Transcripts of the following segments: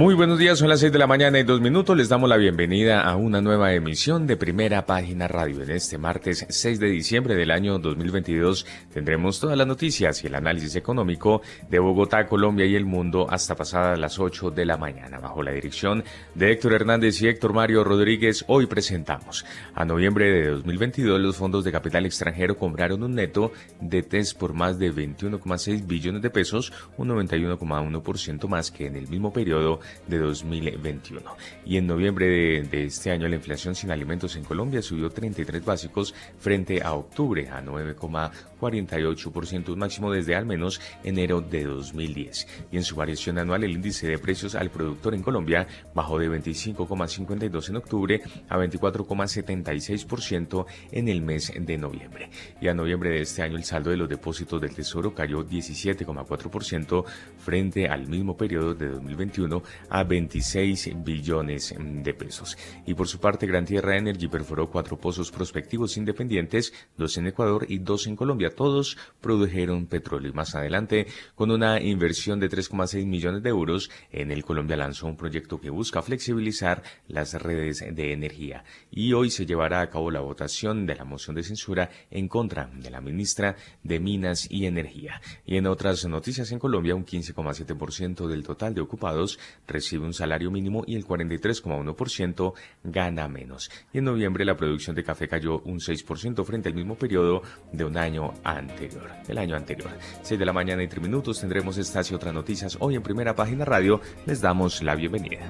Muy buenos días, son las 6 de la mañana y dos minutos. Les damos la bienvenida a una nueva emisión de Primera Página Radio. En este martes 6 de diciembre del año 2022 tendremos todas las noticias y el análisis económico de Bogotá, Colombia y el mundo hasta pasadas las 8 de la mañana. Bajo la dirección de Héctor Hernández y Héctor Mario Rodríguez, hoy presentamos. A noviembre de 2022 los fondos de capital extranjero compraron un neto de TES por más de 21,6 billones de pesos, un 91,1% más que en el mismo periodo de 2021. Y en noviembre de, este año la inflación sin alimentos en Colombia subió 33 básicos frente a octubre a 9,48%, un máximo desde al menos enero de 2010. Y en su variación anual el índice de precios al productor en Colombia bajó de 25,52 en octubre a 24,76% en el mes de noviembre. Y a noviembre de este año el saldo de los depósitos del Tesoro cayó 17,4% frente al mismo periodo de 2021 a 26 billones de pesos. Y por su parte, Gran Tierra Energy perforó cuatro pozos prospectivos independientes, dos en Ecuador y dos en Colombia. Todos produjeron petróleo. Y más adelante, con una inversión de 3,6 millones de euros, en el Colombia lanzó un proyecto que busca flexibilizar las redes de energía. Y hoy se llevará a cabo la votación de la moción de censura en contra de la ministra de Minas y Energía. Y en otras noticias en Colombia, un 15,7% del total de ocupados recibe un salario mínimo y el 43,1% gana menos. Y en noviembre la producción de café cayó un 6% frente al mismo periodo de un año anterior, el año anterior. 6 de la mañana y 3 minutos tendremos estas y otras noticias hoy en primera página radio. Les damos la bienvenida.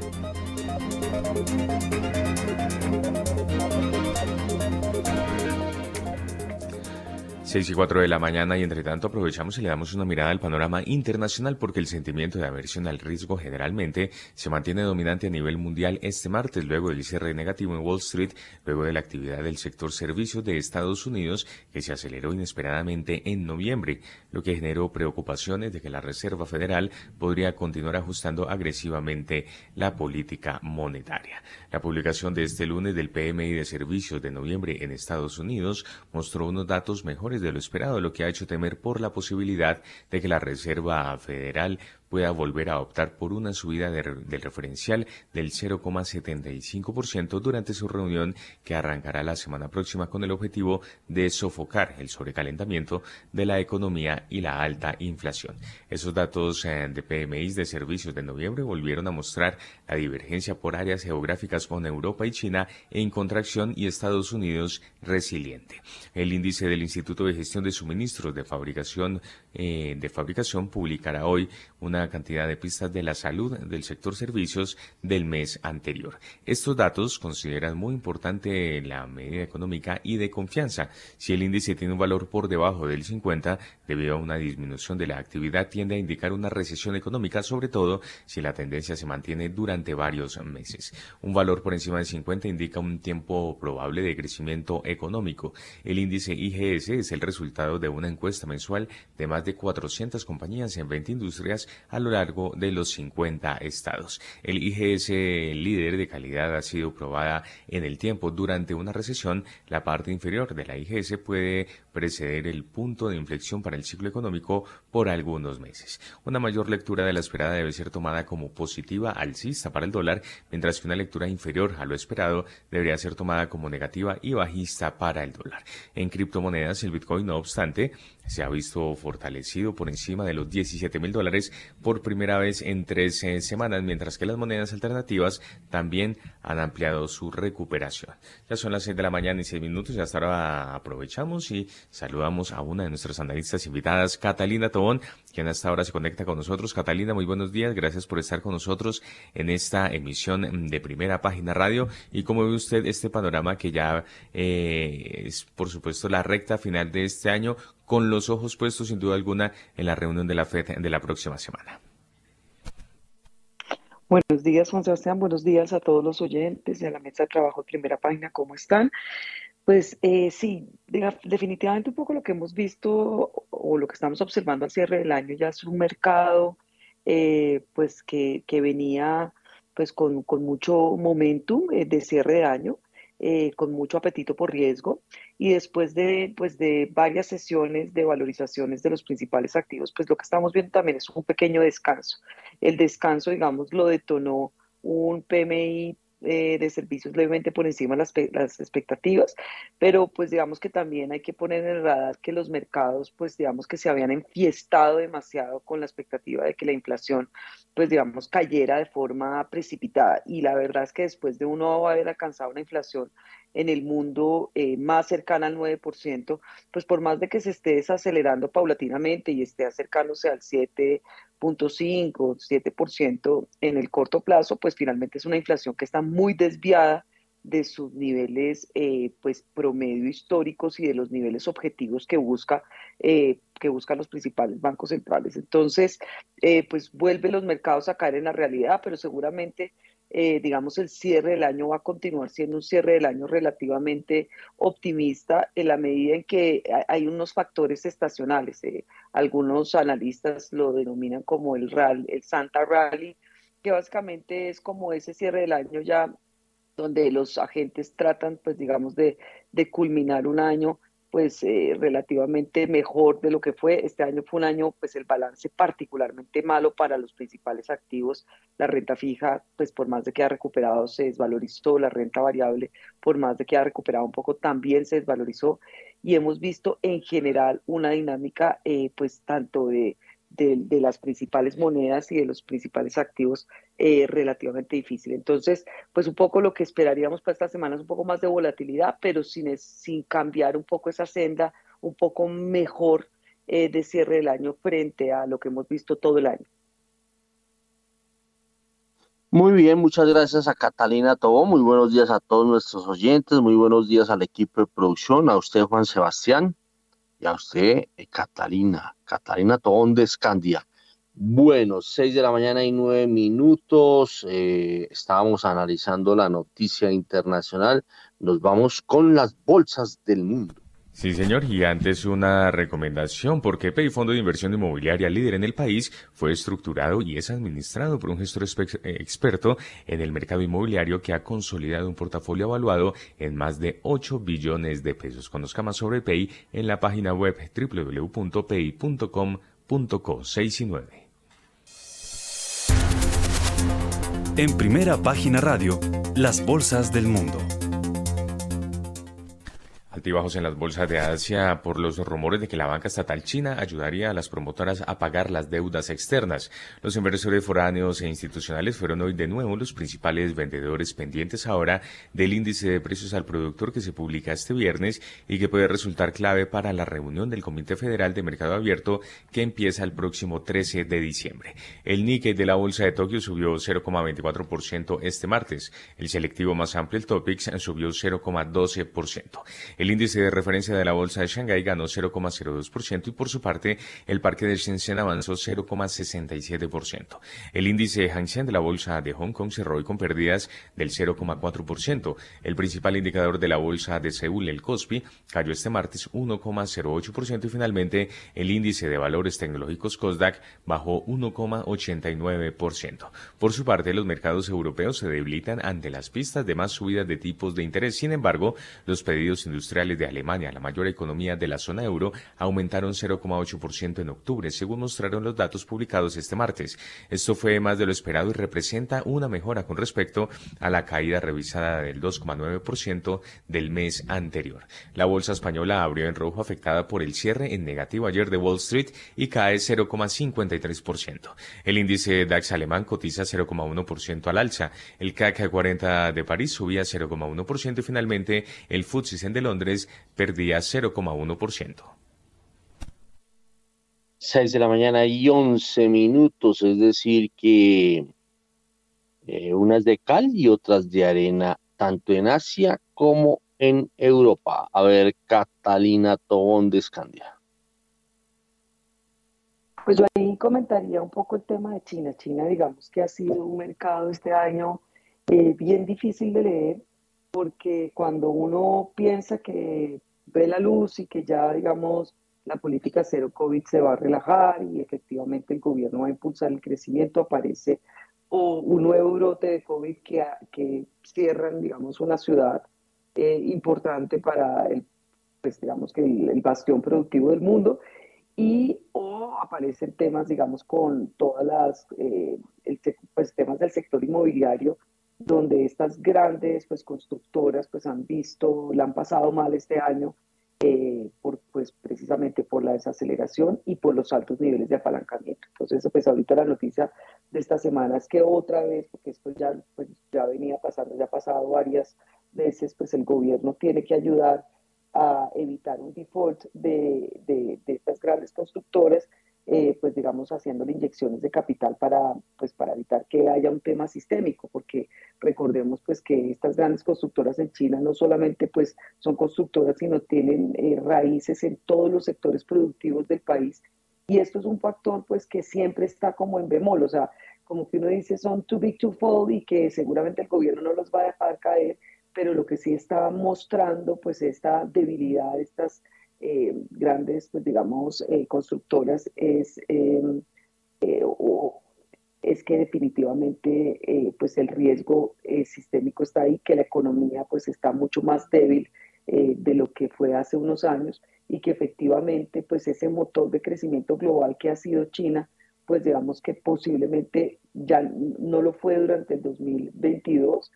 6 y 4 de la mañana y entre tanto aprovechamos y le damos una mirada al panorama internacional porque el sentimiento de aversión al riesgo generalmente se mantiene dominante a nivel mundial este martes luego del cierre negativo en Wall Street, luego de la actividad del sector servicios de Estados Unidos que se aceleró inesperadamente en noviembre, lo que generó preocupaciones de que la Reserva Federal podría continuar ajustando agresivamente la política monetaria. La publicación de este lunes del PMI de servicios de noviembre en Estados Unidos mostró unos datos mejores de lo esperado, lo que ha hecho temer por la posibilidad de que la Reserva Federal pueda volver a optar por una subida del referencial del 0,75% durante su reunión que arrancará la semana próxima con el objetivo de sofocar el sobrecalentamiento de la economía y la alta inflación. Esos datos eh, de PMI de servicios de noviembre volvieron a mostrar la divergencia por áreas geográficas con Europa y China en contracción y Estados Unidos resiliente. El índice del Instituto de Gestión de Suministros de Fabricación eh, de Fabricación publicará hoy una cantidad de pistas de la salud del sector servicios del mes anterior. Estos datos consideran muy importante la medida económica y de confianza. Si el índice tiene un valor por debajo del 50, debido a una disminución de la actividad, tiende a indicar una recesión económica, sobre todo si la tendencia se mantiene durante varios meses. Un valor por encima de 50 indica un tiempo probable de crecimiento económico. El índice IGS es el resultado de una encuesta mensual de más de 400 compañías en 20 industrias a lo largo de los 50 estados. El IGS líder de calidad ha sido probada en el tiempo. Durante una recesión, la parte inferior de la IGS puede preceder el punto de inflexión para el ciclo económico por algunos meses. Una mayor lectura de la esperada debe ser tomada como positiva alcista para el dólar, mientras que una lectura inferior a lo esperado debería ser tomada como negativa y bajista para el dólar. En criptomonedas, el Bitcoin, no obstante, se ha visto fortalecido por encima de los 17 mil dólares por primera vez en tres eh, semanas, mientras que las monedas alternativas también han ampliado su recuperación. Ya son las 6 de la mañana y 6 minutos y hasta ahora aprovechamos y saludamos a una de nuestras analistas invitadas, Catalina Tobón, quien hasta ahora se conecta con nosotros. Catalina, muy buenos días, gracias por estar con nosotros en esta emisión de Primera Página Radio. ¿Y cómo ve usted este panorama que ya eh, es, por supuesto, la recta final de este año? Con los ojos puestos sin duda alguna en la reunión de la FED de la próxima semana. Buenos días, Juan Sebastián. Buenos días a todos los oyentes y a la mesa de trabajo de primera página. ¿Cómo están? Pues eh, sí, definitivamente un poco lo que hemos visto o lo que estamos observando al cierre del año ya es un mercado eh, pues que, venía pues con, con mucho momentum eh, de cierre de año, eh, con mucho apetito por riesgo y después de, pues de varias sesiones de valorizaciones de los principales activos, pues lo que estamos viendo también es un pequeño descanso. El descanso, digamos, lo detonó un PMI eh, de servicios levemente por encima las, las, expectativas, pero pues digamos que también hay que poner en el radar que los mercados pues digamos que se habían enfiestado demasiado con la expectativa de que la inflación pues digamos cayera de forma precipitada. Y la verdad es que después de uno haber alcanzado una inflación en el mundo eh, más cercana al 9%, pues por más de que se esté desacelerando paulatinamente y esté acercándose al 7 0.5, 7% en el corto plazo, pues finalmente es una inflación que está muy desviada de sus niveles eh, pues promedio históricos y de los niveles objetivos que busca eh, que buscan los principales bancos centrales. Entonces eh, pues vuelve los mercados a caer en la realidad pero seguramente eh, digamos, el cierre del año va a continuar siendo un cierre del año relativamente optimista en la medida en que hay unos factores estacionales. Eh, algunos analistas lo denominan como el, rally, el Santa Rally, que básicamente es como ese cierre del año ya donde los agentes tratan, pues digamos, de, de culminar un año pues eh, relativamente mejor de lo que fue. Este año fue un año, pues el balance particularmente malo para los principales activos. La renta fija, pues por más de que ha recuperado, se desvalorizó. La renta variable, por más de que ha recuperado un poco, también se desvalorizó. Y hemos visto en general una dinámica, eh, pues tanto de de, las principales monedas y de los principales activos eh, relativamente difícil. Entonces, pues un poco lo que esperaríamos para esta semana es un poco más de volatilidad, pero sin, sin cambiar un poco esa senda, un poco mejor eh, de cierre del año frente a lo que hemos visto todo el año. Muy bien, muchas gracias a Catalina Tobó, muy buenos días a todos nuestros oyentes, muy buenos días al equipo de producción, a usted Juan Sebastián, y a usted, eh, Catalina, Catalina Tobón Escandia. Bueno, seis de la mañana y nueve minutos. Eh, estábamos analizando la noticia internacional. Nos vamos con las bolsas del mundo. Sí, señor. Y antes una recomendación, porque PEI, Fondo de Inversión Inmobiliaria líder en el país, fue estructurado y es administrado por un gestor eh, experto en el mercado inmobiliario que ha consolidado un portafolio evaluado en más de 8 billones de pesos. Conozca más sobre PEI en la página web www.pei.com.co 6 y 9. En primera página radio, las bolsas del mundo altibajos en las bolsas de Asia por los rumores de que la banca estatal china ayudaría a las promotoras a pagar las deudas externas. Los inversores foráneos e institucionales fueron hoy de nuevo los principales vendedores pendientes ahora del índice de precios al productor que se publica este viernes y que puede resultar clave para la reunión del Comité Federal de Mercado Abierto que empieza el próximo 13 de diciembre. El Nikkei de la bolsa de Tokio subió 0,24% este martes. El selectivo más amplio, el Topix, subió 0,12%. El índice de referencia de la bolsa de Shanghái ganó 0,02% y por su parte el parque de Shenzhen avanzó 0,67%. El índice Hang Seng de la bolsa de Hong Kong cerró hoy con pérdidas del 0,4%. El principal indicador de la bolsa de Seúl, el Kospi, cayó este martes 1,08% y finalmente el índice de valores tecnológicos Kosdaq bajó 1,89%. Por su parte, los mercados europeos se debilitan ante las pistas de más subidas de tipos de interés. Sin embargo, los pedidos industriales de Alemania, la mayor economía de la zona euro, aumentaron 0,8% en octubre, según mostraron los datos publicados este martes. Esto fue más de lo esperado y representa una mejora con respecto a la caída revisada del 2,9% del mes anterior. La bolsa española abrió en rojo afectada por el cierre en negativo ayer de Wall Street y cae 0,53%. El índice DAX alemán cotiza 0,1% al alza. El CAC 40 de París subía 0,1% y finalmente el FTSE de Londres perdía 0,1%. 6 de la mañana y 11 minutos, es decir que eh, unas de cal y otras de arena, tanto en Asia como en Europa. A ver, Catalina Tobón de Escandia. Pues yo ahí comentaría un poco el tema de China. China, digamos que ha sido un mercado este año eh, bien difícil de leer porque cuando uno piensa que ve la luz y que ya, digamos, la política cero COVID se va a relajar y efectivamente el gobierno va a impulsar el crecimiento, aparece un nuevo brote de COVID que, que cierran, digamos, una ciudad eh, importante para el, pues digamos que el, bastión productivo del mundo y o aparecen temas, digamos, con todas las, eh, pues, temas del sector inmobiliario donde estas grandes pues, constructoras pues, han visto, la han pasado mal este año, eh, por, pues, precisamente por la desaceleración y por los altos niveles de apalancamiento. Entonces, pues ahorita la noticia de esta semana es que otra vez, porque esto ya, pues, ya venía pasando, ya ha pasado varias veces, pues el gobierno tiene que ayudar a evitar un default de, de, de estas grandes constructoras eh, pues digamos, haciéndole inyecciones de capital para, pues, para evitar que haya un tema sistémico, porque recordemos pues que estas grandes constructoras en China no solamente pues son constructoras, sino tienen eh, raíces en todos los sectores productivos del país. Y esto es un factor pues que siempre está como en bemol, o sea, como que uno dice son too big to fall y que seguramente el gobierno no los va a dejar caer, pero lo que sí está mostrando pues esta debilidad, estas eh, grandes, pues digamos, eh, constructoras es, eh, es que definitivamente pues el riesgo sistémico está ahí, que la economía pues está mucho más débil de lo que fue hace unos años y que efectivamente pues ese motor de crecimiento global que ha sido China, pues digamos que posiblemente ya no lo fue durante el 2022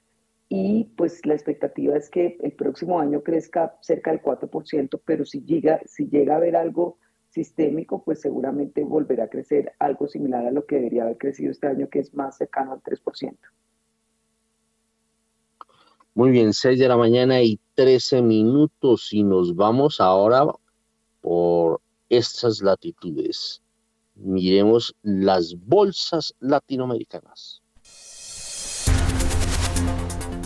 y pues la expectativa es que el próximo año crezca cerca del 4%, pero si llega, si llega a haber algo sistémico, pues seguramente volverá a crecer algo similar a lo que debería haber crecido este año, que es más cercano al 3%. Muy bien, 6 de la mañana y 13 minutos y nos vamos ahora por estas latitudes. Miremos las bolsas latinoamericanas.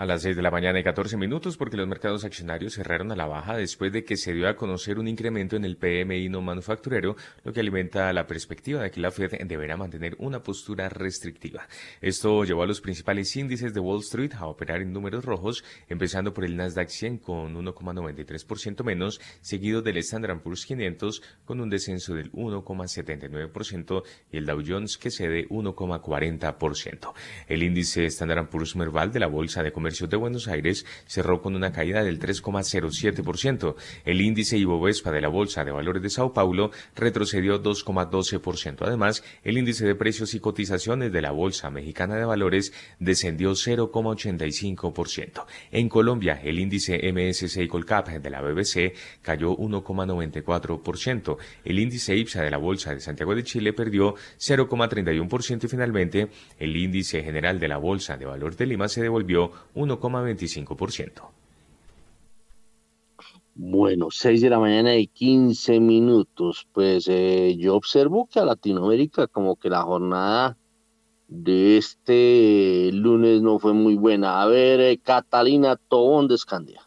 A las 6 de la mañana y 14 minutos porque los mercados accionarios cerraron a la baja después de que se dio a conocer un incremento en el PMI no manufacturero, lo que alimenta la perspectiva de que la Fed deberá mantener una postura restrictiva. Esto llevó a los principales índices de Wall Street a operar en números rojos, empezando por el Nasdaq 100 con 1,93% menos, seguido del Standard Poor's 500 con un descenso del 1,79% y el Dow Jones que cede 1,40%. El índice Standard Poor's Merval de la Bolsa de Comercio de Buenos Aires cerró con una caída del 3,07%. El índice Ibovespa de la Bolsa de Valores de Sao Paulo retrocedió 2,12%. Además, el índice de precios y cotizaciones de la Bolsa Mexicana de Valores descendió 0,85%. En Colombia, el índice MSCI Colcap de la BBC cayó 1,94%. El índice IPSA de la Bolsa de Santiago de Chile perdió 0,31% y finalmente el índice general de la Bolsa de Valores de Lima se devolvió 1,25%. Bueno, 6 de la mañana y 15 minutos. Pues eh, yo observo que a Latinoamérica como que la jornada de este lunes no fue muy buena. A ver, eh, Catalina Tobón de Escandia.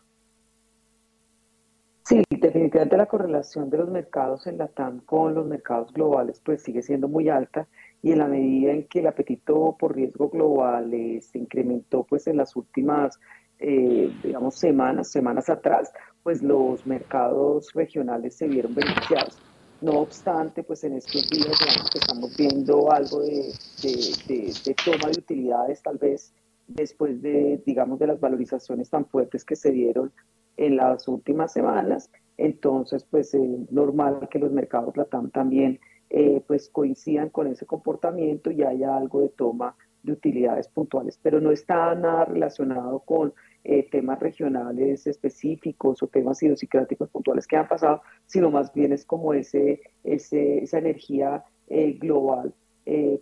Sí, definitivamente la correlación de los mercados en la TAM con los mercados globales pues sigue siendo muy alta y en la medida en que el apetito por riesgo global eh, se incrementó pues en las últimas, eh, digamos, semanas, semanas atrás, pues los mercados regionales se vieron beneficiados. No obstante, pues en estos días estamos viendo algo de, de, toma de utilidades, tal vez después de, digamos, de las valorizaciones tan fuertes que se dieron en las últimas semanas. Entonces, pues es normal que los mercados LATAM también eh, pues coincidan con ese comportamiento y haya algo de toma de utilidades puntuales, pero no está nada relacionado con eh, temas regionales específicos o temas idiosincráticos puntuales que han pasado, sino más bien es como ese, ese esa energía eh, global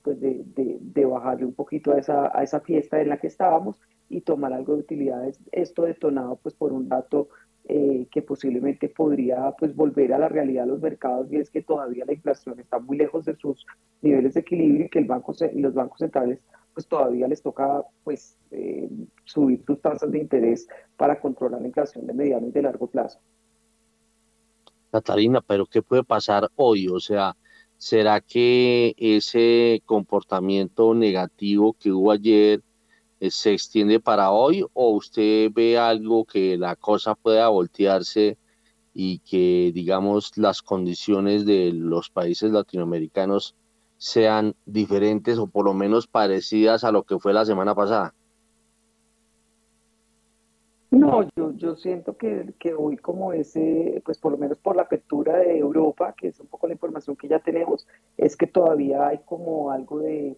pues de, de, de, bajarle un poquito a esa, a esa fiesta en la que estábamos y tomar algo de utilidades. Esto detonado pues por un dato eh, que posiblemente podría pues volver a la realidad de los mercados y es que todavía la inflación está muy lejos de sus niveles de equilibrio y que el banco y los bancos centrales pues todavía les toca pues eh, subir sus tasas de interés para controlar la inflación de mediano y de largo plazo. Catalina, pero ¿qué puede pasar hoy? O sea, ¿será que ese comportamiento negativo que hubo ayer se extiende para hoy o usted ve algo que la cosa pueda voltearse y que, digamos, las condiciones de los países latinoamericanos sean diferentes o por lo menos parecidas a lo que fue la semana pasada? No, yo, yo siento que, que hoy como ese, pues por lo menos por la apertura de Europa, que es un poco la información que ya tenemos, es que todavía hay como algo de,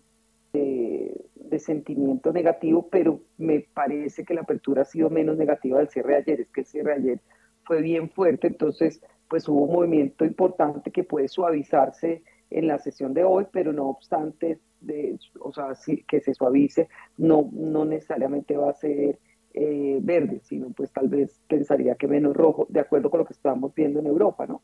de, sentimiento negativo, pero me parece que la apertura ha sido menos negativa del cierre de ayer, es que el cierre de ayer fue bien fuerte, entonces pues hubo un movimiento importante que puede suavizarse en la sesión de hoy, pero no obstante, de, o sea, que se suavice, no, no necesariamente va a ser eh, verde, sino pues tal vez pensaría que menos rojo, de acuerdo con lo que estamos viendo en Europa, ¿no?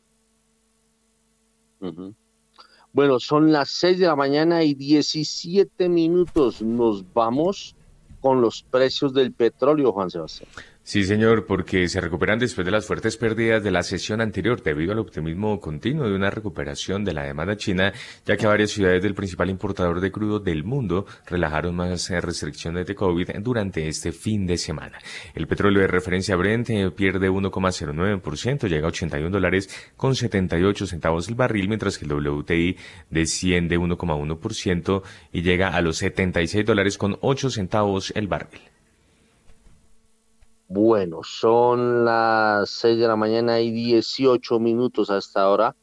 Bueno, son las 6 de la mañana y 17 minutos. Nos vamos con los precios del petróleo, Juan Sebastián. Sí, señor, porque se recuperan después de las fuertes pérdidas de la sesión anterior debido al optimismo continuo de una recuperación de la demanda china, ya que varias ciudades del principal importador de crudo del mundo relajaron más restricciones de COVID durante este fin de semana. El petróleo de referencia Brent eh, pierde 1,09%, llega a 81 dólares con 78 centavos el barril, mientras que el WTI desciende 1,1% y llega a los 76 dólares con 8 centavos el barril. Bueno, son las 6 de la mañana y 18 minutos hasta ahora.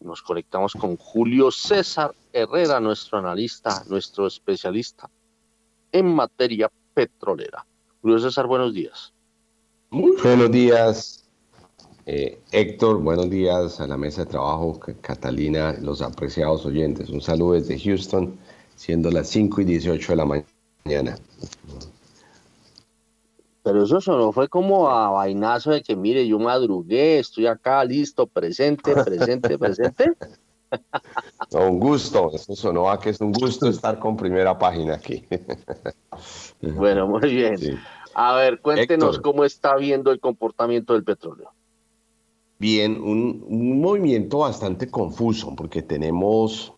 Nos conectamos con Julio César Herrera, nuestro analista, nuestro especialista en materia petrolera. Julio César, buenos días. Buenos días, eh, Héctor. Buenos días a la mesa de trabajo, Catalina, los apreciados oyentes. Un saludo desde Houston, siendo las 5 y 18 de la mañana. Pero eso solo fue como a vainazo de que, mire, yo madrugué, estoy acá, listo, presente, presente, presente. un gusto, eso sonó a que es un gusto estar con primera página aquí. bueno, muy bien. A ver, cuéntenos cómo está viendo el comportamiento del petróleo. Bien, un, movimiento bastante confuso porque tenemos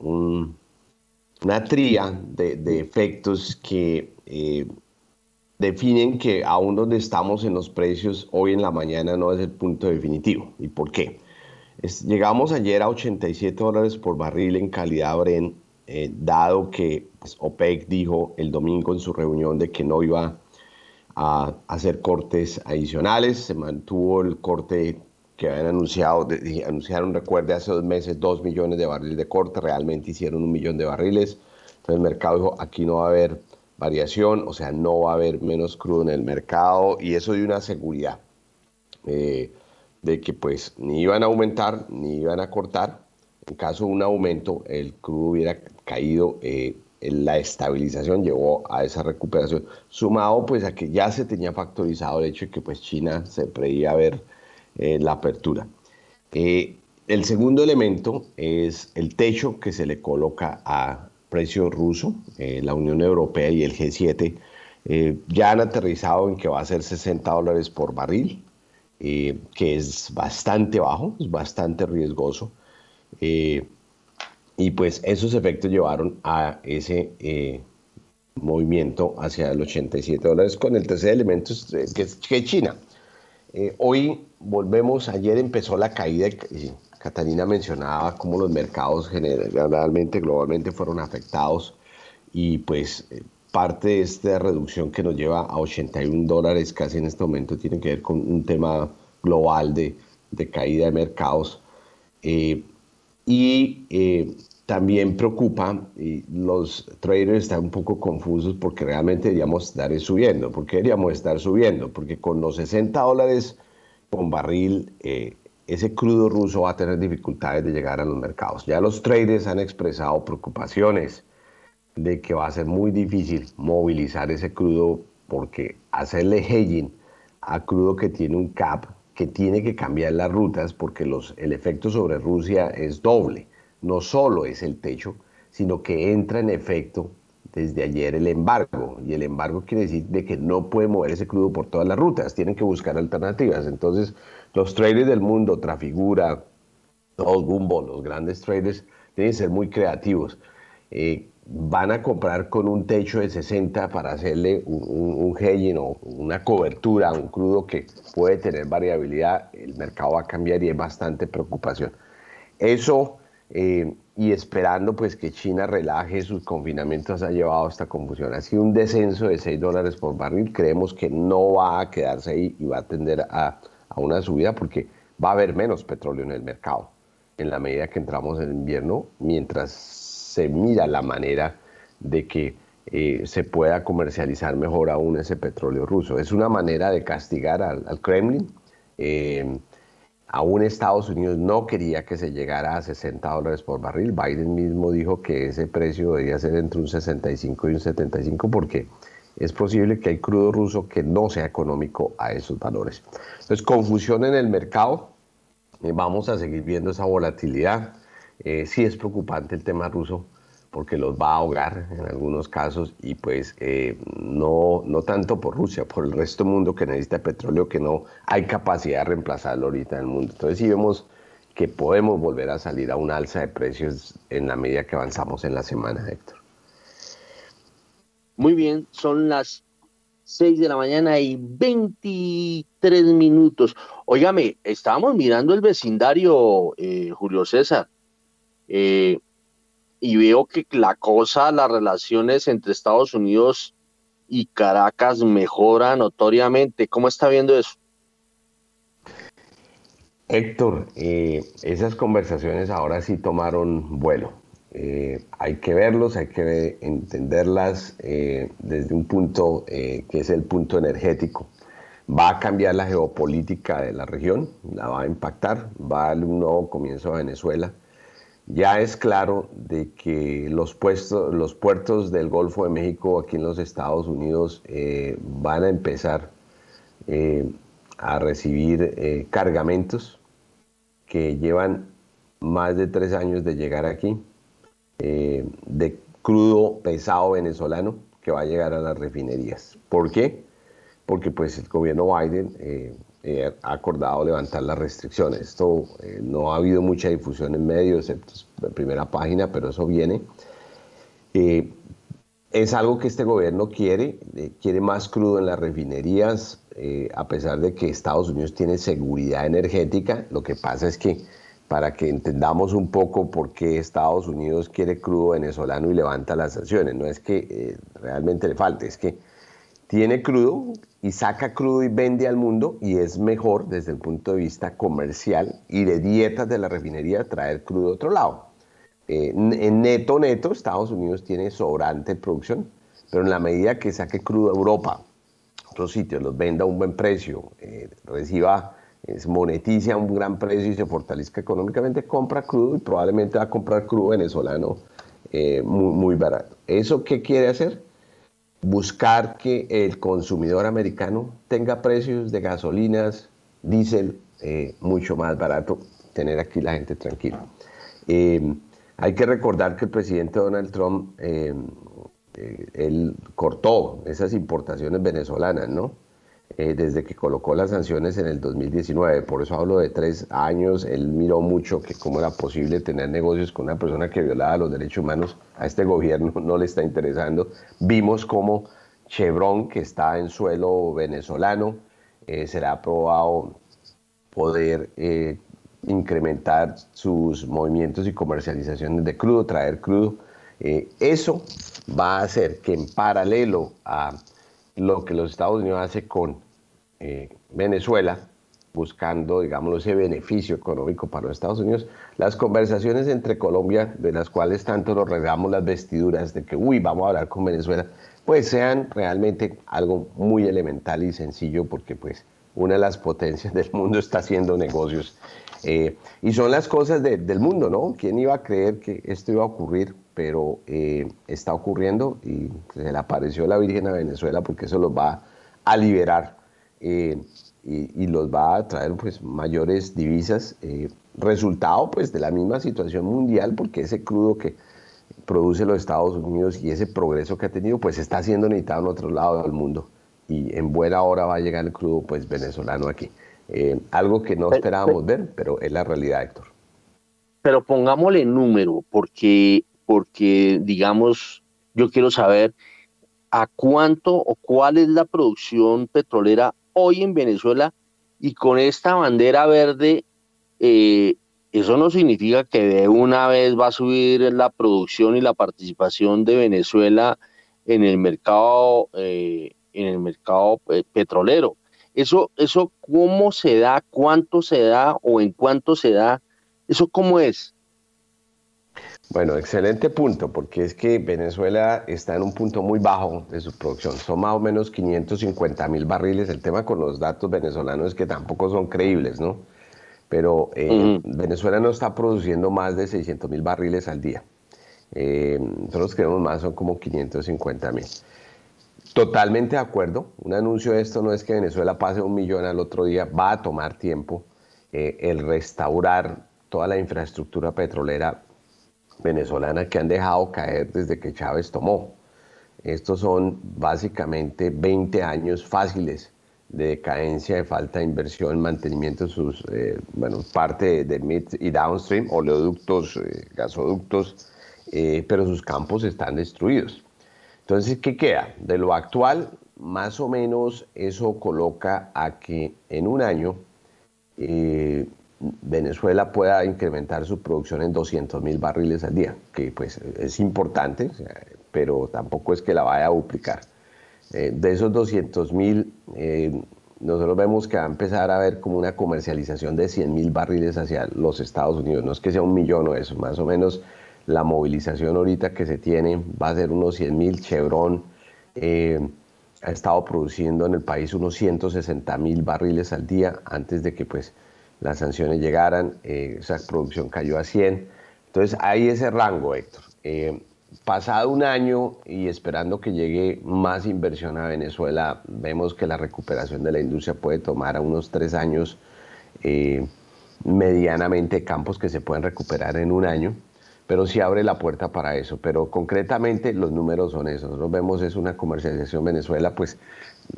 una tría de, efectos que eh, definen que aún donde estamos en los precios hoy en la mañana no es el punto definitivo. ¿Y por qué? llegamos ayer a 87 dólares por barril en calidad Bren, eh, dado que pues, OPEC dijo el domingo en su reunión de que no iba a hacer cortes adicionales. Se mantuvo el corte que habían anunciado, anunciaron, recuerde, hace dos meses, dos millones de barriles de corte, realmente hicieron un millón de barriles. Entonces el mercado dijo, aquí no va a haber variación, o sea, no va a haber menos crudo en el mercado y eso dio una seguridad eh, de que pues ni iban a aumentar ni iban a cortar. En caso de un aumento, el crudo hubiera caído, eh, la estabilización llevó a esa recuperación, sumado pues a que ya se tenía factorizado el hecho de que pues China se preía ver eh, la apertura. el segundo elemento es el techo que se le coloca a precio ruso, eh, la Unión Europea y el G7 eh, ya han aterrizado en que va a ser 60 dólares por barril, eh, que es bastante bajo, es bastante riesgoso. y pues esos efectos llevaron a ese movimiento hacia el 87 dólares con el tercer elemento que es, que China. hoy volvemos, ayer empezó la caída, Catalina mencionaba cómo los mercados generalmente, globalmente fueron afectados y pues eh, parte de esta reducción que nos lleva a 81 dólares casi en este momento tiene que ver con un tema global de, caída de mercados. Eh, y eh, también preocupa, los traders están un poco confusos porque realmente deberíamos estar subiendo. ¿Por qué deberíamos estar subiendo? Porque con los 60 dólares con barril ese crudo ruso va a tener dificultades de llegar a los mercados. Ya los traders han expresado preocupaciones de que va a ser muy difícil movilizar ese crudo porque hacerle hedging a crudo que tiene un cap, que tiene que cambiar las rutas porque los, el efecto sobre Rusia es doble. No solo es el techo, sino que entra en efecto desde ayer el embargo. Y el embargo quiere decir de que no puede mover ese crudo por todas las rutas, tienen que buscar alternativas. Entonces, los traders del mundo, Trafigura, todos Gumbo, los grandes traders, tienen que ser muy creativos. Eh, van a comprar con un techo de 60 para hacerle un, hedging o una cobertura un crudo que puede tener variabilidad, el mercado va a cambiar y hay bastante preocupación. Eso eh, y esperando pues que China relaje sus confinamientos ha llevado a esta confusión. Sido un descenso de 6 dólares por barril, creemos que no va a quedarse ahí y va a tender a, a una subida porque va a haber menos petróleo en el mercado en la medida que entramos en invierno, mientras se mira la manera de que eh, se pueda comercializar mejor aún ese petróleo ruso. Es una manera de castigar al, Kremlin. Eh, aún Estados Unidos no quería que se llegara a 60 dólares por barril. Biden mismo dijo que ese precio debería ser entre un 65 y un 75 porque es posible que hay crudo ruso que no sea económico a esos valores. Entonces, confusión en el mercado. Eh, vamos a seguir viendo esa volatilidad. Eh, sí es preocupante el tema ruso porque los va a ahogar en algunos casos y pues eh, no, no tanto por Rusia, por el resto del mundo que necesita petróleo, que no hay capacidad de reemplazarlo ahorita en el mundo. Entonces sí vemos que podemos volver a salir a una alza de precios en la medida que avanzamos en la semana, Héctor. Muy bien, son las 6 de la mañana y 23 minutos. Óigame, estábamos mirando el vecindario, eh, Julio César, eh, y veo que la cosa, las relaciones entre Estados Unidos y Caracas mejora notoriamente. ¿Cómo está viendo eso? Héctor, eh, esas conversaciones ahora sí tomaron vuelo. Eh, hay que verlos, hay que entenderlas eh, desde un punto que es el punto energético. Va a cambiar la geopolítica de la región, la va a impactar, va a dar un nuevo comienzo a Venezuela ya es claro de que los, puertos del Golfo de México aquí en los Estados Unidos eh, van a empezar eh, a recibir eh, cargamentos que llevan más de tres años de llegar aquí, de crudo pesado venezolano que va a llegar a las refinerías. ¿Por qué? Porque pues el gobierno Biden eh, ha acordado levantar las restricciones. Esto eh, no ha habido mucha difusión en medios, excepto en primera página, pero eso viene. Eh, es algo que este gobierno quiere, quiere más crudo en las refinerías, a pesar de que Estados Unidos tiene seguridad energética. Lo que pasa es que para que entendamos un poco por qué Estados Unidos quiere crudo venezolano y levanta las sanciones, no es que realmente le falte, es que tiene crudo y saca crudo y vende al mundo y es mejor desde el punto de vista comercial y de dietas de la refinería traer crudo de otro lado. Eh, en neto, neto, Estados Unidos tiene sobrante producción, pero en la medida que saque crudo a Europa, otros sitios, los venda a un buen precio, eh, reciba, monetice a un gran precio y se fortalezca económicamente, compra crudo y probablemente va a comprar crudo venezolano eh, muy, muy barato. ¿Eso qué quiere hacer? buscar que el consumidor americano tenga precios de gasolinas, diésel eh, mucho más barato, tener aquí la gente tranquila. Eh, hay que recordar que el presidente Donald Trump, eh, él cortó esas importaciones venezolanas, ¿no? Eh, desde que colocó las sanciones en el 2019. Por eso hablo de tres años. Él miró mucho que cómo era posible tener negocios con una persona que violaba los derechos humanos. A este gobierno no le está interesando. Vimos cómo Chevron, que está en suelo venezolano, eh, se ha aprobado poder eh, incrementar sus movimientos y comercializaciones de crudo, traer crudo. eso va a hacer que en paralelo a lo que los Estados Unidos hace con eh, Venezuela, buscando, digamos, ese beneficio económico para los Estados Unidos, las conversaciones entre Colombia, de las cuales tanto nos regamos las vestiduras de que, uy, vamos a hablar con Venezuela, pues sean realmente algo muy elemental y sencillo, porque pues una de las potencias del mundo está haciendo negocios. Eh, y son las cosas del mundo, ¿no? ¿Quién iba a creer que esto iba a ocurrir? Pero eh, está ocurriendo y se le apareció la Virgen a Venezuela porque eso los va a liberar eh, y, los va a traer pues mayores divisas, eh, resultado pues de la misma situación mundial porque ese crudo que produce los Estados Unidos y ese progreso que ha tenido pues está siendo necesitado en otro lado del mundo y en buena hora va a llegar el crudo pues venezolano aquí. Eh, algo que no esperábamos ver, pero es la realidad, Héctor. Pero pongámosle número, porque porque, digamos, yo quiero saber a cuánto o cuál es la producción petrolera hoy en Venezuela y con esta bandera verde, eh, eso no significa que de una vez va a subir la producción y la participación de Venezuela en el mercado, eh, en el mercado eh, petrolero. Eso, eso, ¿cómo se da? ¿Cuánto se da o en cuánto se da? ¿Eso cómo es? Bueno, excelente punto, porque es que Venezuela está en un punto muy bajo de su producción. Son más o menos 550 mil barriles. El tema con los datos venezolanos es que tampoco son creíbles, ¿no? Pero eh, Venezuela no está produciendo más de 600 mil barriles al día. Eh, nosotros creemos más, son como 550 mil. Totalmente de acuerdo. Un anuncio de esto no es que Venezuela pase un millón al otro día, va a tomar tiempo eh, el restaurar toda la infraestructura petrolera venezolana que han dejado caer desde que Chávez tomó. Estos son básicamente 20 años fáciles de decadencia, de falta de inversión, mantenimiento de sus, eh, bueno, parte de mid y downstream, oleoductos, eh, gasoductos, eh, pero sus campos están destruidos. Entonces, ¿qué queda? De lo actual, más o menos eso coloca a que en un año Venezuela pueda incrementar su producción en 200 mil barriles al día, que pues es importante, pero tampoco es que la vaya a duplicar. Eh, de esos 200 mil, eh, nosotros vemos que va a empezar a haber como una comercialización de 100 mil barriles hacia los Estados Unidos. No es que sea un millón o eso, más o menos la movilización ahorita que se tiene va a ser unos 100 mil. Chevron eh, ha estado produciendo en el país unos 160 mil barriles al día antes de que pues las sanciones llegaran, eh, esa producción cayó a 100. Entonces hay ese rango, Héctor. Eh, pasado un año y esperando que llegue más inversión a Venezuela, vemos que la recuperación de la industria puede tomar a unos tres años, eh, medianamente campos que se pueden recuperar en un año, pero sí abre la puerta para eso. Pero concretamente los números son esos. Nosotros vemos es una comercialización Venezuela, pues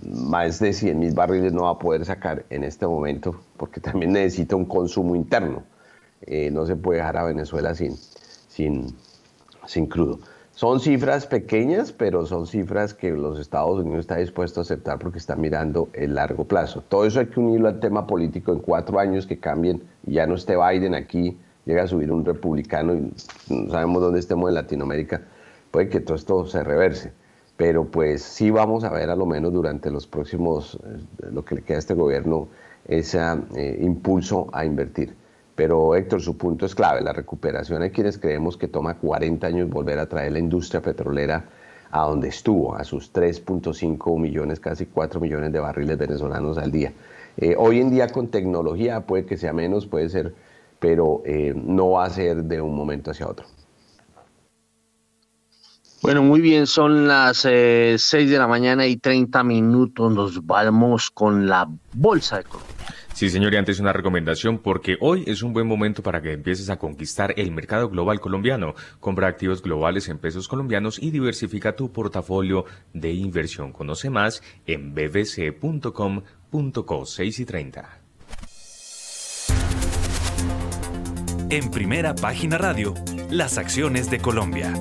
más de 100 mil barriles no va a poder sacar en este momento porque también necesita un consumo interno. Eh, no se puede dejar a Venezuela sin, sin, sin crudo. Son cifras pequeñas, pero son cifras que los Estados Unidos está dispuesto a aceptar porque está mirando el largo plazo. Todo eso hay que unirlo al tema político en cuatro años que cambien y ya no esté Biden aquí, llega a subir un republicano y no sabemos dónde estemos en Latinoamérica, puede que todo esto se reverse pero pues sí vamos a ver a lo menos durante los próximos, eh, lo que le queda a este gobierno, ese eh, impulso a invertir. Pero Héctor, su punto es clave, la recuperación hay quienes creemos que toma 40 años volver a traer la industria petrolera a donde estuvo, a sus 3.5 millones, casi 4 millones de barriles venezolanos al día. Eh, hoy en día con tecnología puede que sea menos, puede ser, pero no va a ser de un momento hacia otro. Bueno, muy bien, son las eh, 6 de la mañana y 30 minutos. Nos vamos con la Bolsa de Colombia. Sí, señor, y antes una recomendación porque hoy es un buen momento para que empieces a conquistar el mercado global colombiano. Compra activos globales en pesos colombianos y diversifica tu portafolio de inversión. Conoce más en bbc.com.co 6 y 30. En primera página radio, las acciones de Colombia.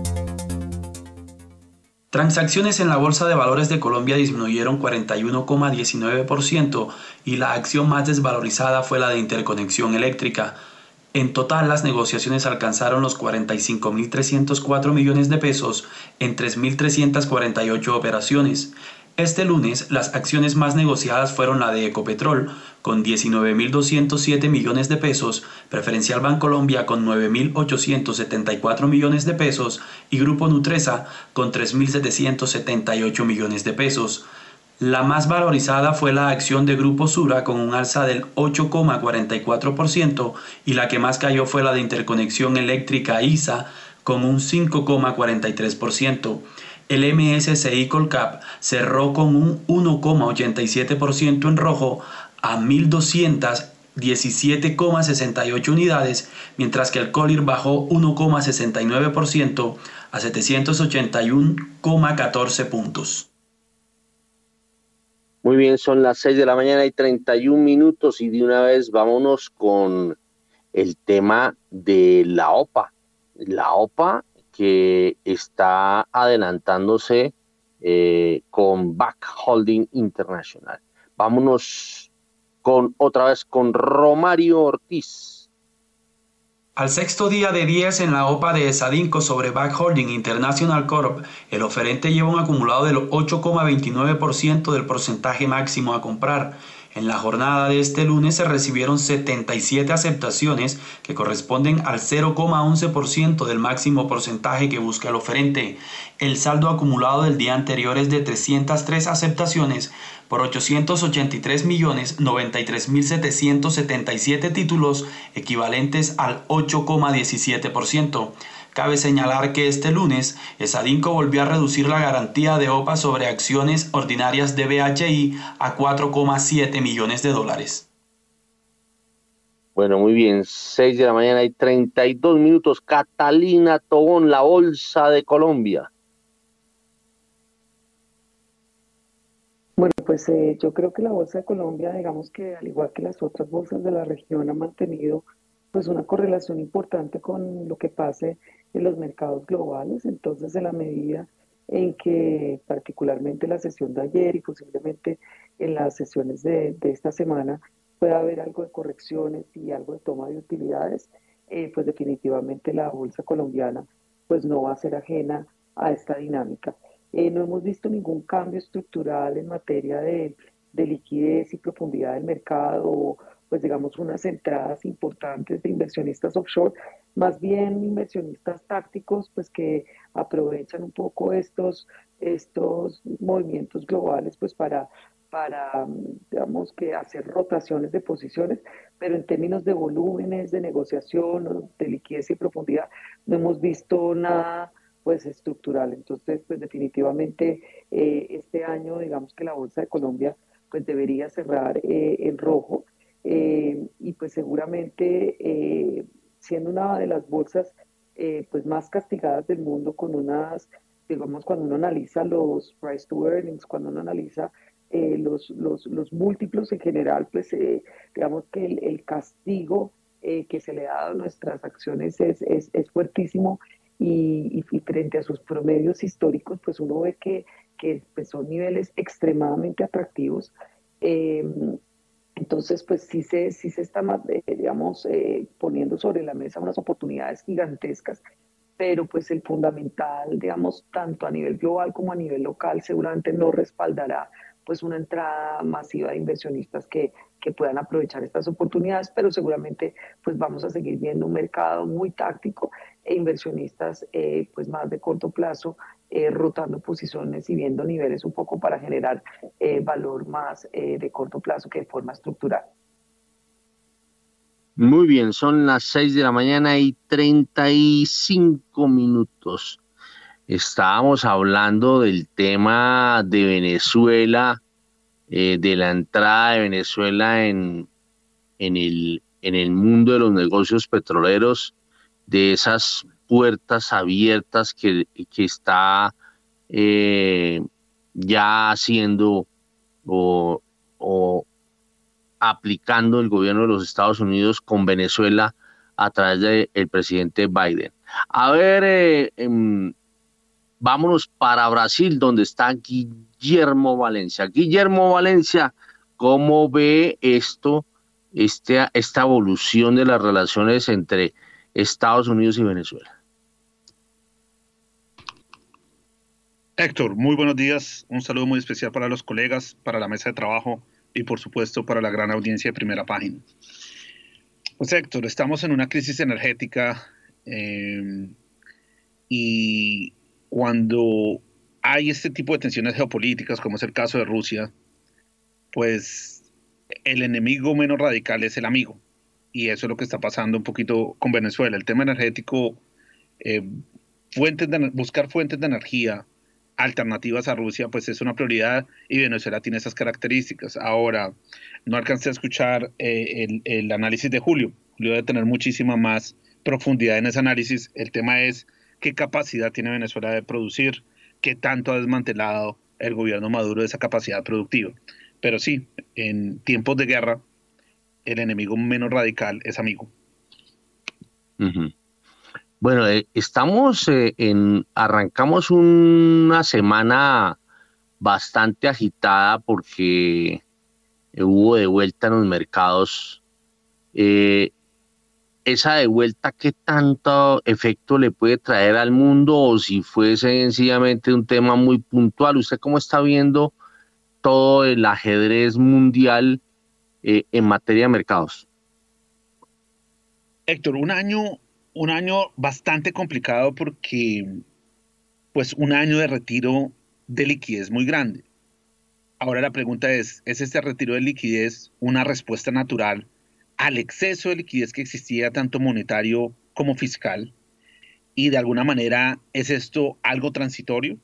Transacciones en la Bolsa de Valores de Colombia disminuyeron 41,19% y la acción más desvalorizada fue la de interconexión eléctrica. En total, las negociaciones alcanzaron los 45.304 millones de pesos en 3.348 operaciones. Este lunes, las acciones más negociadas fueron la de Ecopetrol, con 19.207 millones de pesos, Preferencial Bancolombia con 9.874 millones de pesos y Grupo Nutresa con 3.778 millones de pesos. La más valorizada fue la acción de Grupo Sura con un alza del 8,44% y la que más cayó fue la de Interconexión Eléctrica ISA con un 5,43%. El MSCI Colcap cerró con un 1,87% en rojo a 1.217,68 unidades, mientras que el Colir bajó 1,69% a 781,14 puntos. Muy bien, son las 6 de la mañana y 31 minutos y de una vez vámonos con el tema de la OPA. La OPA que está adelantándose eh, con Back Holding International. Vámonos con otra vez con Romario Ortiz. Al sexto día de 10 en la OPA de Sadinco sobre Back Holding International Corp, el oferente lleva un acumulado del 8,29% del porcentaje máximo a comprar en la jornada de este lunes se recibieron 77 aceptaciones que corresponden al 0,11% del máximo porcentaje que busca el oferente. El saldo acumulado del día anterior es de 303 aceptaciones por 883 millones títulos equivalentes al 8,17%. Cabe señalar que este lunes, Esadinco volvió a reducir la garantía de OPA sobre acciones ordinarias de BHI a 4,7 millones de dólares. Bueno, muy bien, 6 de la mañana y 32 minutos. Catalina Tobón, la Bolsa de Colombia. Bueno, pues eh, yo creo que la Bolsa de Colombia, digamos que al igual que las otras bolsas de la región, ha mantenido pues una correlación importante con lo que pase en los mercados globales. Entonces, en la medida en que particularmente la sesión de ayer y posiblemente en las sesiones de, esta semana pueda haber algo de correcciones y algo de toma de utilidades, eh, pues definitivamente la bolsa colombiana pues no va a ser ajena a esta dinámica. Eh, no hemos visto ningún cambio estructural en materia de, de liquidez y profundidad del mercado pues digamos unas entradas importantes de inversionistas offshore, más bien inversionistas tácticos, pues que aprovechan un poco estos, estos movimientos globales, pues para para, digamos, que hacer rotaciones de posiciones, pero en términos de volúmenes, de negociación, de liquidez y profundidad, no hemos visto nada pues estructural. Entonces, pues definitivamente eh, este año, digamos que la Bolsa de Colombia pues debería cerrar eh, en rojo eh, y pues seguramente eh, siendo una de las bolsas eh, pues más castigadas del mundo con unas, digamos, cuando uno analiza los price to earnings, cuando uno analiza los, los, los, múltiplos en general, pues digamos que el, castigo que se le ha dado a nuestras acciones es, es, fuertísimo y, y, frente a sus promedios históricos, pues uno ve que, que pues son niveles extremadamente atractivos. Entonces, pues sí se, sí se está, eh, digamos, eh, poniendo sobre la mesa unas oportunidades gigantescas, pero pues el fundamental, digamos, tanto a nivel global como a nivel local, seguramente no respaldará pues una entrada masiva de inversionistas que, que puedan aprovechar estas oportunidades, pero seguramente pues vamos a seguir viendo un mercado muy táctico e inversionistas eh, pues más de corto plazo eh, rotando posiciones y viendo niveles un poco para generar eh, valor más de corto plazo que de forma estructural. Muy bien, son las 6 de la mañana y 35 minutos. Estábamos hablando del tema de Venezuela eh, de la entrada de Venezuela en, en, el, en el mundo de los negocios petroleros, de esas puertas abiertas que, que está eh, ya haciendo o, aplicando el gobierno de los Estados Unidos con Venezuela a través del presidente Biden. A ver, eh, em, vámonos para Brasil, donde está Guillermo Valencia. Guillermo Valencia, ¿cómo ve esto, este, esta evolución de las relaciones entre Estados Unidos y Venezuela? Héctor, muy buenos días. Un saludo muy especial para los colegas, para la mesa de trabajo y por supuesto para la gran audiencia de primera página. Pues Héctor, estamos en una crisis energética eh, y cuando hay este tipo de tensiones geopolíticas, como es el caso de Rusia, pues el enemigo menos radical es el amigo. Y eso es lo que está pasando un poquito con Venezuela. El tema energético, eh, fuentes buscar fuentes de energía alternativas a Rusia, pues es una prioridad y Venezuela tiene esas características. Ahora, no alcancé a escuchar eh, el, análisis de Julio. Julio debe tener muchísima más profundidad en ese análisis. El tema es qué capacidad tiene Venezuela de producir, qué tanto ha desmantelado el gobierno Maduro de esa capacidad productiva. Pero sí, en tiempos de guerra, el enemigo menos radical es amigo. Bueno, eh, estamos eh, en, arrancamos una semana bastante agitada porque hubo de vuelta en los mercados. esa de vuelta, ¿qué tanto efecto le puede traer al mundo o si fue sencillamente un tema muy puntual? ¿Usted cómo está viendo todo el ajedrez mundial en materia de mercados? Héctor, un año un año bastante complicado porque, pues, un año de retiro de liquidez muy grande. Ahora la pregunta es, ¿es este retiro de liquidez una respuesta natural al exceso de liquidez que existía tanto monetario como fiscal? Y de alguna manera, ¿es esto algo transitorio?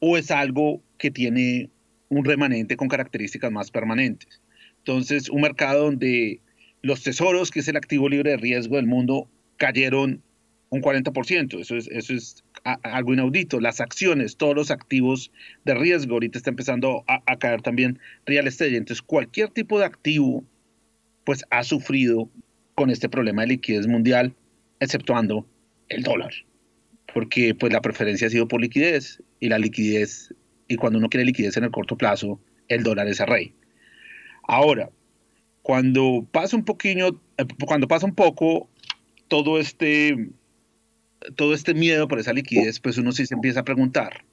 ¿O es algo que tiene un remanente con características más permanentes? Entonces, un mercado donde los tesoros, que es el activo libre de riesgo del mundo, cayeron un 40%. Eso es, eso es algo inaudito. Las acciones, todos los activos de riesgo, ahorita está empezando a, caer también real estate. Entonces, cualquier tipo de activo, pues ha sufrido con este problema de liquidez mundial, exceptuando el dólar. Porque pues la preferencia ha sido por liquidez y la liquidez, y cuando uno quiere liquidez en el corto plazo, el dólar es el rey. Ahora, cuando pasa un poquito, eh, cuando pasa un poco todo este, todo este miedo por esa liquidez, pues uno sí se empieza a preguntar,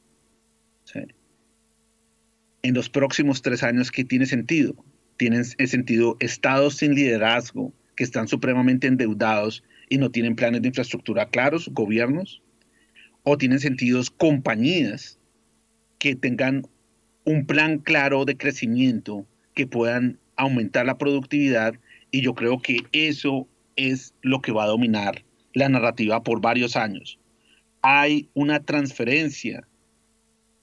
en los próximos tres años, ¿qué tiene sentido? ¿Tienen sentido estados sin liderazgo que están supremamente endeudados y no tienen planes de infraestructura claros, gobiernos? ¿O tienen sentido compañías que tengan un plan claro de crecimiento, que puedan aumentar la productividad? Y yo creo que eso es lo que va a dominar la narrativa por varios años. Hay una transferencia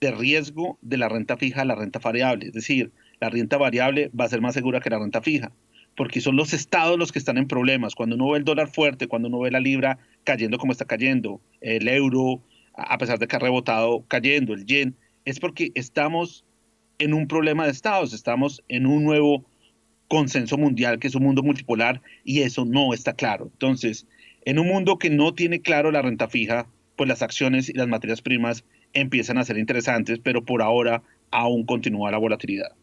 de riesgo de la renta fija a la renta variable, es decir, la renta variable va a ser más segura que la renta fija, porque son los estados los que están en problemas. Cuando uno ve el dólar fuerte, cuando uno ve la libra cayendo como está cayendo, el euro, a pesar de que ha rebotado, cayendo, el yen, es porque estamos en un problema de estados, estamos en un nuevo consenso mundial que es un mundo multipolar y eso no está claro. Entonces, en un mundo que no tiene claro la renta fija, pues las acciones y las materias primas empiezan a ser interesantes, pero por ahora aún continúa la volatilidad.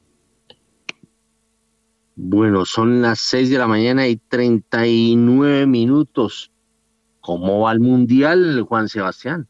Bueno, son las 6 de la mañana y 39 minutos. ¿Cómo va el Mundial, Juan Sebastián?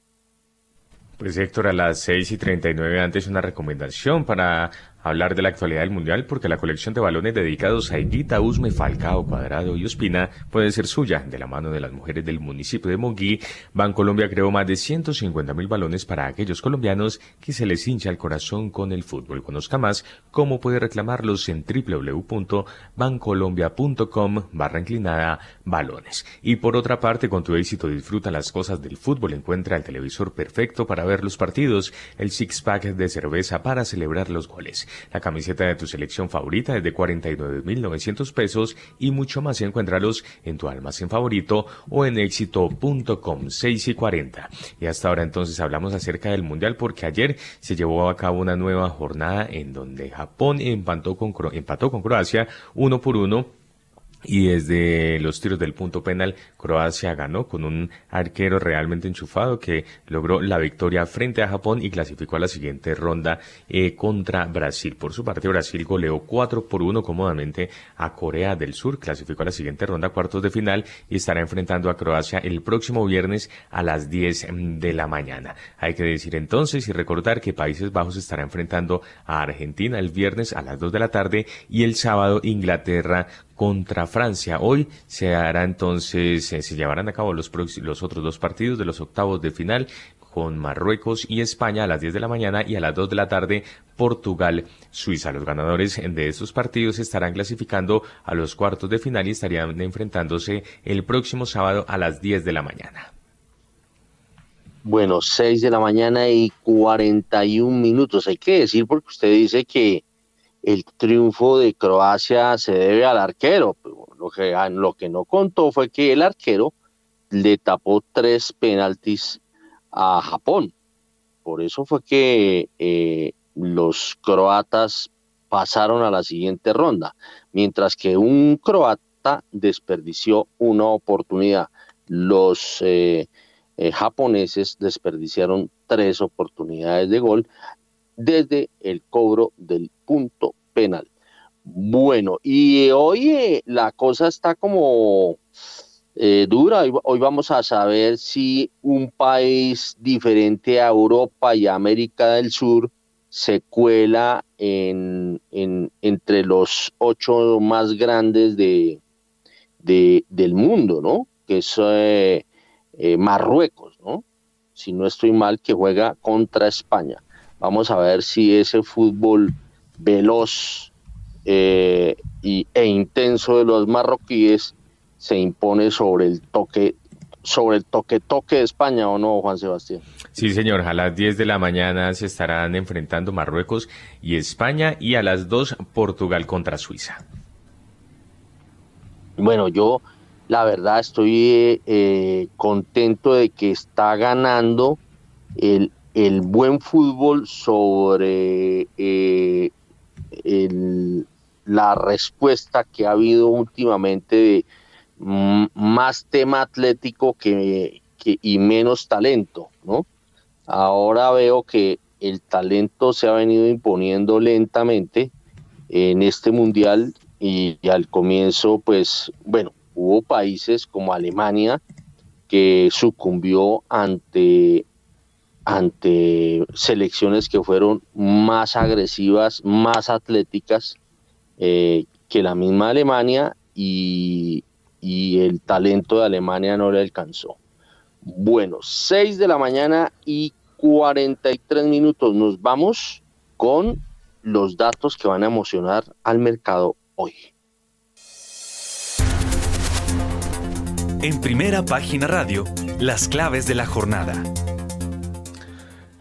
Pues Héctor, a las 6 y 39 antes una recomendación para hablar de la actualidad del Mundial porque la colección de balones dedicados a Higuita, Usme, Falcao, Cuadrado y Ospina puede ser suya de la mano de las mujeres del municipio de Monguí. Bancolombia creó más de 150 mil balones para aquellos colombianos que se les hincha el corazón con el fútbol. Conozca más cómo puede reclamarlos en www.bancolombia.com barra inclinada balones. Y por otra parte, con tu éxito disfruta las cosas del fútbol, encuentra el televisor perfecto para ver los partidos, el six pack de cerveza para celebrar los goles la camiseta de tu selección favorita es de 49.900 pesos y mucho más encuéntralos en tu almacén favorito o en éxito.com 6 y 40. Y hasta ahora entonces hablamos acerca del Mundial porque ayer se llevó a cabo una nueva jornada en donde Japón empató con, empató con Croacia uno por uno y desde los tiros del punto penal, Croacia ganó con un arquero realmente enchufado que logró la victoria frente a Japón y clasificó a la siguiente ronda eh, contra Brasil. Por su parte, Brasil goleó 4 por 1 cómodamente a Corea del Sur, clasificó a la siguiente ronda, cuartos de final, y estará enfrentando a Croacia el próximo viernes a las 10 de la mañana. Hay que decir entonces y recordar que Países Bajos estará enfrentando a Argentina el viernes a las 2 de la tarde y el sábado Inglaterra contra Francia. Hoy se hará entonces, eh, se llevarán a cabo los, otros dos partidos de los octavos de final con Marruecos y España a las 10 de la mañana y a las 2 de la tarde Portugal, Suiza. Los ganadores de estos partidos estarán clasificando a los cuartos de final y estarían enfrentándose el próximo sábado a las 10 de la mañana. Bueno, 6 de la mañana y 41 minutos. Hay que decir porque usted dice que el triunfo de Croacia se debe al arquero. Lo que, ah, lo que no contó fue que el arquero le tapó tres penaltis a Japón. Por eso fue que eh, los croatas pasaron a la siguiente ronda, mientras que un croata desperdició una oportunidad. los eh, eh, japoneses desperdiciaron tres oportunidades de gol desde el cobro del punto penal. Bueno, y hoy la cosa está como eh, dura. Hoy, vamos a saber si un país diferente a Europa y América del Sur se cuela en, entre los ocho más grandes de, del mundo, ¿no? Que es eh, eh, Marruecos, ¿no? Si no estoy mal, que juega contra España. Vamos a ver si ese fútbol veloz eh, y, e intenso de los marroquíes se impone sobre el toque sobre el toque toque de España o no, Juan Sebastián. Sí, señor, a las 10 de la mañana se estarán enfrentando Marruecos y España y a las 2 Portugal contra Suiza. Bueno, yo la verdad estoy eh, contento de que está ganando el, el buen fútbol sobre eh, la respuesta que ha habido últimamente de mm, más tema atlético que, y menos talento, ¿no? Ahora veo que el talento se ha venido imponiendo lentamente en este mundial y, al comienzo, pues, bueno, hubo países como Alemania que sucumbió ante ante selecciones que fueron más agresivas, más atléticas eh, que la misma Alemania y, el talento de Alemania no le alcanzó. Bueno, 6 de la mañana y 43 minutos. Nos vamos con los datos que van a emocionar al mercado hoy. En primera página radio, las claves de la jornada.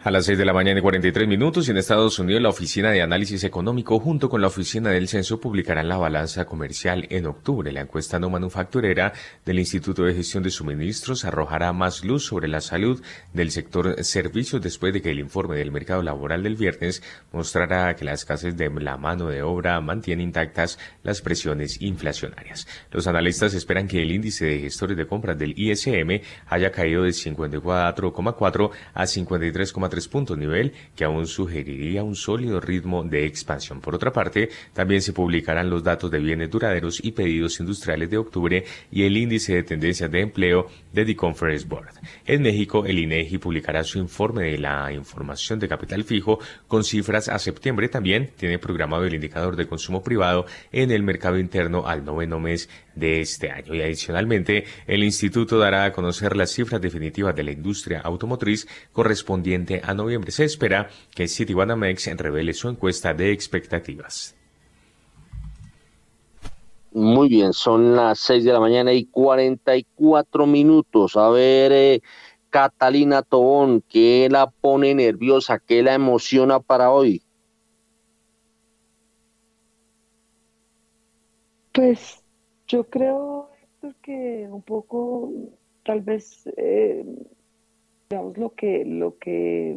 A las 6 de la mañana y 43 minutos en Estados Unidos la Oficina de Análisis Económico junto con la Oficina del Censo publicarán la balanza comercial en octubre. La encuesta no manufacturera del Instituto de Gestión de Suministros arrojará más luz sobre la salud del sector servicios después de que el informe del mercado laboral del viernes mostrará que la escasez de la mano de obra mantiene intactas las presiones inflacionarias. Los analistas esperan que el índice de gestores de compras del ISM haya caído de 54,4 a 53,3 tres puntos, nivel que aún sugeriría un sólido ritmo de expansión. Por otra parte, también se publicarán los datos de bienes duraderos y pedidos industriales de octubre y el índice de tendencias de empleo de The Conference Board. En México, el INEGI publicará su informe de la información de capital fijo con cifras a septiembre. También tiene programado el indicador de consumo privado en el mercado interno al noveno mes de este año. Y adicionalmente, el instituto dará a conocer las cifras definitivas de la industria automotriz correspondiente a noviembre. Se espera que Citibanamex revele su encuesta de expectativas. Muy bien, son las 6 de la mañana y 44 minutos. A ver, eh, Catalina Tobón, ¿qué la pone nerviosa? ¿Qué la emociona para hoy? Pues yo creo que un poco, tal vez, eh, digamos, lo que, lo que,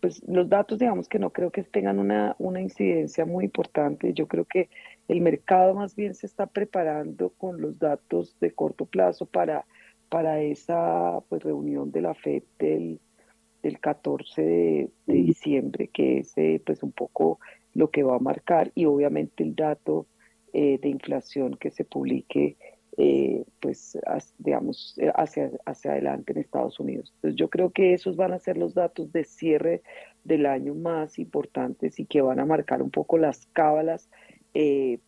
pues los datos, digamos que no creo que tengan una, una incidencia muy importante. Yo creo que el mercado más bien se está preparando con los datos de corto plazo para, para esa pues, reunión de la FED del, del 14 de, diciembre, que es eh, pues un poco lo que va a marcar y obviamente el dato eh, de inflación que se publique, eh, pues, digamos, eh, hacia, hacia adelante en Estados Unidos. Entonces, yo creo que esos van a ser los datos de cierre del año más importantes y que van a marcar un poco las cábalas,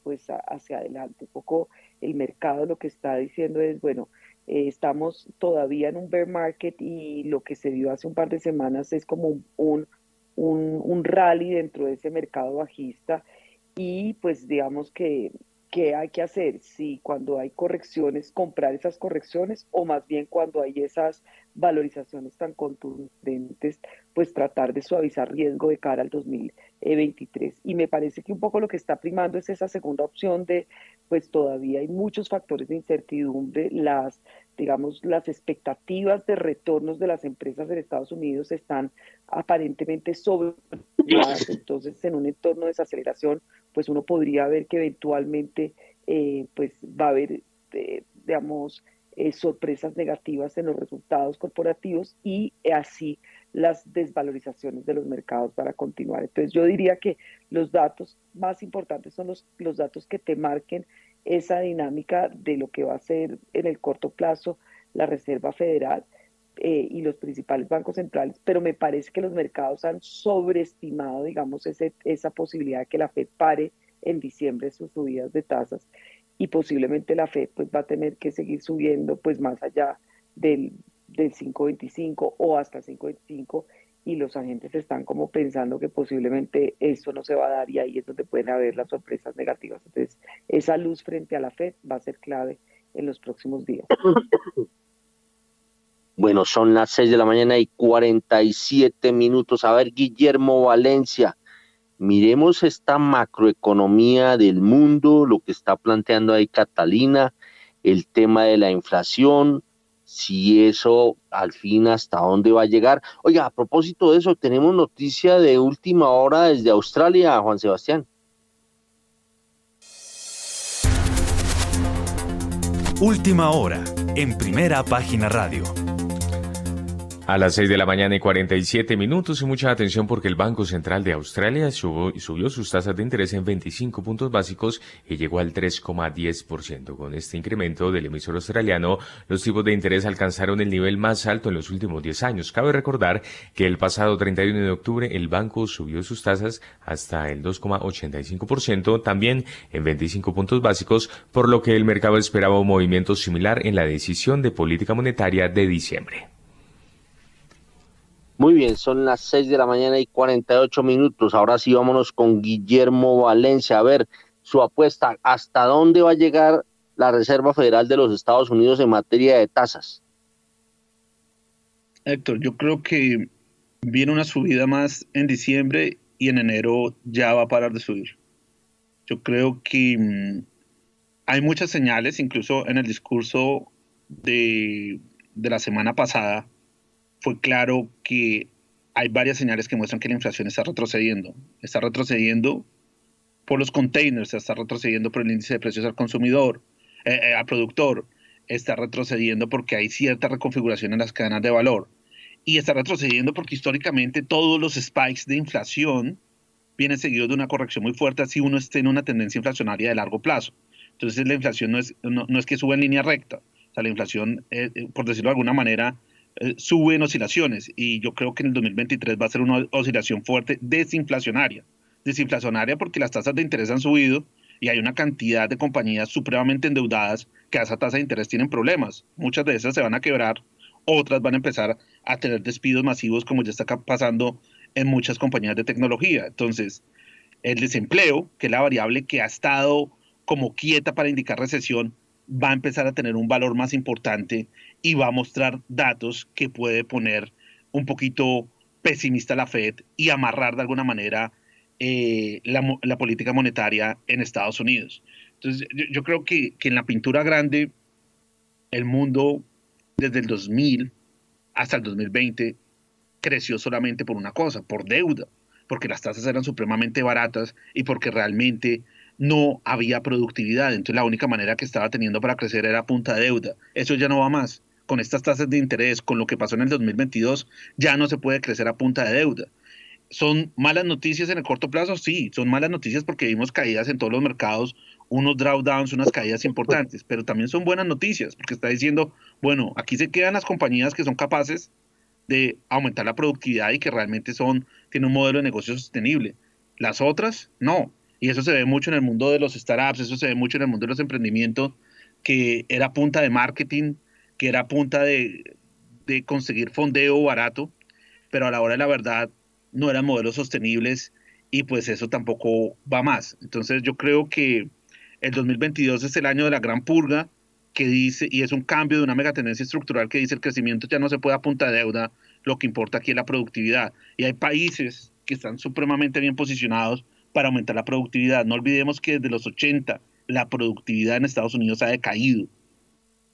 pues, hacia adelante. Un poco el mercado lo que está diciendo es, bueno, estamos todavía en un bear market y lo que se vio hace un par de semanas es como un, un, un rally dentro de ese mercado bajista y pues digamos que, ¿qué hay que hacer? Si cuando hay correcciones, comprar esas correcciones o más bien cuando hay esas valorizaciones tan contundentes, pues tratar de suavizar riesgo de cara al 2023. Y me parece que un poco lo que está primando es esa segunda opción de, pues todavía hay muchos factores de incertidumbre, las digamos, las expectativas de retornos de las empresas en Estados Unidos están aparentemente sobre entonces en un entorno de desaceleración, pues uno podría ver que eventualmente eh, pues va a haber, eh, digamos, eh, sorpresas negativas en los resultados corporativos y así las desvalorizaciones de los mercados para continuar. Entonces yo diría que los datos más importantes son los, los datos que te marquen esa dinámica de lo que va a ser en el corto plazo la Reserva Federal eh, y los principales bancos centrales, pero me parece que los mercados han sobreestimado, digamos, ese, esa posibilidad de que la Fed pare en diciembre sus subidas de tasas y posiblemente la Fed pues va a tener que seguir subiendo pues más allá del, del 5.25 o hasta 5.25 y los agentes están como pensando que posiblemente eso no se va a dar y ahí es donde pueden haber las sorpresas negativas. Entonces, esa luz frente a la Fed va a ser clave en los próximos días. Bueno, son las 6 de la mañana y 47 minutos. A ver, Guillermo Valencia, miremos esta macroeconomía del mundo, lo que está planteando ahí Catalina, el tema de la inflación, si eso al fin hasta dónde va a llegar. Oiga, a propósito de eso, tenemos noticia de última hora desde Australia, Juan Sebastián. Última hora, en primera página radio. A las 6 de la mañana y 47 minutos y mucha atención porque el Banco Central de Australia subió, sus tasas de interés en 25 puntos básicos y llegó al 3,10%. Con este incremento del emisor australiano, los tipos de interés alcanzaron el nivel más alto en los últimos 10 años. Cabe recordar que el pasado 31 de octubre el banco subió sus tasas hasta el 2,85%, también en 25 puntos básicos, por lo que el mercado esperaba un movimiento similar en la decisión de política monetaria de diciembre. Muy bien, son las 6 de la mañana y 48 minutos. Ahora sí vámonos con Guillermo Valencia. A ver, su apuesta, ¿hasta dónde va a llegar la Reserva Federal de los Estados Unidos en materia de tasas? Héctor, yo creo que viene una subida más en diciembre y en enero ya va a parar de subir. Yo creo que mm, hay muchas señales, incluso en el discurso de, de la semana pasada, fue claro que hay varias señales que muestran que la inflación está retrocediendo. Está retrocediendo por los containers, está retrocediendo por el índice de precios al consumidor, eh, eh, al productor, está retrocediendo porque hay cierta reconfiguración en las cadenas de valor y está retrocediendo porque históricamente todos los spikes de inflación vienen seguidos de una corrección muy fuerte si uno esté en una tendencia inflacionaria de largo plazo. Entonces la inflación no es, no, es que suba en línea recta, o sea, la inflación, eh, por decirlo de alguna manera, eh, sube en oscilaciones y yo creo que en el 2023 va a ser una oscilación fuerte desinflacionaria. Desinflacionaria porque las tasas de interés han subido y hay una cantidad de compañías supremamente endeudadas que a esa tasa de interés tienen problemas. Muchas de esas se van a quebrar, otras van a empezar a tener despidos masivos como ya está pasando en muchas compañías de tecnología. Entonces, el desempleo, que es la variable que ha estado como quieta para indicar recesión, va a empezar a tener un valor más importante y va a mostrar datos que puede poner un poquito pesimista la Fed y amarrar de alguna manera eh, la, política monetaria en Estados Unidos. Entonces, yo, creo que, que, en la pintura grande, el mundo desde el 2000 hasta el 2020 creció solamente por una cosa, por deuda, porque las tasas eran supremamente baratas y porque realmente no había productividad. Entonces la única manera que estaba teniendo para crecer era punta de deuda. Eso ya no va más. Con estas tasas de interés, con lo que pasó en el 2022, ya no se puede crecer a punta de deuda. ¿Son malas noticias en el corto plazo? Sí, son malas noticias porque vimos caídas en todos los mercados, unos drawdowns, unas caídas importantes, pero también son buenas noticias porque está diciendo, bueno, aquí se quedan las compañías que son capaces de aumentar la productividad y que realmente son, tienen un modelo de negocio sostenible. Las otras, no. Y eso se ve mucho en el mundo de los startups, eso se ve mucho en el mundo de los emprendimientos, que era punta de marketing, que era punta de, de conseguir fondeo barato, pero a la hora de la verdad no eran modelos sostenibles y pues eso tampoco va más. Entonces yo creo que el 2022 es el año de la gran purga que dice, y es un cambio de una megatendencia estructural que dice el crecimiento ya no se puede a punta de deuda, lo que importa aquí es la productividad. Y hay países que están supremamente bien posicionados para aumentar la productividad. No olvidemos que desde los 80 la productividad en Estados Unidos ha decaído.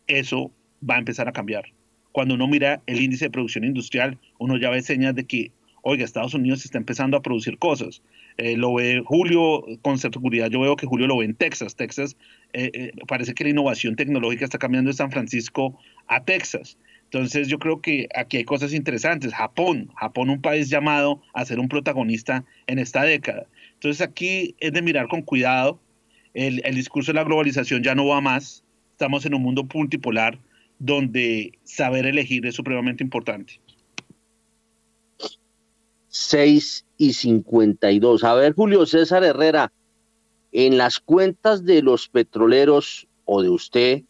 Eso va a empezar a cambiar. Cuando uno mira el índice de producción industrial, uno ya ve señas de que, oiga, Estados Unidos está empezando a producir cosas. eh, lo ve Julio con seguridad, yo veo que Julio lo ve en Texas. Texas eh, parece que la innovación tecnológica está cambiando de San Francisco a Texas. Entonces yo creo que aquí hay cosas interesantes. Japón, Japón un país llamado a ser un protagonista en esta década. Entonces aquí es de mirar con cuidado. El, el discurso de la globalización ya no va más. Estamos en un mundo multipolar donde saber elegir es supremamente importante. 6 y 52. A ver, Julio César Herrera, en las cuentas de los petroleros o de usted,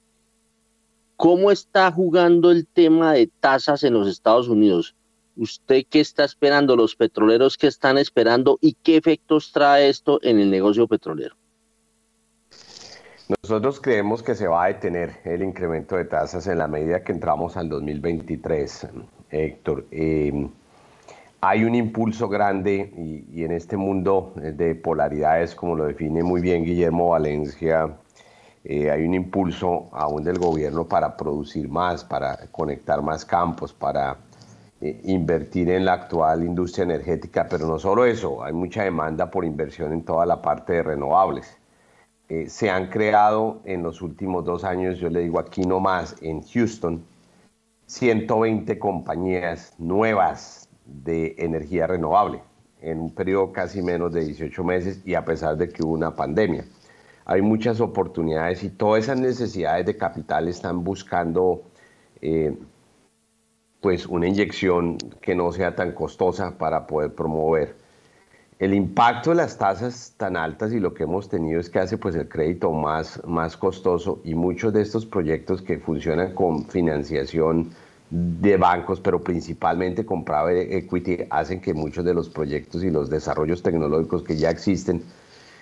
¿cómo está jugando el tema de tasas en los Estados Unidos? ¿Usted qué está esperando? ¿Los petroleros qué están esperando? ¿Y qué efectos trae esto en el negocio petrolero? Nosotros creemos que se va a detener el incremento de tasas en la medida que entramos al 2023, Héctor. Em, hay un impulso grande y, en este mundo de polaridades, como lo define muy bien Guillermo Valencia, eh, hay un impulso aún del gobierno para producir más, para conectar más campos, para invertir en la actual industria energética, pero no solo eso, hay mucha demanda por inversión en toda la parte de renovables. Eh, se han creado en los últimos dos años, yo le digo aquí nomás, en Houston, 120 compañías nuevas de energía renovable en un periodo casi menos de 18 meses y a pesar de que hubo una pandemia. Hay muchas oportunidades y todas esas necesidades de capital están buscando eh, pues una inyección que no sea tan costosa para poder promover. El impacto de las tasas tan altas y lo que hemos tenido es que hace pues el crédito más, más costoso y muchos de estos proyectos que funcionan con financiación de bancos, pero principalmente con private equity, hacen que muchos de los proyectos y los desarrollos tecnológicos que ya existen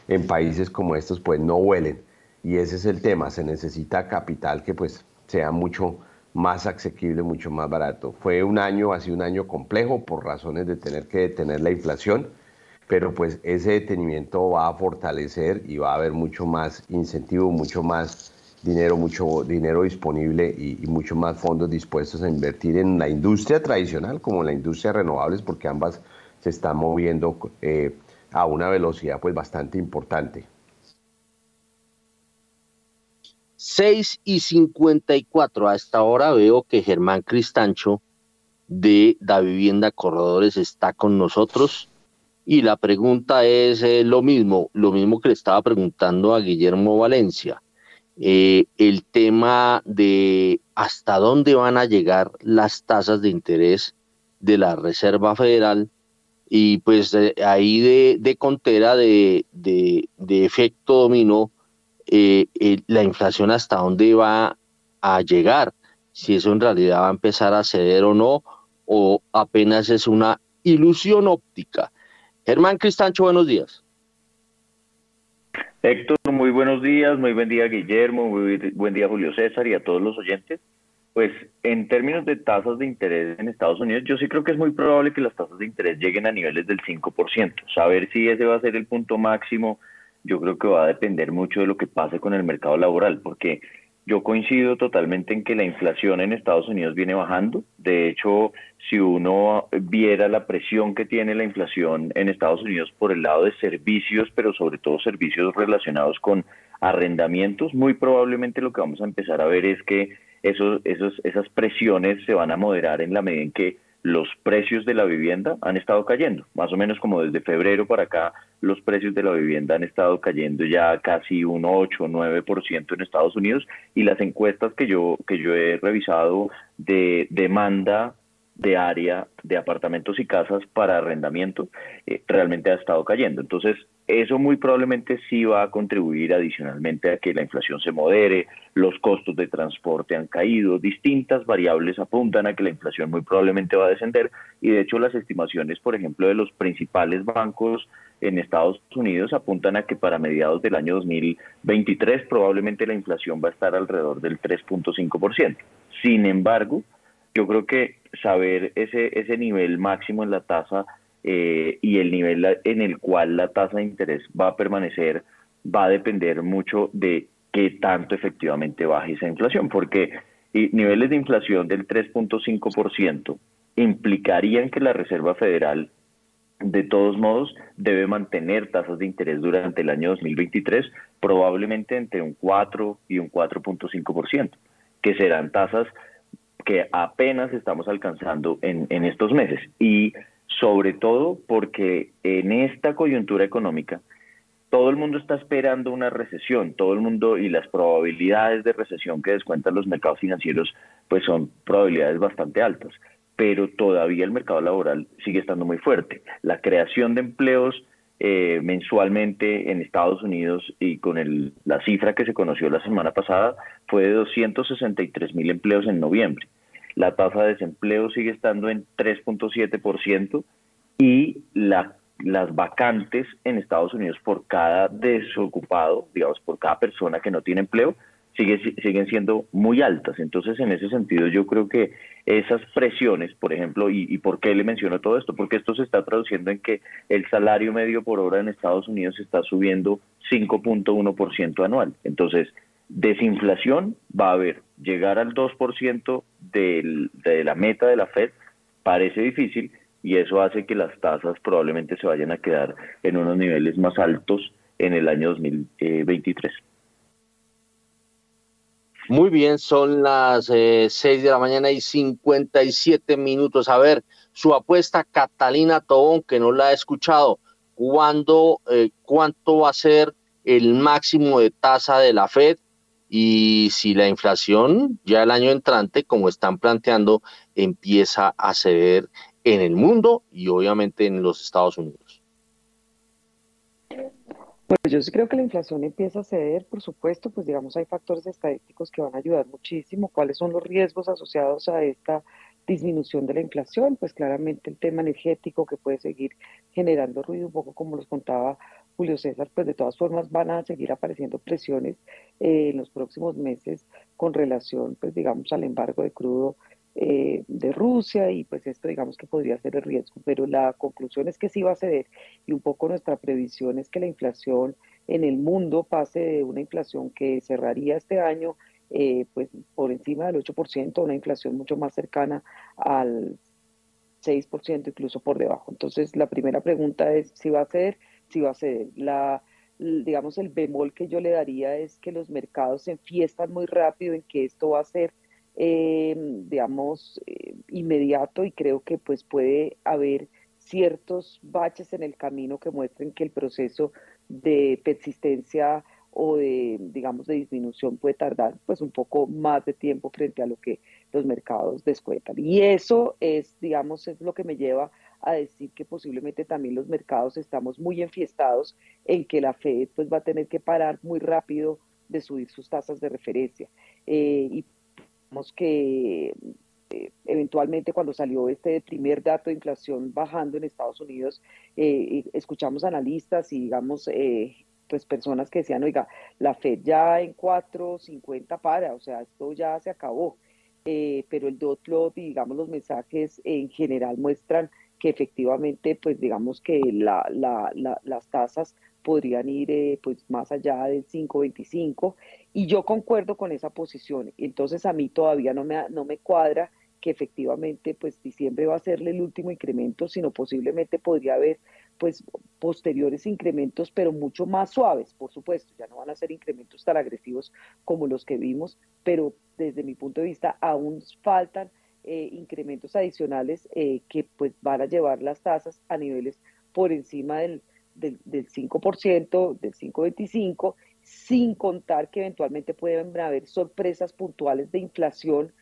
en países como estos pues no huelen. Y ese es el tema, se necesita capital que pues sea mucho más asequible, mucho más barato. Fue un año, sido un año complejo por razones de tener que detener la inflación, pero pues ese detenimiento va a fortalecer y va a haber mucho más incentivo, mucho más dinero, mucho dinero disponible y, mucho más fondos dispuestos a invertir en la industria tradicional como en la industria renovables, porque ambas se están moviendo eh, a una velocidad pues bastante importante. 6 y 54. A esta hora veo que Germán Cristancho de Da Vivienda Corredores está con nosotros. Y la pregunta es eh, lo mismo, lo mismo que le estaba preguntando a Guillermo Valencia. Eh, el tema de hasta dónde van a llegar las tasas de interés de la Reserva Federal y pues ahí de, de contera de, de, de efecto dominó eh, eh, la inflación hasta dónde va a llegar, si eso en realidad va a empezar a ceder o no, o apenas es una ilusión óptica. Germán Cristancho, buenos días. Héctor, muy buenos días, muy buen día Guillermo, muy buen día Julio César y a todos los oyentes. Pues en términos de tasas de interés en Estados Unidos, yo sí creo que es muy probable que las tasas de interés lleguen a niveles del 5%. Saber si ese va a ser el punto máximo yo creo que va a depender mucho de lo que pase con el mercado laboral, porque yo coincido totalmente en que la inflación en Estados Unidos viene bajando. De hecho, si uno viera la presión que tiene la inflación en Estados Unidos por el lado de servicios, pero sobre todo servicios relacionados con arrendamientos, muy probablemente lo que vamos a empezar a ver es que esos, esos, esas presiones se van a moderar en la medida en que los precios de la vivienda han estado cayendo, más o menos como desde febrero para acá los precios de la vivienda han estado cayendo ya casi un 8 o 9% en Estados Unidos. Y las encuestas que yo que yo he revisado de demanda de área de apartamentos y casas para arrendamiento eh, realmente ha estado cayendo. Entonces, eso muy probablemente sí va a contribuir adicionalmente a que la inflación se modere, los costos de transporte han caído, distintas variables apuntan a que la inflación muy probablemente va a descender y de hecho las estimaciones, por ejemplo, de los principales bancos en Estados Unidos apuntan a que para mediados del año 2023 probablemente la inflación va a estar alrededor del 3.5%. Sin embargo, yo creo que saber ese, ese nivel máximo en la tasa eh, y el nivel en el cual la tasa de interés va a permanecer va a depender mucho de qué tanto efectivamente baje esa inflación, porque niveles de inflación del 3.5% implicarían que la Reserva Federal de todos modos debe mantener tasas de interés durante el año 2023, probablemente entre un 4 y un 4.5%, que serán tasas que apenas estamos alcanzando en, en estos meses. Y sobre todo porque en esta coyuntura económica, todo el mundo está esperando una recesión, todo el mundo y las probabilidades de recesión que descuentan los mercados financieros, pues son probabilidades bastante altas pero todavía el mercado laboral sigue estando muy fuerte. La creación de empleos eh, mensualmente en Estados Unidos y con el, la cifra que se conoció la semana pasada fue de 263 mil empleos en noviembre. La tasa de desempleo sigue estando en 3.7% y la, las vacantes en Estados Unidos por cada desocupado, digamos, por cada persona que no tiene empleo, siguen siendo muy altas. Entonces, en ese sentido, yo creo que esas presiones, por ejemplo, y, por qué le menciono todo esto? Porque esto se está traduciendo en que el salario medio por hora en Estados Unidos está subiendo 5.1% anual. Entonces, desinflación va a haber. Llegar al 2% del, de la meta de la Fed parece difícil y eso hace que las tasas probablemente se vayan a quedar en unos niveles más altos en el año 2023. Muy bien, son las eh, 6 de la mañana y 57 minutos. A ver, su apuesta, Catalina Tobón, que no la he escuchado. ¿Cuándo, eh, ¿Cuánto va a ser el máximo de tasa de la Fed? Y si la inflación ya el año entrante, como están planteando, empieza a ceder en el mundo y obviamente en los Estados Unidos. Pues yo sí creo que la inflación empieza a ceder, por supuesto, pues digamos hay factores estadísticos que van a ayudar muchísimo. ¿Cuáles son los riesgos asociados a esta disminución de la inflación? Pues claramente el tema energético que puede seguir generando ruido, un poco como los contaba Julio César, pues de todas formas van a seguir apareciendo presiones eh, en los próximos meses con relación, pues digamos, al embargo de crudo eh, de Rusia y pues esto digamos que podría ser el riesgo, pero la conclusión es que sí va a ceder y un poco nuestra previsión es que la inflación en el mundo pase de una inflación que cerraría este año eh, pues por encima del 8%, una inflación mucho más cercana al 6%, incluso por debajo. Entonces la primera pregunta es si va a ceder, si va a ceder. La, digamos, el bemol que yo le daría es que los mercados se enfiestan muy rápido en que esto va a ser eh, digamos, eh, inmediato y creo que pues puede haber ciertos baches en el camino que muestren que el proceso de persistencia o de, digamos, de disminución puede tardar pues un poco más de tiempo frente a lo que los mercados descuentan. Y eso es, digamos, es lo que me lleva a decir que posiblemente también los mercados estamos muy enfiestados en que la Fed pues va a tener que parar muy rápido de subir sus tasas de referencia. Eh, y que eh, eventualmente cuando salió este primer dato de inflación bajando en Estados Unidos, eh, escuchamos analistas y digamos, eh, pues personas que decían, oiga, la Fed ya en 4.50 para, o sea, esto ya se acabó. pero el dot plot y digamos los mensajes en general muestran que efectivamente, pues digamos que la, las tasas podrían ir pues más allá del 5.25 y yo concuerdo con esa posición. Entonces a mí todavía no me, no me cuadra que efectivamente pues diciembre va a serle el último incremento, sino posiblemente podría haber pues posteriores incrementos, pero mucho más suaves, por supuesto, ya no van a ser incrementos tan agresivos como los que vimos, pero desde mi punto de vista aún faltan eh, incrementos adicionales eh, que pues van a llevar las tasas a niveles por encima del, del, del 5%, del 5,25%, sin contar que eventualmente pueden haber sorpresas puntuales de inflación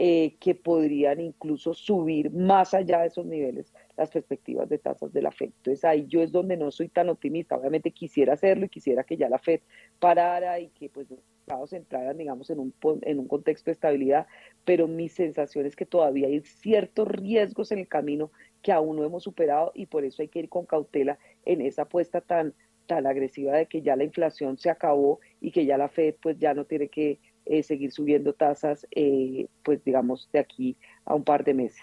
eh, que podrían incluso subir más allá de esos niveles las perspectivas de tasas de la FED. Entonces ahí yo es donde no soy tan optimista. Obviamente quisiera hacerlo y quisiera que ya la FED parara y que pues los mercados entraran, digamos, en un, en un contexto de estabilidad, pero mi sensación es que todavía hay ciertos riesgos en el camino que aún no hemos superado y por eso hay que ir con cautela en esa apuesta tan tan agresiva de que ya la inflación se acabó y que ya la Fed pues ya no tiene que eh, seguir subiendo tasas eh, pues digamos de aquí a un par de meses.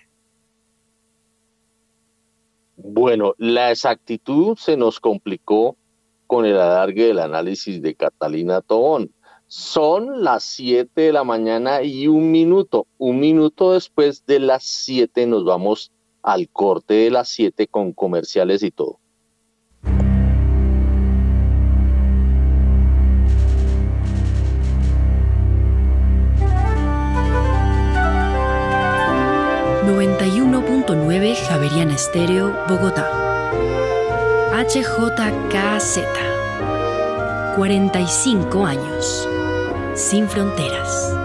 Bueno, la exactitud se nos complicó con el alargue del análisis de Catalina Tobón. Son las 7 de la mañana y un minuto. Un minuto después de las 7 nos vamos al corte de las 7 con comerciales y todo. ...91.9 Javeriana Estéreo, Bogotá. HJKZ. 45 años. Sin fronteras.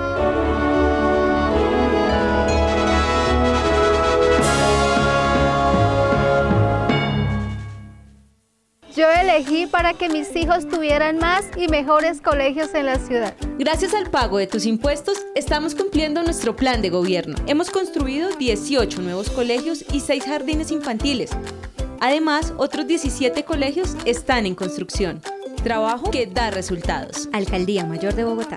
Yo elegí para que mis hijos tuvieran más y mejores colegios en la ciudad. Gracias al pago de tus impuestos, estamos cumpliendo nuestro plan de gobierno. Hemos construido 18 nuevos colegios y 6 jardines infantiles. Además, otros 17 colegios están en construcción. Trabajo que da resultados. Alcaldía Mayor de Bogotá.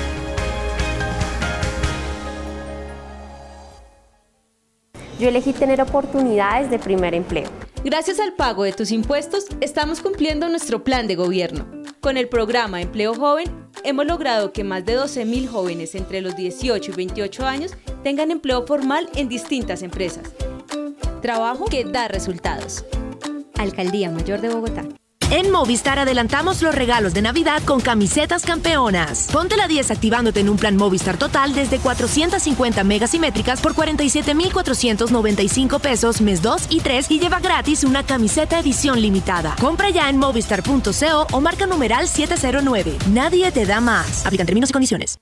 Yo elegí tener oportunidades de primer empleo. Gracias al pago de tus impuestos, estamos cumpliendo nuestro plan de gobierno. Con el programa Empleo Joven, hemos logrado que más de 12.000 jóvenes entre los 18 y 28 años tengan empleo formal en distintas empresas. Trabajo que da resultados. Alcaldía Mayor de Bogotá. En Movistar adelantamos los regalos de Navidad con camisetas campeonas. Ponte la 10 activándote en un plan Movistar total desde 450 megasimétricas por 47,495 pesos mes 2 y 3 y lleva gratis una camiseta edición limitada. Compra ya en movistar.co o marca numeral 709. Nadie te da más. Aplican términos y condiciones.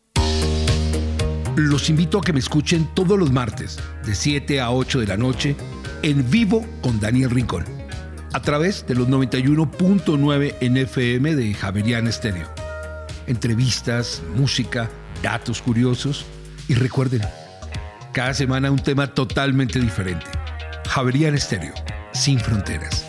Los invito a que me escuchen todos los martes de 7 a 8 de la noche en vivo con Daniel Rincón a través de los 91.9 NFM de Javerian Estéreo. Entrevistas, música, datos curiosos y recuerden, cada semana un tema totalmente diferente. Javerian Estéreo, sin fronteras.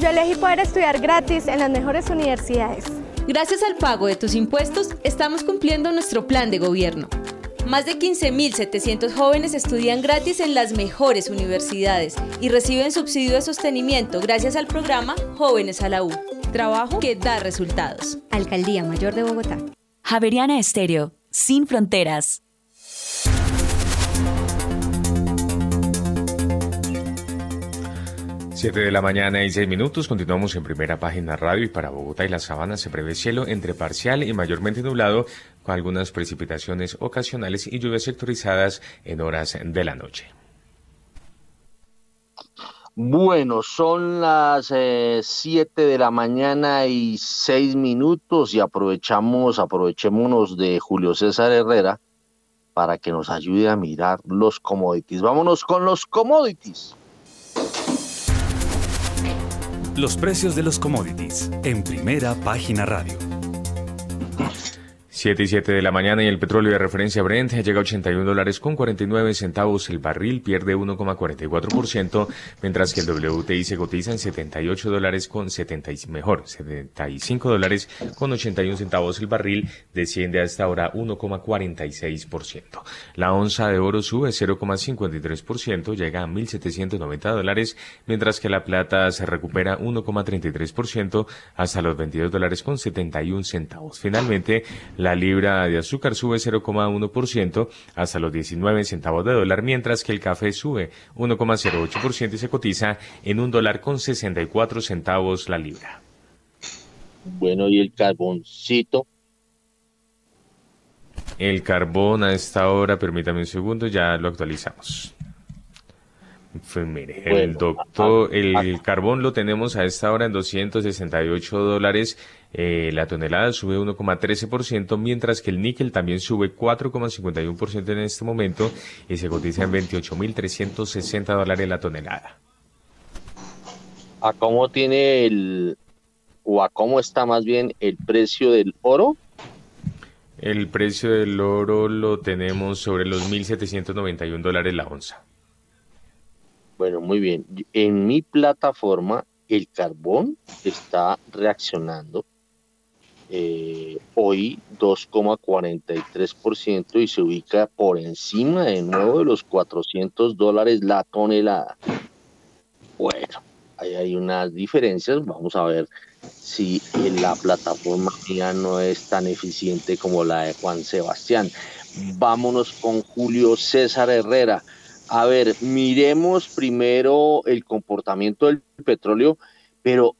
Yo elegí poder estudiar gratis en las mejores universidades. Gracias al pago de tus impuestos, estamos cumpliendo nuestro plan de gobierno. Más de 15.700 jóvenes estudian gratis en las mejores universidades y reciben subsidio de sostenimiento gracias al programa Jóvenes a la U. Trabajo que da resultados. Alcaldía Mayor de Bogotá. Javeriana Estéreo, sin fronteras. 7 de la mañana y 6 minutos, continuamos en primera página radio y para Bogotá y la Sabana se prevé cielo entre parcial y mayormente nublado con algunas precipitaciones ocasionales y lluvias sectorizadas en horas de la noche. Bueno, son las 7 eh, de la mañana y 6 minutos y aprovechamos, aprovechémonos de Julio César Herrera para que nos ayude a mirar los commodities. Vámonos con los commodities. Los precios de los commodities en primera página radio. 7 y 7 de la mañana y el petróleo de referencia Brent llega a 81 dólares con 49 centavos. El barril pierde 1,44%, mientras que el WTI se cotiza en 78 dólares con 70, mejor, 75 dólares con 81 centavos. El barril desciende hasta ahora 1,46%. La onza de oro sube 0,53%, llega a 1.790 dólares, mientras que la plata se recupera 1,33% hasta los 22 dólares con 71 centavos. Finalmente, la la libra de azúcar sube 0,1% hasta los 19 centavos de dólar, mientras que el café sube 1,08% y se cotiza en un dólar con 64 centavos la libra. Bueno, ¿y el carboncito? El carbón a esta hora, permítame un segundo, ya lo actualizamos. Pues mire, el doctor, el carbón lo tenemos a esta hora en 268 dólares. Eh, la tonelada sube 1,13%, mientras que el níquel también sube 4,51% en este momento y se cotiza en 28.360 dólares la tonelada. ¿A cómo tiene el, o a cómo está más bien el precio del oro? El precio del oro lo tenemos sobre los 1.791 dólares la onza. Bueno, muy bien. En mi plataforma el carbón está reaccionando eh, hoy 2,43% y se ubica por encima de nuevo de los 400 dólares la tonelada. Bueno, ahí hay unas diferencias. Vamos a ver si la plataforma ya no es tan eficiente como la de Juan Sebastián. Vámonos con Julio César Herrera. A ver, miremos primero el comportamiento del petróleo, pero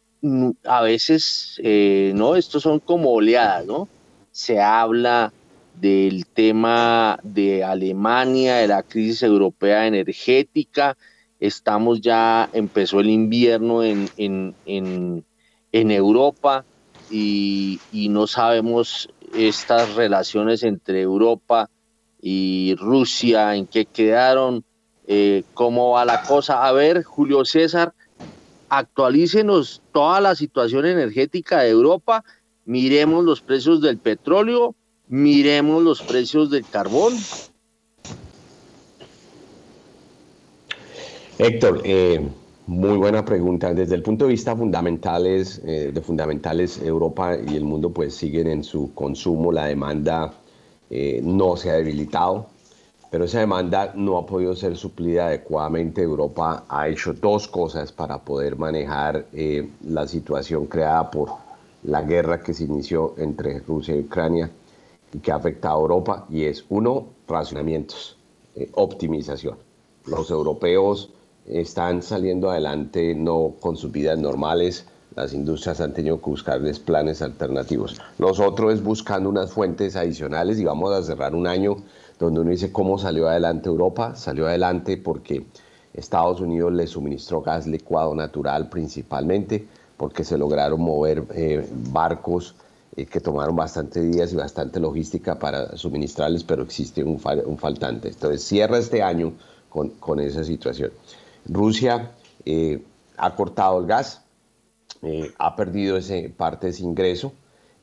a veces, eh, ¿no? Estos son como oleadas, ¿no? Se habla del tema de Alemania, de la crisis europea energética. Estamos ya, empezó el invierno en, en, en, en Europa y, no sabemos estas relaciones entre Europa y Rusia, en qué quedaron. Eh, cómo va la cosa. A ver, Julio César, actualícenos toda la situación energética de Europa, miremos los precios del petróleo, miremos los precios del carbón. Héctor, eh, muy buena pregunta. Desde el punto de vista fundamentales, eh, de fundamentales, Europa y el mundo pues siguen en su consumo, la demanda no se ha debilitado, pero esa demanda no ha podido ser suplida adecuadamente. Europa ha hecho dos cosas para poder manejar eh, la situación creada por la guerra que se inició entre Rusia y Ucrania y que ha afectado a Europa, y es uno, racionamientos, eh, optimización. Los europeos están saliendo adelante no con sus vidas normales, las industrias han tenido que buscarles planes alternativos. Nosotros es buscando unas fuentes adicionales y vamos a cerrar un año donde uno dice cómo salió adelante Europa. Salió adelante porque Estados Unidos le suministró gas licuado natural principalmente, porque se lograron mover eh, barcos eh, que tomaron bastante días y bastante logística para suministrarles, pero existe un, faltante. Entonces cierra este año con, esa situación. Rusia eh, ha cortado el gas, ha perdido ese, parte de ese ingreso.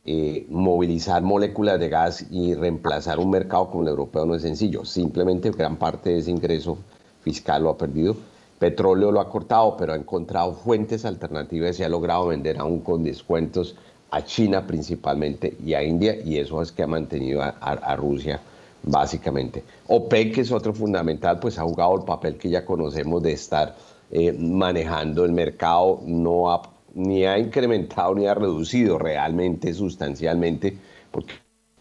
Eh, movilizar moléculas de gas y reemplazar un mercado como el europeo no es sencillo. Simplemente gran parte de ese ingreso fiscal lo ha perdido. Petróleo lo ha cortado, pero ha encontrado fuentes alternativas y ha logrado vender aún con descuentos a China principalmente y a India, y eso es que ha mantenido a, Rusia básicamente. OPEC, que es otro fundamental, pues ha jugado el papel que ya conocemos de estar eh, manejando el mercado, no ha ni ha incrementado ni ha reducido realmente sustancialmente, porque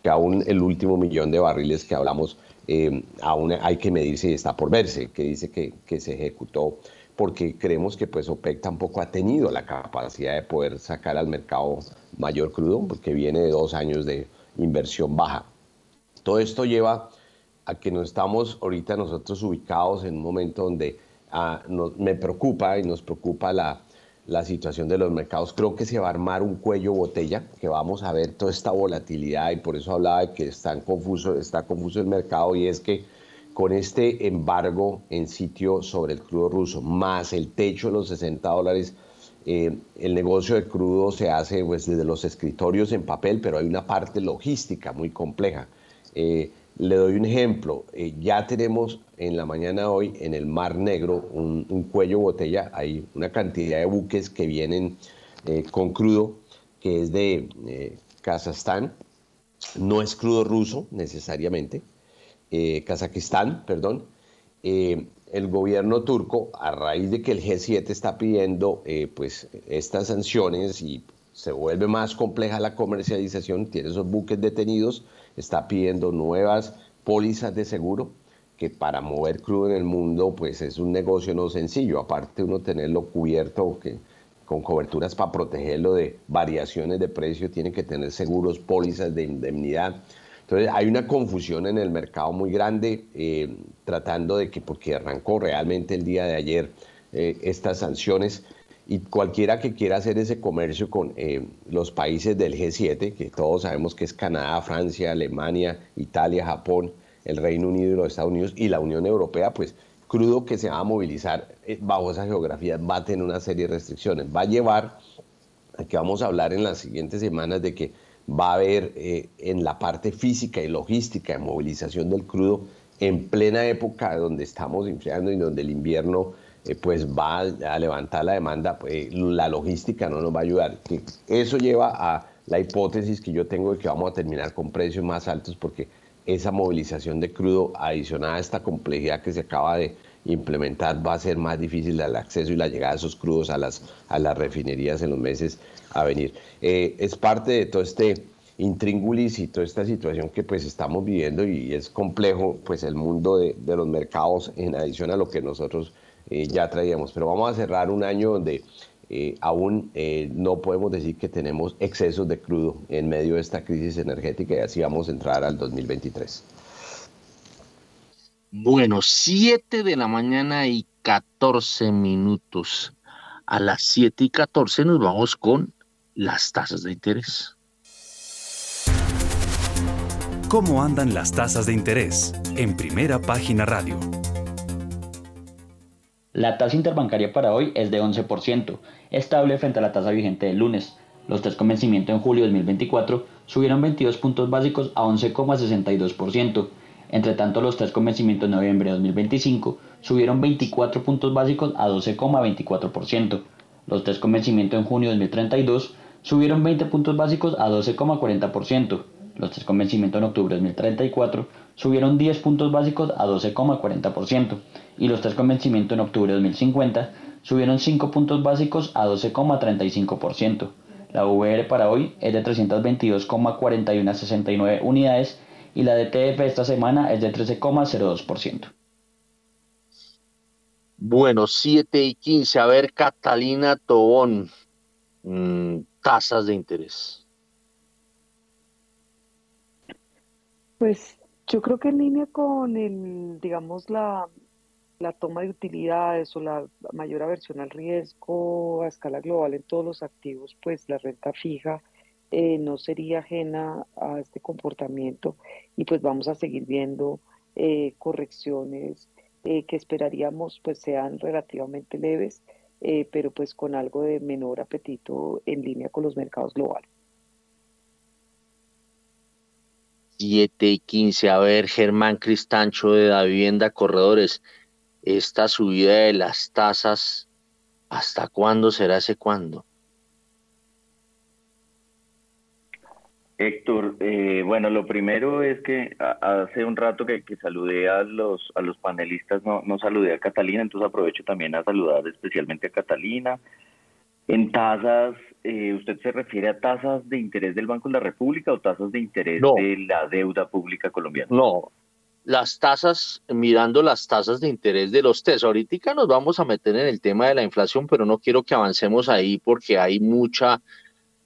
aún el último millón de barriles que hablamos, eh, aún hay que medir si está por verse, que dice que, se ejecutó porque creemos que pues OPEC tampoco ha tenido la capacidad de poder sacar al mercado mayor crudo, porque viene de dos años de inversión baja. Todo esto lleva a que no estamos ahorita nosotros ubicados en un momento donde ah, me preocupa y nos preocupa la, la situación de los mercados. Creo que se va a armar un cuello botella, que vamos a ver toda esta volatilidad y por eso hablaba de que está confuso, está confuso el mercado y es que con este embargo en sitio sobre el crudo ruso, más el techo de los 60 dólares, eh, el negocio de crudo se hace pues, desde los escritorios en papel, pero hay una parte logística muy compleja. Eh, le doy un ejemplo. Eh, ya tenemos en la mañana hoy en el Mar Negro un, cuello botella. Hay una cantidad de buques que vienen con crudo que es de Kazajstán. No es crudo ruso necesariamente, eh, Kazajistán, perdón, eh, el gobierno turco, a raíz de que el G7 está pidiendo eh, pues, estas sanciones y se vuelve más compleja la comercialización, tiene esos buques detenidos, está pidiendo nuevas pólizas de seguro, que para mover crudo en el mundo pues es un negocio no sencillo, aparte uno tenerlo cubierto que, con coberturas para protegerlo de variaciones de precio, tiene que tener seguros, pólizas de indemnidad. Entonces hay una confusión en el mercado muy grande eh, tratando de que, porque arrancó realmente el día de ayer eh, estas sanciones y cualquiera que quiera hacer ese comercio con eh, los países del G7, que todos sabemos que es Canadá, Francia, Alemania, Italia, Japón, el Reino Unido y los Estados Unidos y la Unión Europea, pues crudo que se va a movilizar bajo esa geografía va a tener una serie de restricciones. Va a llevar a que vamos a hablar en las siguientes semanas de que va a haber eh, en la parte física y logística de movilización del crudo en plena época donde estamos enfriando y donde el invierno eh, pues va a levantar la demanda, pues, la logística no nos va a ayudar. Eso lleva a la hipótesis que yo tengo de que vamos a terminar con precios más altos porque esa movilización de crudo adicionada a esta complejidad que se acaba de implementar va a ser más difícil el acceso y la llegada de esos crudos a las, a las refinerías en los meses a venir. Eh, es parte de todo este intríngulis y toda esta situación que pues estamos viviendo y es complejo pues el mundo de, los mercados en adición a lo que nosotros eh, ya traíamos. Pero vamos a cerrar un año donde eh, aún no podemos decir que tenemos excesos de crudo en medio de esta crisis energética y así vamos a entrar al 2023. Bueno, 7 de la mañana y 14 minutos. A las 7 y 14 nos vamos con las tasas de interés. ¿Cómo andan las tasas de interés? En primera página radio. La tasa interbancaria para hoy es de 11%, estable frente a la tasa vigente del lunes. Los tres con vencimiento en julio de 2024 subieron 22 puntos básicos a 11,62%. Entre tanto, los tres con vencimiento en noviembre de 2025 subieron 24 puntos básicos a 12,24%. Los tres con vencimiento en junio de 2032 subieron 20 puntos básicos a 12,40%. Los tres con vencimiento en octubre de 2034 subieron 10 puntos básicos a 12,40%. Y los tres con vencimiento en octubre de 2050 subieron 5 puntos básicos a 12,35%. La VR para hoy es de 322,4169 unidades y la DTF esta semana es de 13,02%. Bueno, 7 y 15. A ver, Catalina Tobón, mm, tasas de interés. Pues yo creo que en línea con el, digamos, la, la toma de utilidades o la mayor aversión al riesgo a escala global en todos los activos, pues la renta fija eh, no sería ajena a este comportamiento y pues vamos a seguir viendo eh, correcciones eh, que esperaríamos pues sean relativamente leves, pero pues con algo de menor apetito en línea con los mercados globales. 7 y 15. A ver, Germán Cristancho de la vivienda Corredores, esta subida de las tasas, ¿hasta cuándo será ese cuándo? Héctor, eh, bueno, lo primero es que hace un rato que, saludé a los, a los panelistas, no, no saludé a Catalina, entonces aprovecho también a saludar especialmente a Catalina. En tasas, eh, ¿usted se refiere a tasas de interés del Banco de la República o tasas de interés de la deuda pública colombiana? No, las tasas, mirando las tasas de interés de los test. Ahorita nos vamos a meter en el tema de la inflación, pero no quiero que avancemos ahí porque hay mucha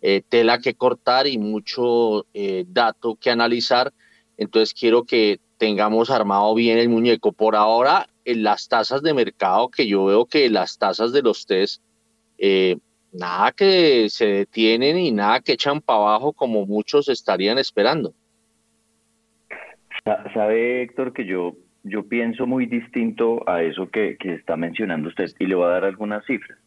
eh, tela que cortar y mucho eh, dato que analizar. Entonces quiero que tengamos armado bien el muñeco. Por ahora, en las tasas de mercado, que yo veo que las tasas de los test, eh, nada que se detienen y nada que echan para abajo como muchos estarían esperando. Sabe, Héctor, que yo, yo pienso muy distinto a eso que, está mencionando usted y le voy a dar algunas cifras.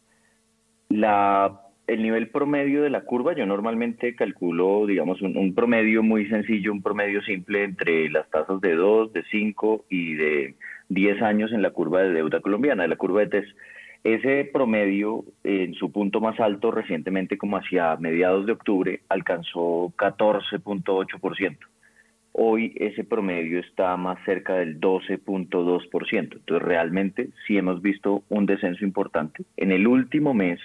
La, el nivel promedio de la curva, yo normalmente calculo, digamos, un, promedio muy sencillo, un promedio simple entre las tasas de 2, de 5 y de 10 años en la curva de deuda colombiana, de la curva de TES. Ese promedio, en su punto más alto recientemente, como hacia mediados de octubre, alcanzó 14.8%. Hoy ese promedio está más cerca del 12.2%. Entonces realmente sí hemos visto un descenso importante. En el último mes,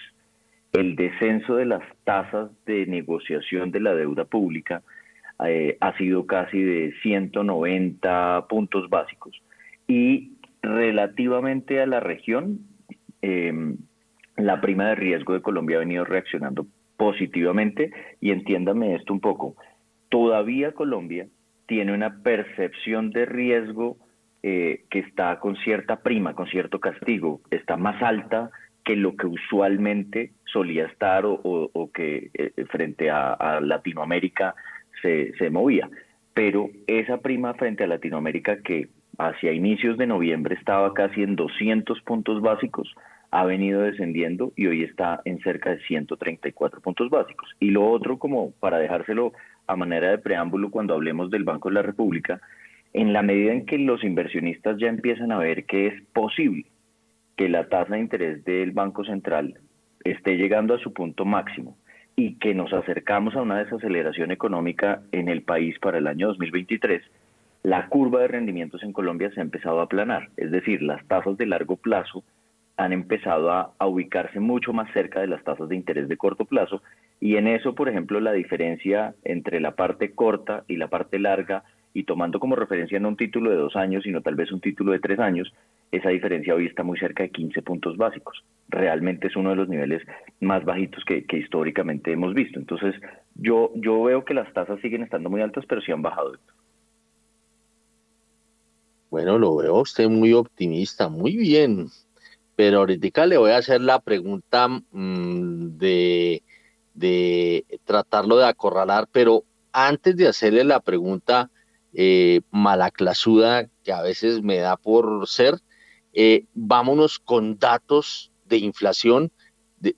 el descenso de las tasas de negociación de la deuda pública eh, ha sido casi de 190 puntos básicos. Y relativamente a la región, em, la prima de riesgo de Colombia ha venido reaccionando positivamente y entiéndame esto un poco. Todavía Colombia tiene una percepción de riesgo eh, que está con cierta prima, con cierto castigo, está más alta que lo que usualmente solía estar o, que eh, frente a, Latinoamérica se, se, movía. Pero esa prima frente a Latinoamérica que hacia inicios de noviembre estaba casi en 200 puntos básicos, ha venido descendiendo y hoy está en cerca de 134 puntos básicos. Y lo otro, como para dejárselo a manera de preámbulo cuando hablemos del Banco de la República, en la medida en que los inversionistas ya empiezan a ver que es posible que la tasa de interés del Banco Central esté llegando a su punto máximo y que nos acercamos a una desaceleración económica en el país para el año 2023, la curva de rendimientos en Colombia se ha empezado a aplanar, es decir, las tasas de largo plazo han empezado a, ubicarse mucho más cerca de las tasas de interés de corto plazo y en eso, por ejemplo, la diferencia entre la parte corta y la parte larga, y tomando como referencia no un título de dos años, sino tal vez un título de tres años, esa diferencia hoy está muy cerca de 15 puntos básicos. Realmente es uno de los niveles más bajitos que, históricamente hemos visto. Entonces, yo, yo veo que las tasas siguen estando muy altas, pero sí han bajado. Bueno, lo veo usted muy optimista, muy bien. Pero ahorita le voy a hacer la pregunta mm, de de tratarlo de acorralar, pero antes de hacerle la pregunta eh, malaclasuda que a veces me da por ser, eh, vámonos con datos de inflación.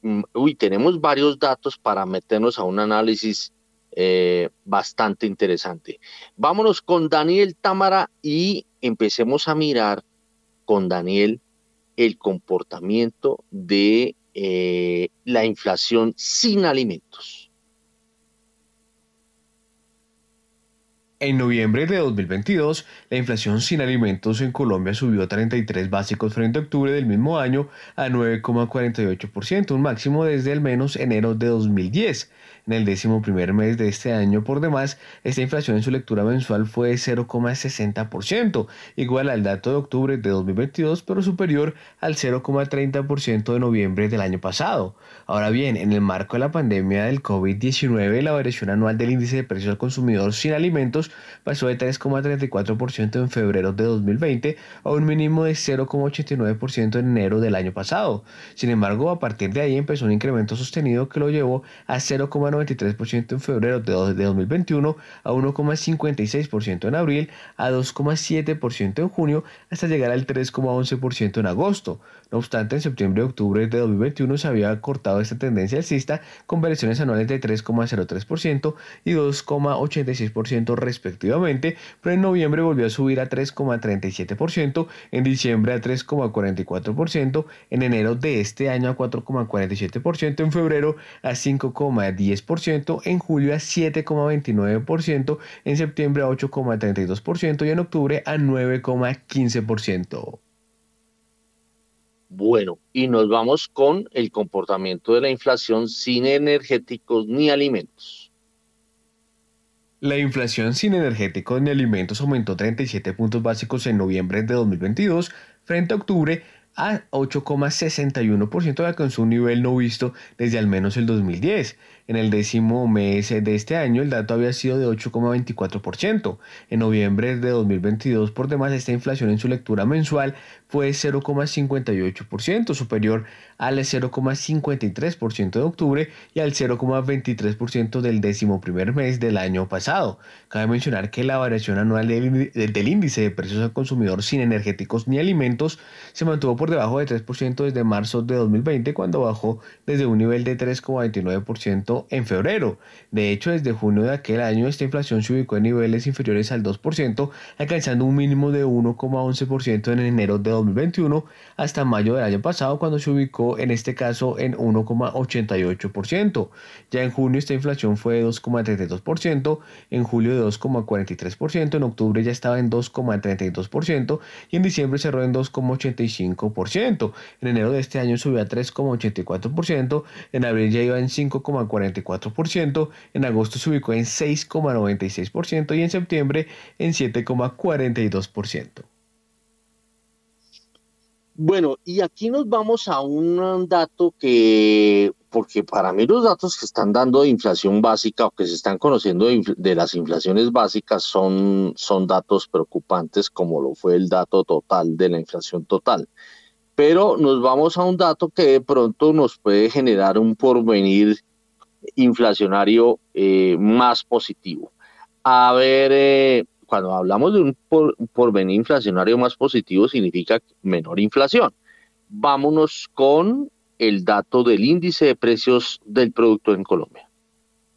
Mm, uy, tenemos varios datos para meternos a un análisis eh, bastante interesante. Vámonos con Daniel Támara y empecemos a mirar con Daniel el comportamiento de eh, la inflación sin alimentos. En noviembre de 2022, la inflación sin alimentos en Colombia subió a 33 básicos frente a octubre del mismo año a 9,48%, un máximo desde al menos enero de 2010. En el décimo primer mes de este año, por demás, esta inflación en su lectura mensual fue 0,60%, igual al dato de octubre de 2022, pero superior al 0,30% de noviembre del año pasado. Ahora bien, en el marco de la pandemia del COVID-19, la variación anual del índice de precios al consumidor sin alimentos pasó de 3,34% en febrero de 2020 a un mínimo de 0,89% en enero del año pasado. Sin embargo, a partir de ahí empezó un incremento sostenido que lo llevó a 0,9 93% en febrero de 2021, a 1,56% en abril, a 2,7% en junio, hasta llegar al 3,11% en agosto. No obstante, en septiembre y octubre de 2021 se había cortado esta tendencia alcista con variaciones anuales de 3,03% y 2,86% respectivamente, pero en noviembre volvió a subir a 3,37%, en diciembre a 3,44%, en enero de este año a 4,47%, en febrero a 5,10%, en julio a 7,29%, en septiembre a 8,32% y en octubre a 9,15%. Bueno, y nos vamos con el comportamiento de la inflación sin energéticos ni alimentos. La inflación sin energéticos ni alimentos aumentó 37 puntos básicos en noviembre de 2022 frente a octubre a 8,61% alcanzó un nivel no visto desde al menos el 2010. En el décimo mes de este año el dato había sido de 8,24%. En noviembre de 2022, por demás, esta inflación en su lectura mensual fue 0,58%, superior al 0,53% de octubre y al 0,23% del décimo primer mes del año pasado. Cabe mencionar que la variación anual del, índice de precios al consumidor sin energéticos ni alimentos se mantuvo por debajo de 3% desde marzo de 2020, cuando bajó desde un nivel de 3,29% en febrero. De hecho, desde junio de aquel año esta inflación se ubicó en niveles inferiores al 2%, alcanzando un mínimo de 1,11% en enero de 2021 hasta mayo del año pasado cuando se ubicó en este caso en 1,88%. Ya en junio esta inflación fue de 2,32%, en julio de 2,43%, en octubre ya estaba en 2,32% y en diciembre cerró en 2,85%. En enero de este año subió a 3,84%, en abril ya iba en 5,40% en agosto se ubicó en 6,96% y en septiembre en 7,42%. Bueno, y aquí nos vamos a un dato que, porque para mí los datos que están dando de inflación básica o que se están conociendo de, las inflaciones básicas son, son datos preocupantes como lo fue el dato total de la inflación total. Pero nos vamos a un dato que de pronto nos puede generar un porvenir inflacionario eh, más positivo. A ver, eh, cuando hablamos de un porvenir inflacionario más positivo, significa menor inflación. Vámonos con el dato del índice de precios del producto en Colombia.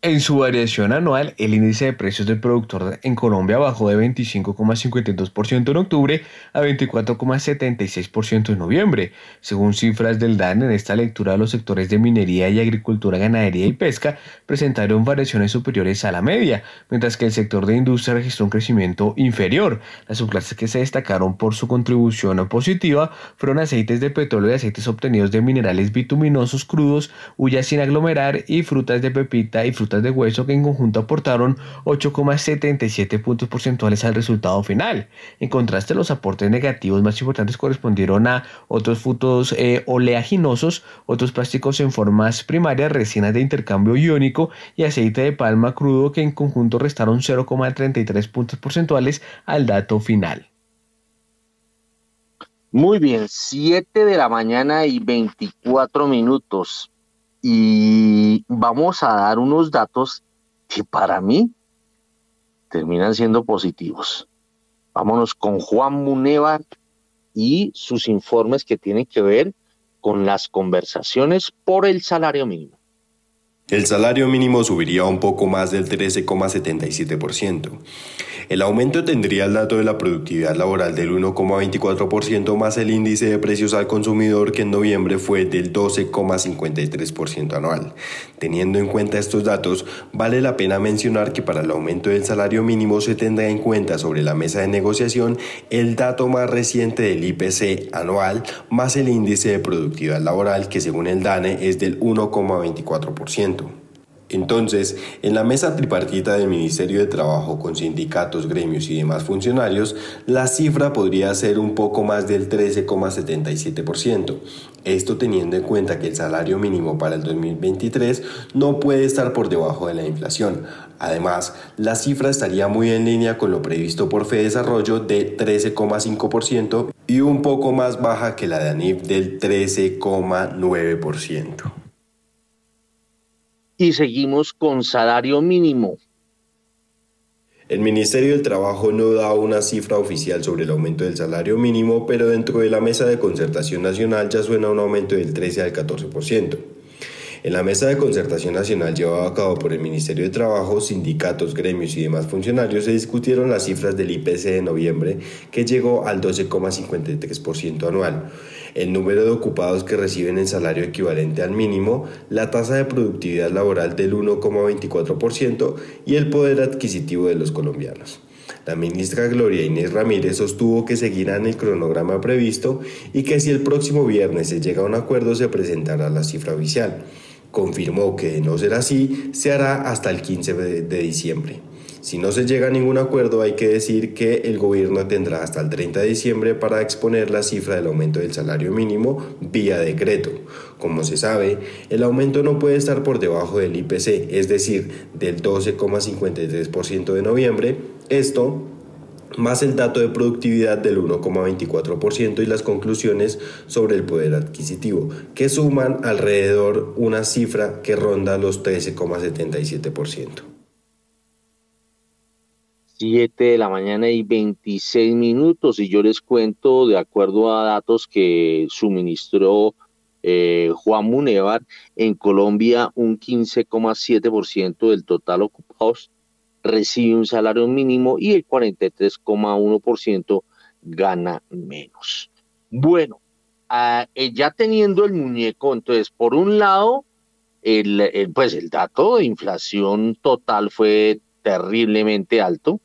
En su variación anual, el índice de precios del productor en Colombia bajó de 25,52% en octubre a 24,76% en noviembre. Según cifras del DAN, en esta lectura los sectores de minería y agricultura, ganadería y pesca presentaron variaciones superiores a la media, mientras que el sector de industria registró un crecimiento inferior. Las subclases que se destacaron por su contribución positiva fueron aceites de petróleo y aceites obtenidos de minerales bituminosos crudos, huyas sin aglomerar y frutas de pepita y frutas de hueso que en conjunto aportaron 8,77 puntos porcentuales al resultado final. En contraste, los aportes negativos más importantes correspondieron a otros frutos eh, oleaginosos, otros plásticos en formas primarias, resinas de intercambio iónico y aceite de palma crudo que en conjunto restaron 0,33 puntos porcentuales al dato final. Muy bien, 7 de la mañana y 24 minutos y vamos a dar unos datos que para mí terminan siendo positivos. Vámonos con Juan Munevar y sus informes que tienen que ver con las conversaciones por el salario mínimo. El salario mínimo subiría un poco más del 13,77%. El aumento tendría el dato de la productividad laboral del 1,24% más el índice de precios al consumidor que en noviembre fue del 12,53% anual. Teniendo en cuenta estos datos, vale la pena mencionar que para el aumento del salario mínimo se tendrá en cuenta sobre la mesa de negociación el dato más reciente del IPC anual más el índice de productividad laboral que según el DANE es del 1,24%. Entonces, en la mesa tripartita del Ministerio de Trabajo con sindicatos, gremios y demás funcionarios, la cifra podría ser un poco más del 13,77%. Esto teniendo en cuenta que el salario mínimo para el 2023 no puede estar por debajo de la inflación. Además, la cifra estaría muy en línea con lo previsto por Desarrollo de 13,5% y un poco más baja que la de ANIF del 13,9% y seguimos con salario mínimo. El Ministerio del Trabajo no da una cifra oficial sobre el aumento del salario mínimo, pero dentro de la mesa de concertación nacional ya suena un aumento del 13 al 14%. En la mesa de concertación nacional llevada a cabo por el Ministerio de Trabajo, sindicatos, gremios y demás funcionarios se discutieron las cifras del IPC de noviembre, que llegó al 12,53% anual el número de ocupados que reciben el salario equivalente al mínimo, la tasa de productividad laboral del 1,24% y el poder adquisitivo de los colombianos. La ministra Gloria Inés Ramírez sostuvo que seguirán el cronograma previsto y que si el próximo viernes se llega a un acuerdo se presentará la cifra oficial. Confirmó que de no ser así, se hará hasta el 15 de diciembre. Si no se llega a ningún acuerdo, hay que decir que el gobierno tendrá hasta el 30 de diciembre para exponer la cifra del aumento del salario mínimo vía decreto. Como se sabe, el aumento no puede estar por debajo del IPC, es decir, del 12,53% de noviembre. Esto más el dato de productividad del 1,24% y las conclusiones sobre el poder adquisitivo, que suman alrededor una cifra que ronda los 13,77%. 7 de la mañana y 26 minutos y yo les cuento de acuerdo a datos que suministró eh, Juan Munevar, en Colombia un 15,7% del total ocupados recibe un salario mínimo y el 43,1% gana menos. Bueno, ah, eh, ya teniendo el muñeco, entonces, por un lado, el, pues el dato de inflación total fue terriblemente alto,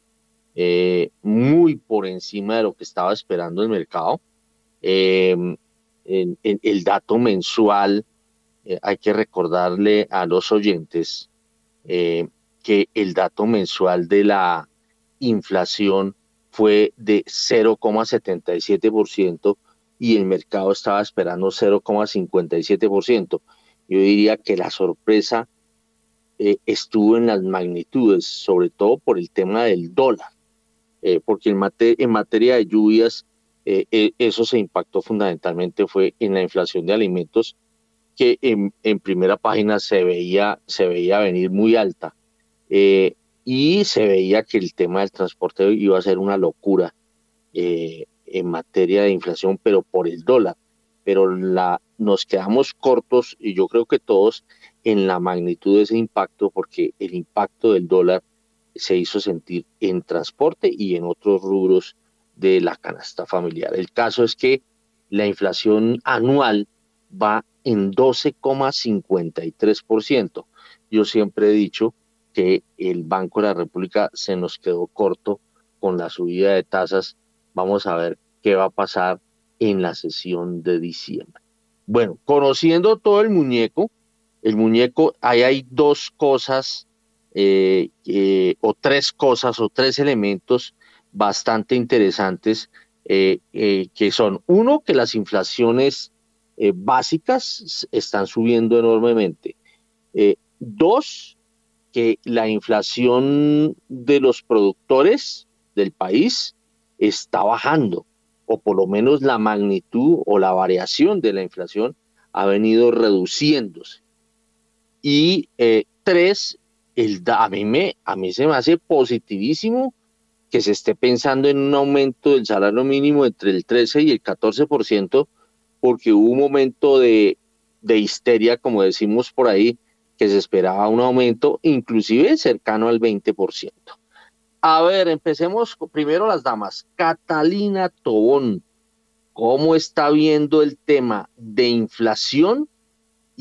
eh, muy por encima de lo que estaba esperando el mercado. Em, el dato mensual, eh, hay que recordarle a los oyentes eh, que el dato mensual de la inflación fue de 0,77% y el mercado estaba esperando 0,57%. Yo diría que la sorpresa estuvo en las magnitudes, sobre todo por el tema del dólar. Eh, porque en, en, materia de lluvias, eh, eh, eso se impactó fundamentalmente fue en la inflación de alimentos, que en, primera página se veía, se veía venir muy alta. y se veía que el tema del transporte iba a ser una locura en materia de inflación, pero por el dólar. Pero la, nos quedamos cortos, y yo creo que todos, en la magnitud de ese impacto, porque el impacto del dólar se hizo sentir en transporte y en otros rubros de la canasta familiar. El caso es que la inflación anual va en 12,53%. Yo siempre he dicho que el Banco de la República se nos quedó corto con la subida de tasas. Vamos a ver qué va a pasar en la sesión de diciembre. Bueno, conociendo todo el muñeco, el muñeco, ahí hay dos cosas eh, eh, o tres cosas o tres elementos bastante interesantes eh, que son, uno, que las inflaciones básicas están subiendo enormemente. dos, que la inflación de los productores del país está bajando, o por lo menos la magnitud o la variación de la inflación ha venido reduciéndose. Y tres, a, mí me, a mí se me hace positivísimo que se esté pensando en un aumento del salario mínimo entre el 13 y el 14%, porque hubo un momento de, de histeria, como decimos por ahí, que se esperaba un aumento inclusive cercano al 20%. A ver, empecemos primero las damas. Catalina Tobón, ¿cómo está viendo el tema de inflación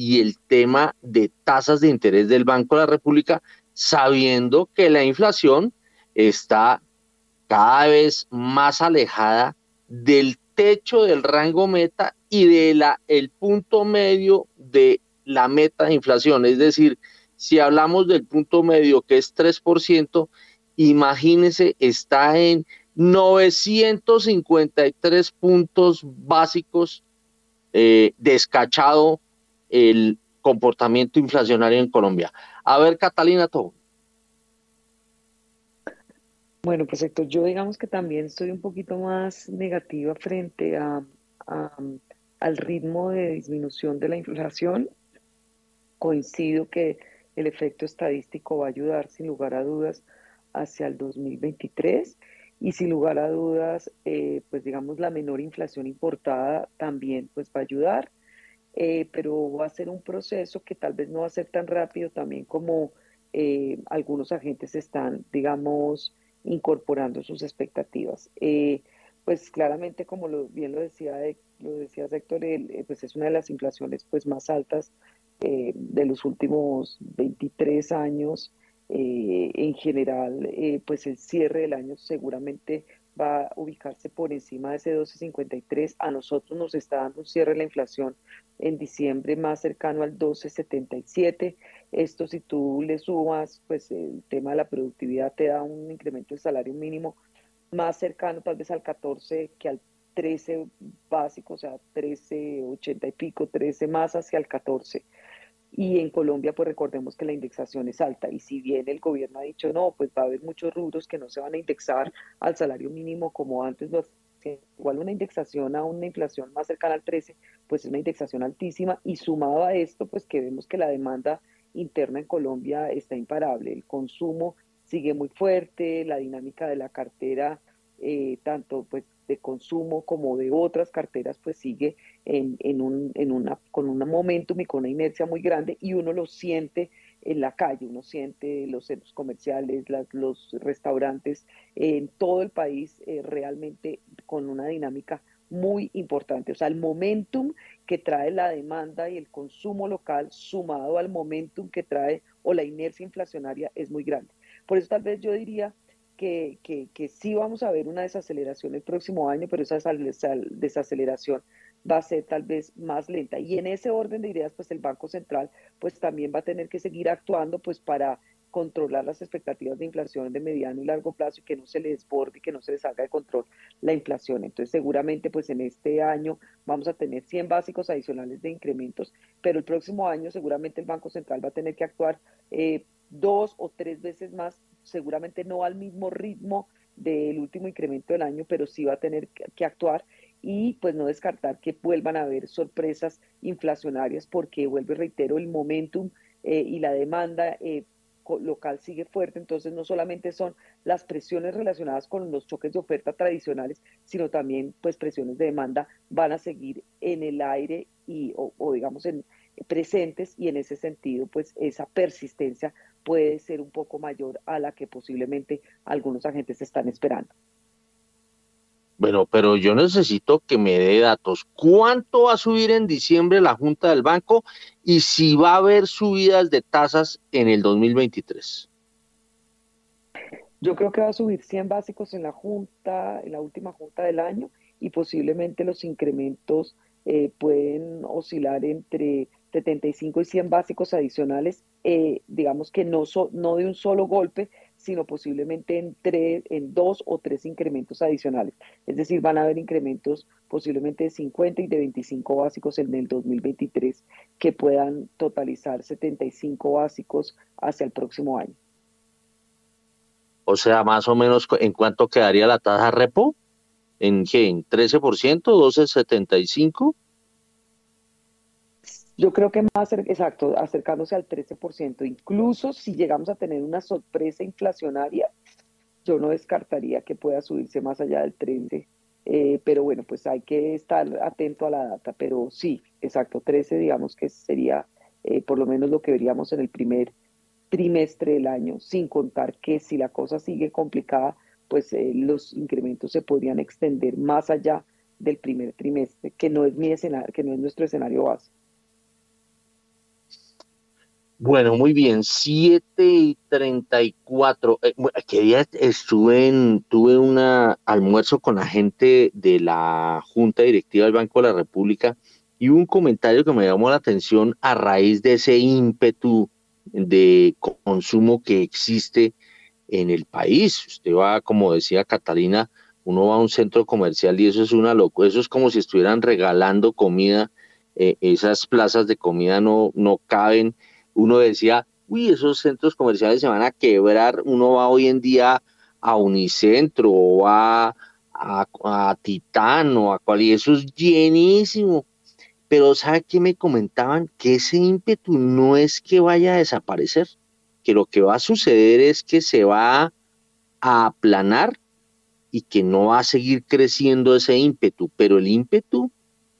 y el tema de tasas de interés del Banco de la República, sabiendo que la inflación está cada vez más alejada del techo del rango meta y de punto medio de la meta de inflación, es decir, si hablamos del punto medio que es 3%, imagínense, está en 953 puntos básicos eh, descachado el comportamiento inflacionario en Colombia. A ver, Catalina, todo. Bueno, pues Héctor, yo digamos que también estoy un poquito más negativa frente a, al ritmo de disminución de la inflación. Coincido que el efecto estadístico va a ayudar sin lugar a dudas hacia el 2023 y sin lugar a dudas, eh, pues digamos la menor inflación importada también pues va a ayudar. Eh, pero va a ser un proceso que tal vez no va a ser tan rápido también como eh, algunos agentes están, digamos, incorporando sus expectativas. Eh, pues claramente, como lo, bien lo decía, lo decía Héctor, pues es una de las inflaciones pues más altas de los últimos 23 años. en general, pues el cierre del año seguramente va a ubicarse por encima de ese 12.53. A nosotros nos está dando un cierre de la inflación en diciembre más cercano al 12.77. Esto si tú le sumas, pues el tema de la productividad te da un incremento del salario mínimo más cercano tal vez al 14 que al 13 básico, o sea, 13.80 y pico, 13 más hacia el 14. Y en Colombia, pues recordemos que la indexación es alta. Y si bien el gobierno ha dicho, no, pues va a haber muchos rubros que no se van a indexar al salario mínimo como antes lo igual una indexación a una inflación más cercana al 13, pues es una indexación altísima. Y sumado a esto, pues que vemos que la demanda interna en Colombia está imparable. El consumo sigue muy fuerte, la dinámica de la cartera, eh, tanto pues de consumo como de otras carteras, pues sigue en, en, un, en una, con un momentum y con una inercia muy grande y uno lo siente en la calle, uno siente los centros comerciales, los restaurantes en todo el país eh, realmente con una dinámica muy importante. O sea, el momentum que trae la demanda y el consumo local sumado al momentum que trae o la inercia inflacionaria es muy grande. Por eso tal vez yo diría que, que, sí vamos a ver una desaceleración el próximo año, pero esa desaceleración va a ser tal vez más lenta. Y en ese orden de ideas, pues el Banco Central pues también va a tener que seguir actuando pues para controlar las expectativas de inflación de mediano y largo plazo y que no se le desborde y que no se le salga de control la inflación. Entonces, seguramente, pues en este año vamos a tener 100 básicos adicionales de incrementos, pero el próximo año seguramente el Banco Central va a tener que actuar eh, dos o tres veces más seguramente no al mismo ritmo del último incremento del año, pero sí va a tener que actuar y pues no descartar que vuelvan a haber sorpresas inflacionarias porque vuelvo y reitero, el momentum eh, y la demanda eh, local sigue fuerte, entonces no solamente son las presiones relacionadas con los choques de oferta tradicionales, sino también pues presiones de demanda van a seguir en el aire y o digamos en, presentes y en ese sentido pues esa persistencia puede ser un poco mayor a la que posiblemente algunos agentes están esperando. Bueno, pero yo necesito que me dé datos. ¿Cuánto va a subir en diciembre la Junta del Banco y si va a haber subidas de tasas en el 2023? Yo creo que va a subir 100 básicos en la Junta, en la última Junta del año y posiblemente los incrementos eh, pueden oscilar entre 75 y 100 básicos adicionales, eh, digamos que no, no de un solo golpe, sino posiblemente en, tres, en dos o tres incrementos adicionales. Es decir, van a haber incrementos posiblemente de 50 y de 25 básicos en el 2023 que puedan totalizar 75 básicos hacia el próximo año. O sea, más o menos, ¿en cuánto quedaría la tasa repo? ¿En qué? ¿En 13%? ¿12,75%? Yo creo que más, exacto, acercándose al 13%. Incluso si llegamos a tener una sorpresa inflacionaria, yo no descartaría que pueda subirse más allá del 13%. Eh, pero bueno, pues hay que estar atento a la data. Pero sí, exacto, 13 digamos que sería eh, por lo menos lo que veríamos en el primer trimestre del año, sin contar que si la cosa sigue complicada, pues eh, los incrementos se podrían extender más allá del primer trimestre, que no es mi escenario, que no es nuestro escenario base. Bueno, muy bien, 7 y 34. Eh, ¿Qué día estuve en, tuve un almuerzo con la gente de la Junta Directiva del Banco de la República y un comentario que me llamó la atención a raíz de ese ímpetu de consumo que existe en el país. Usted va, como decía Catalina, uno va a un centro comercial y eso es una locura, eso es como si estuvieran regalando comida, eh, esas plazas de comida no, no caben uno decía, uy, esos centros comerciales se van a quebrar, uno va hoy en día a Unicentro o va a, a Titán o a cual, y eso es llenísimo. Pero ¿sabe qué me comentaban? Que ese ímpetu no es que vaya a desaparecer, que lo que va a suceder es que se va a aplanar y que no va a seguir creciendo ese ímpetu, pero el ímpetu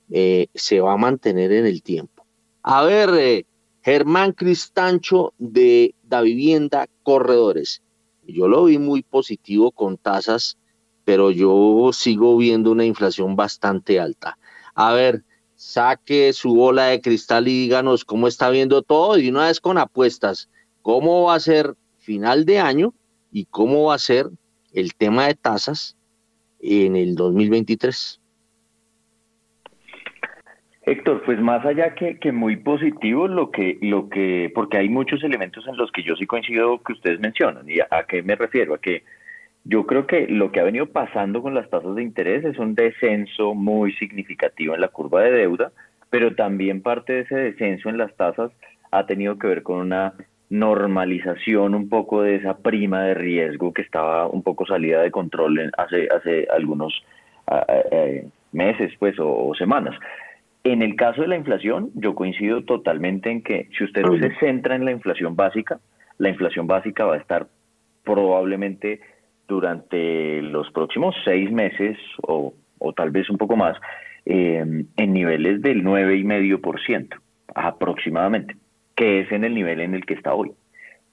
eh, se va a mantener en el tiempo. A ver, eh, Germán Cristancho de Da Vivienda Corredores. Yo lo vi muy positivo con tasas, pero yo sigo viendo una inflación bastante alta. A ver, saque su bola de cristal y díganos cómo está viendo todo y una vez con apuestas, cómo va a ser final de año y cómo va a ser el tema de tasas en el 2023? Héctor, pues más allá que, muy positivo lo que, lo que, porque hay muchos elementos en los que yo sí coincido que ustedes mencionan. ¿Y a, qué me refiero? A que yo creo que lo que ha venido pasando con las tasas de interés es un descenso muy significativo en la curva de deuda, pero también parte de ese descenso en las tasas ha tenido que ver con una normalización un poco de esa prima de riesgo que estaba un poco salida de control hace, hace algunos meses pues o, semanas. En el caso de la inflación, yo coincido totalmente en que si usted se centra en la inflación básica, la inflación básica va a estar probablemente durante los próximos seis meses o, o tal vez un poco más eh, en niveles del 9,5% aproximadamente, que es en el nivel en el que está hoy.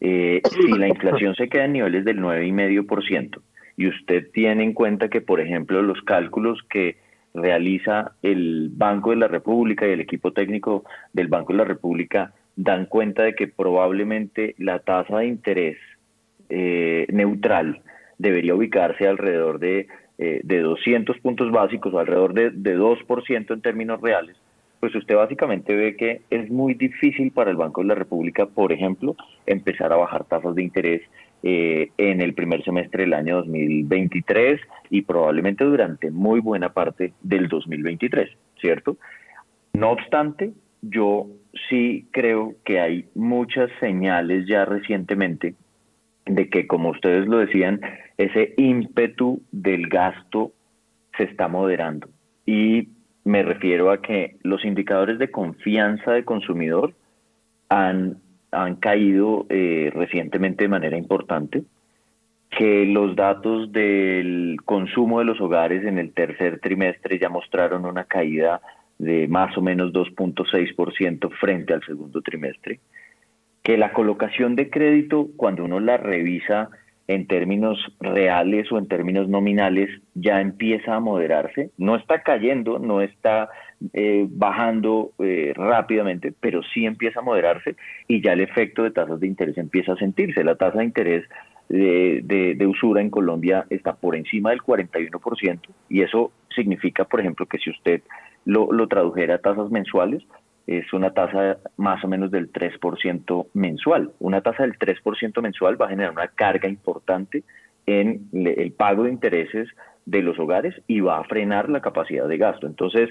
Eh, si la inflación se queda en niveles del 9,5% y usted tiene en cuenta que, por ejemplo, los cálculos que realiza el Banco de la República y el equipo técnico del Banco de la República dan cuenta de que probablemente la tasa de interés eh, neutral debería ubicarse alrededor de, eh, de 200 puntos básicos alrededor de, de 2% en términos reales, pues usted básicamente ve que es muy difícil para el Banco de la República, por ejemplo, empezar a bajar tasas de interés eh, en el primer semestre del año 2023 y probablemente durante muy buena parte del 2023, ¿cierto? No obstante, yo sí creo que hay muchas señales ya recientemente de que, como ustedes lo decían, ese ímpetu del gasto se está moderando. Y me refiero a que los indicadores de confianza de consumidor han, han caído eh, recientemente de manera importante, que los datos del consumo de los hogares en el tercer trimestre ya mostraron una caída de más o menos 2.6% frente al segundo trimestre, que la colocación de crédito, cuando uno la revisa en términos reales o en términos nominales, ya empieza a moderarse. No está cayendo, no está eh, bajando eh, rápidamente, pero sí empieza a moderarse y ya el efecto de tasas de interés empieza a sentirse. La tasa de interés de, de, usura en Colombia está por encima del 41% y eso significa, por ejemplo, que si usted lo, lo tradujera a tasas mensuales, es una tasa más o menos del 3% mensual. Una tasa del 3% mensual va a generar una carga importante en el pago de intereses de los hogares y va a frenar la capacidad de gasto. Entonces,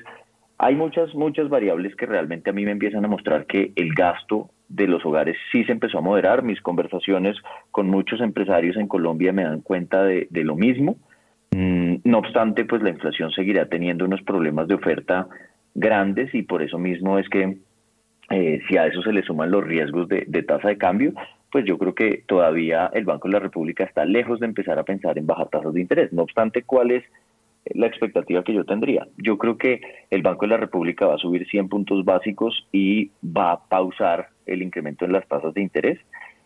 hay muchas, muchas variables que realmente a mí me empiezan a mostrar que el gasto de los hogares sí se empezó a moderar. Mis conversaciones con muchos empresarios en Colombia me dan cuenta de, de lo mismo. Mm, no obstante, pues la inflación seguirá teniendo unos problemas de oferta grandes y por eso mismo es que eh, si a eso se le suman los riesgos de, tasa de cambio, pues yo creo que todavía el Banco de la República está lejos de empezar a pensar en bajar tasas de interés. No obstante, ¿cuál es la expectativa que yo tendría? Yo creo que el Banco de la República va a subir 100 puntos básicos y va a pausar el incremento en las tasas de interés.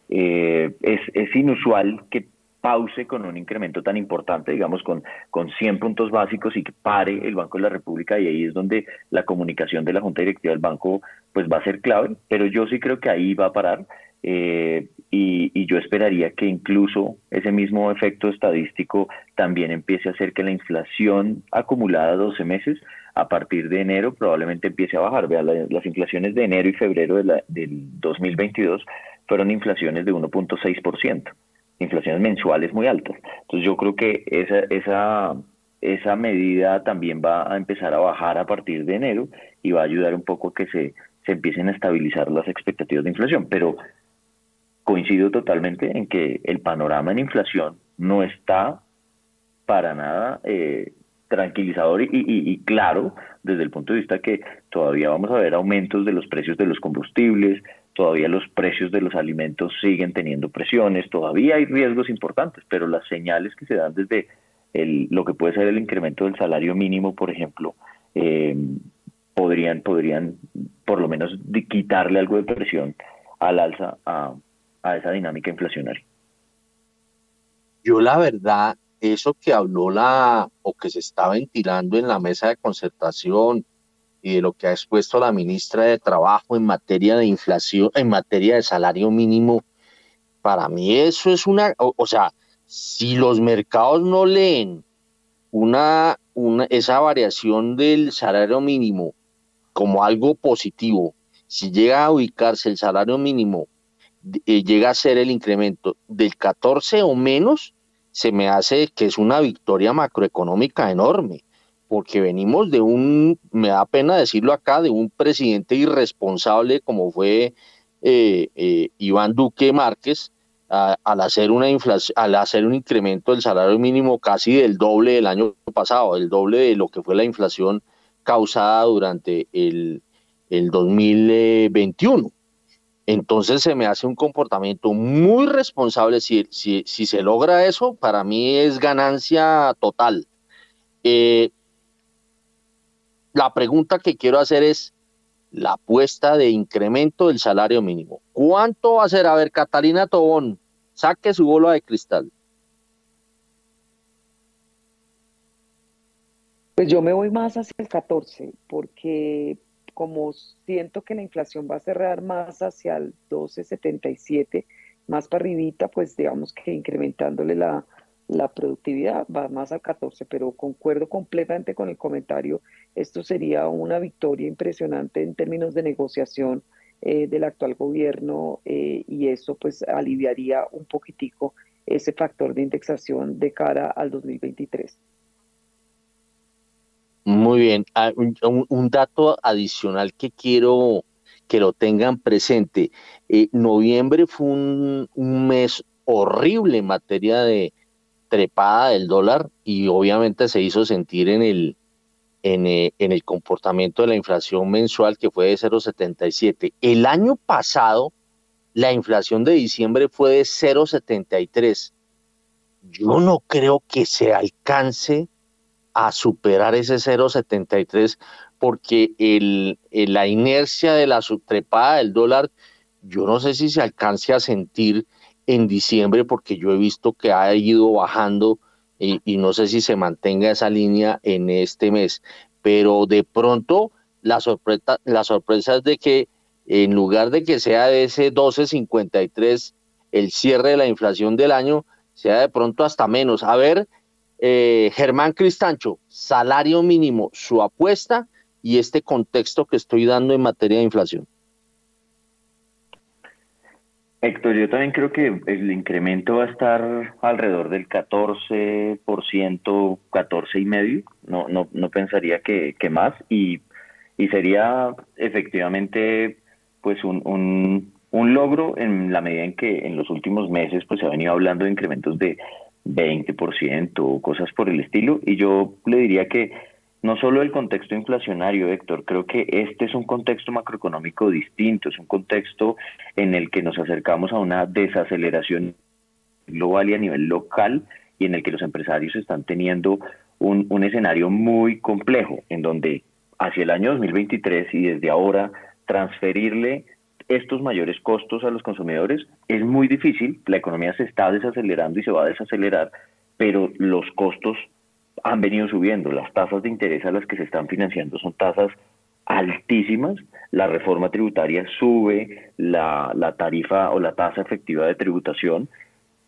Eh, es inusual que pause con un incremento tan importante, digamos, con, con 100 puntos básicos y que pare el Banco de la República y ahí es donde la comunicación de la Junta Directiva del Banco pues va a ser clave, pero yo sí creo que ahí va a parar eh, y, y, yo esperaría que incluso ese mismo efecto estadístico también empiece a hacer que la inflación acumulada 12 meses a partir de enero probablemente empiece a bajar. Vea, las inflaciones de enero y febrero de la, del 2022 fueron inflaciones de 1.6% inflaciones mensuales muy altas. Entonces yo creo que esa, esa, esa medida también va a empezar a bajar a partir de enero y va a ayudar un poco a que se, se empiecen a estabilizar las expectativas de inflación. Pero coincido totalmente en que el panorama en inflación no está para nada eh, tranquilizador y, y, claro desde el punto de vista que todavía vamos a ver aumentos de los precios de los combustibles, todavía los precios de los alimentos siguen teniendo presiones, todavía hay riesgos importantes, pero las señales que se dan desde el, lo que puede ser el incremento del salario mínimo, por ejemplo, eh, podrían, podrían por lo menos quitarle algo de presión al alza a, a esa dinámica inflacionaria. Yo la verdad, eso que habló la o que se está ventilando en la mesa de concertación y de lo que ha expuesto la ministra de Trabajo en materia de inflación, en materia de salario mínimo, para mí eso es una, o, sea, si los mercados no leen una, una, esa variación del salario mínimo como algo positivo, si llega a ubicarse el salario mínimo, eh, llega a ser el incremento del 14 o menos, se me hace que es una victoria macroeconómica enorme, porque venimos de un, me da pena decirlo acá, de un presidente irresponsable como fue eh, eh, Iván Duque Márquez, al hacer una inflación, al hacer un incremento del salario mínimo casi del doble del año pasado, el doble de lo que fue la inflación causada durante el, el 2021. Entonces se me hace un comportamiento muy responsable. Si, si, si se logra eso, para mí es ganancia total. Eh, la pregunta que quiero hacer es la apuesta de incremento del salario mínimo. ¿Cuánto va a ser? A ver, Catalina Tobón, saque su bola de cristal. Pues yo me voy más hacia el 14, porque como siento que la inflación va a cerrar más hacia el 12,77, más para pues digamos que incrementándole la, productividad va más al 14, pero concuerdo completamente con el comentario, esto sería una victoria impresionante en términos de negociación eh, del actual gobierno eh, y eso pues aliviaría un poquitico ese factor de indexación de cara al 2023. Muy bien. Ah, un, dato adicional que quiero que lo tengan presente. Eh, noviembre fue un, mes horrible en materia de trepada del dólar y obviamente se hizo sentir en el, en, eh, el comportamiento de la inflación mensual que fue de 0,77. El año pasado, la inflación de diciembre fue de 0,73. Yo no creo que se alcance a superar ese 0,73 porque el, la inercia de la subtrepada del dólar, yo no sé si se alcance a sentir en diciembre porque yo he visto que ha ido bajando y, no sé si se mantenga esa línea en este mes, pero de pronto la sorpresa, la sorpresa es de que en lugar de que sea de ese 12.53 el cierre de la inflación del año, sea de pronto hasta menos. A ver eh, Germán Cristancho, salario mínimo, su apuesta y este contexto que estoy dando en materia de inflación. Héctor, yo también creo que el incremento va a estar alrededor del 14%, 14 y medio. No, no, no pensaría que, más y, y, sería efectivamente pues un, un, un logro en la medida en que en los últimos meses pues se ha venido hablando de incrementos de 20% o cosas por el estilo. Y yo le diría que no solo el contexto inflacionario, Héctor, creo que este es un contexto macroeconómico distinto, es un contexto en el que nos acercamos a una desaceleración global y a nivel local y en el que los empresarios están teniendo un, un escenario muy complejo, en donde hacia el año 2023 y desde ahora transferirle estos mayores costos a los consumidores es muy difícil, la economía se está desacelerando y se va a desacelerar, pero los costos han venido subiendo, las tasas de interés a las que se están financiando son tasas altísimas, la reforma tributaria sube la, tarifa o la tasa efectiva de tributación,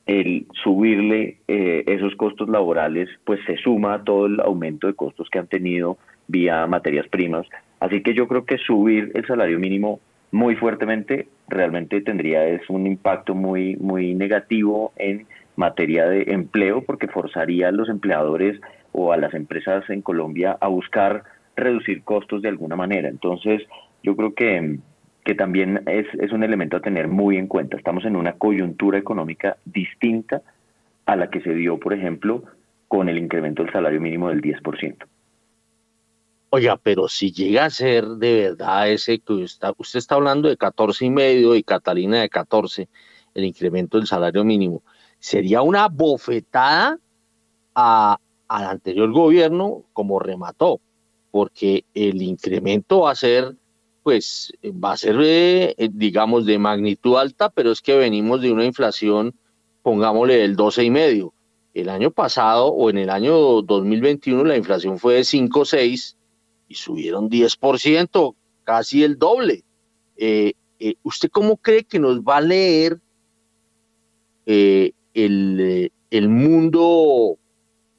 el subirle eh, esos costos laborales pues se suma a todo el aumento de costos que han tenido vía materias primas, así que yo creo que subir el salario mínimo muy fuertemente, realmente tendría es un impacto muy, muy negativo en materia de empleo porque forzaría a los empleadores o a las empresas en Colombia a buscar reducir costos de alguna manera. Entonces, yo creo que, que también es, es un elemento a tener muy en cuenta. Estamos en una coyuntura económica distinta a la que se dio, por ejemplo, con el incremento del salario mínimo del 10%. Oiga, pero si llega a ser de verdad ese que usted, usted está hablando de 14 y medio y Catalina de 14, el incremento del salario mínimo, sería una bofetada a, al anterior gobierno como remató, porque el incremento va a ser, pues, va a ser, eh, digamos, de magnitud alta, pero es que venimos de una inflación, pongámosle, del 12 y medio. El año pasado o en el año 2021 la inflación fue de 5,6 y subieron 10%, casi el doble. Eh, eh, ¿Usted cómo cree que nos va a leer eh, el, el, mundo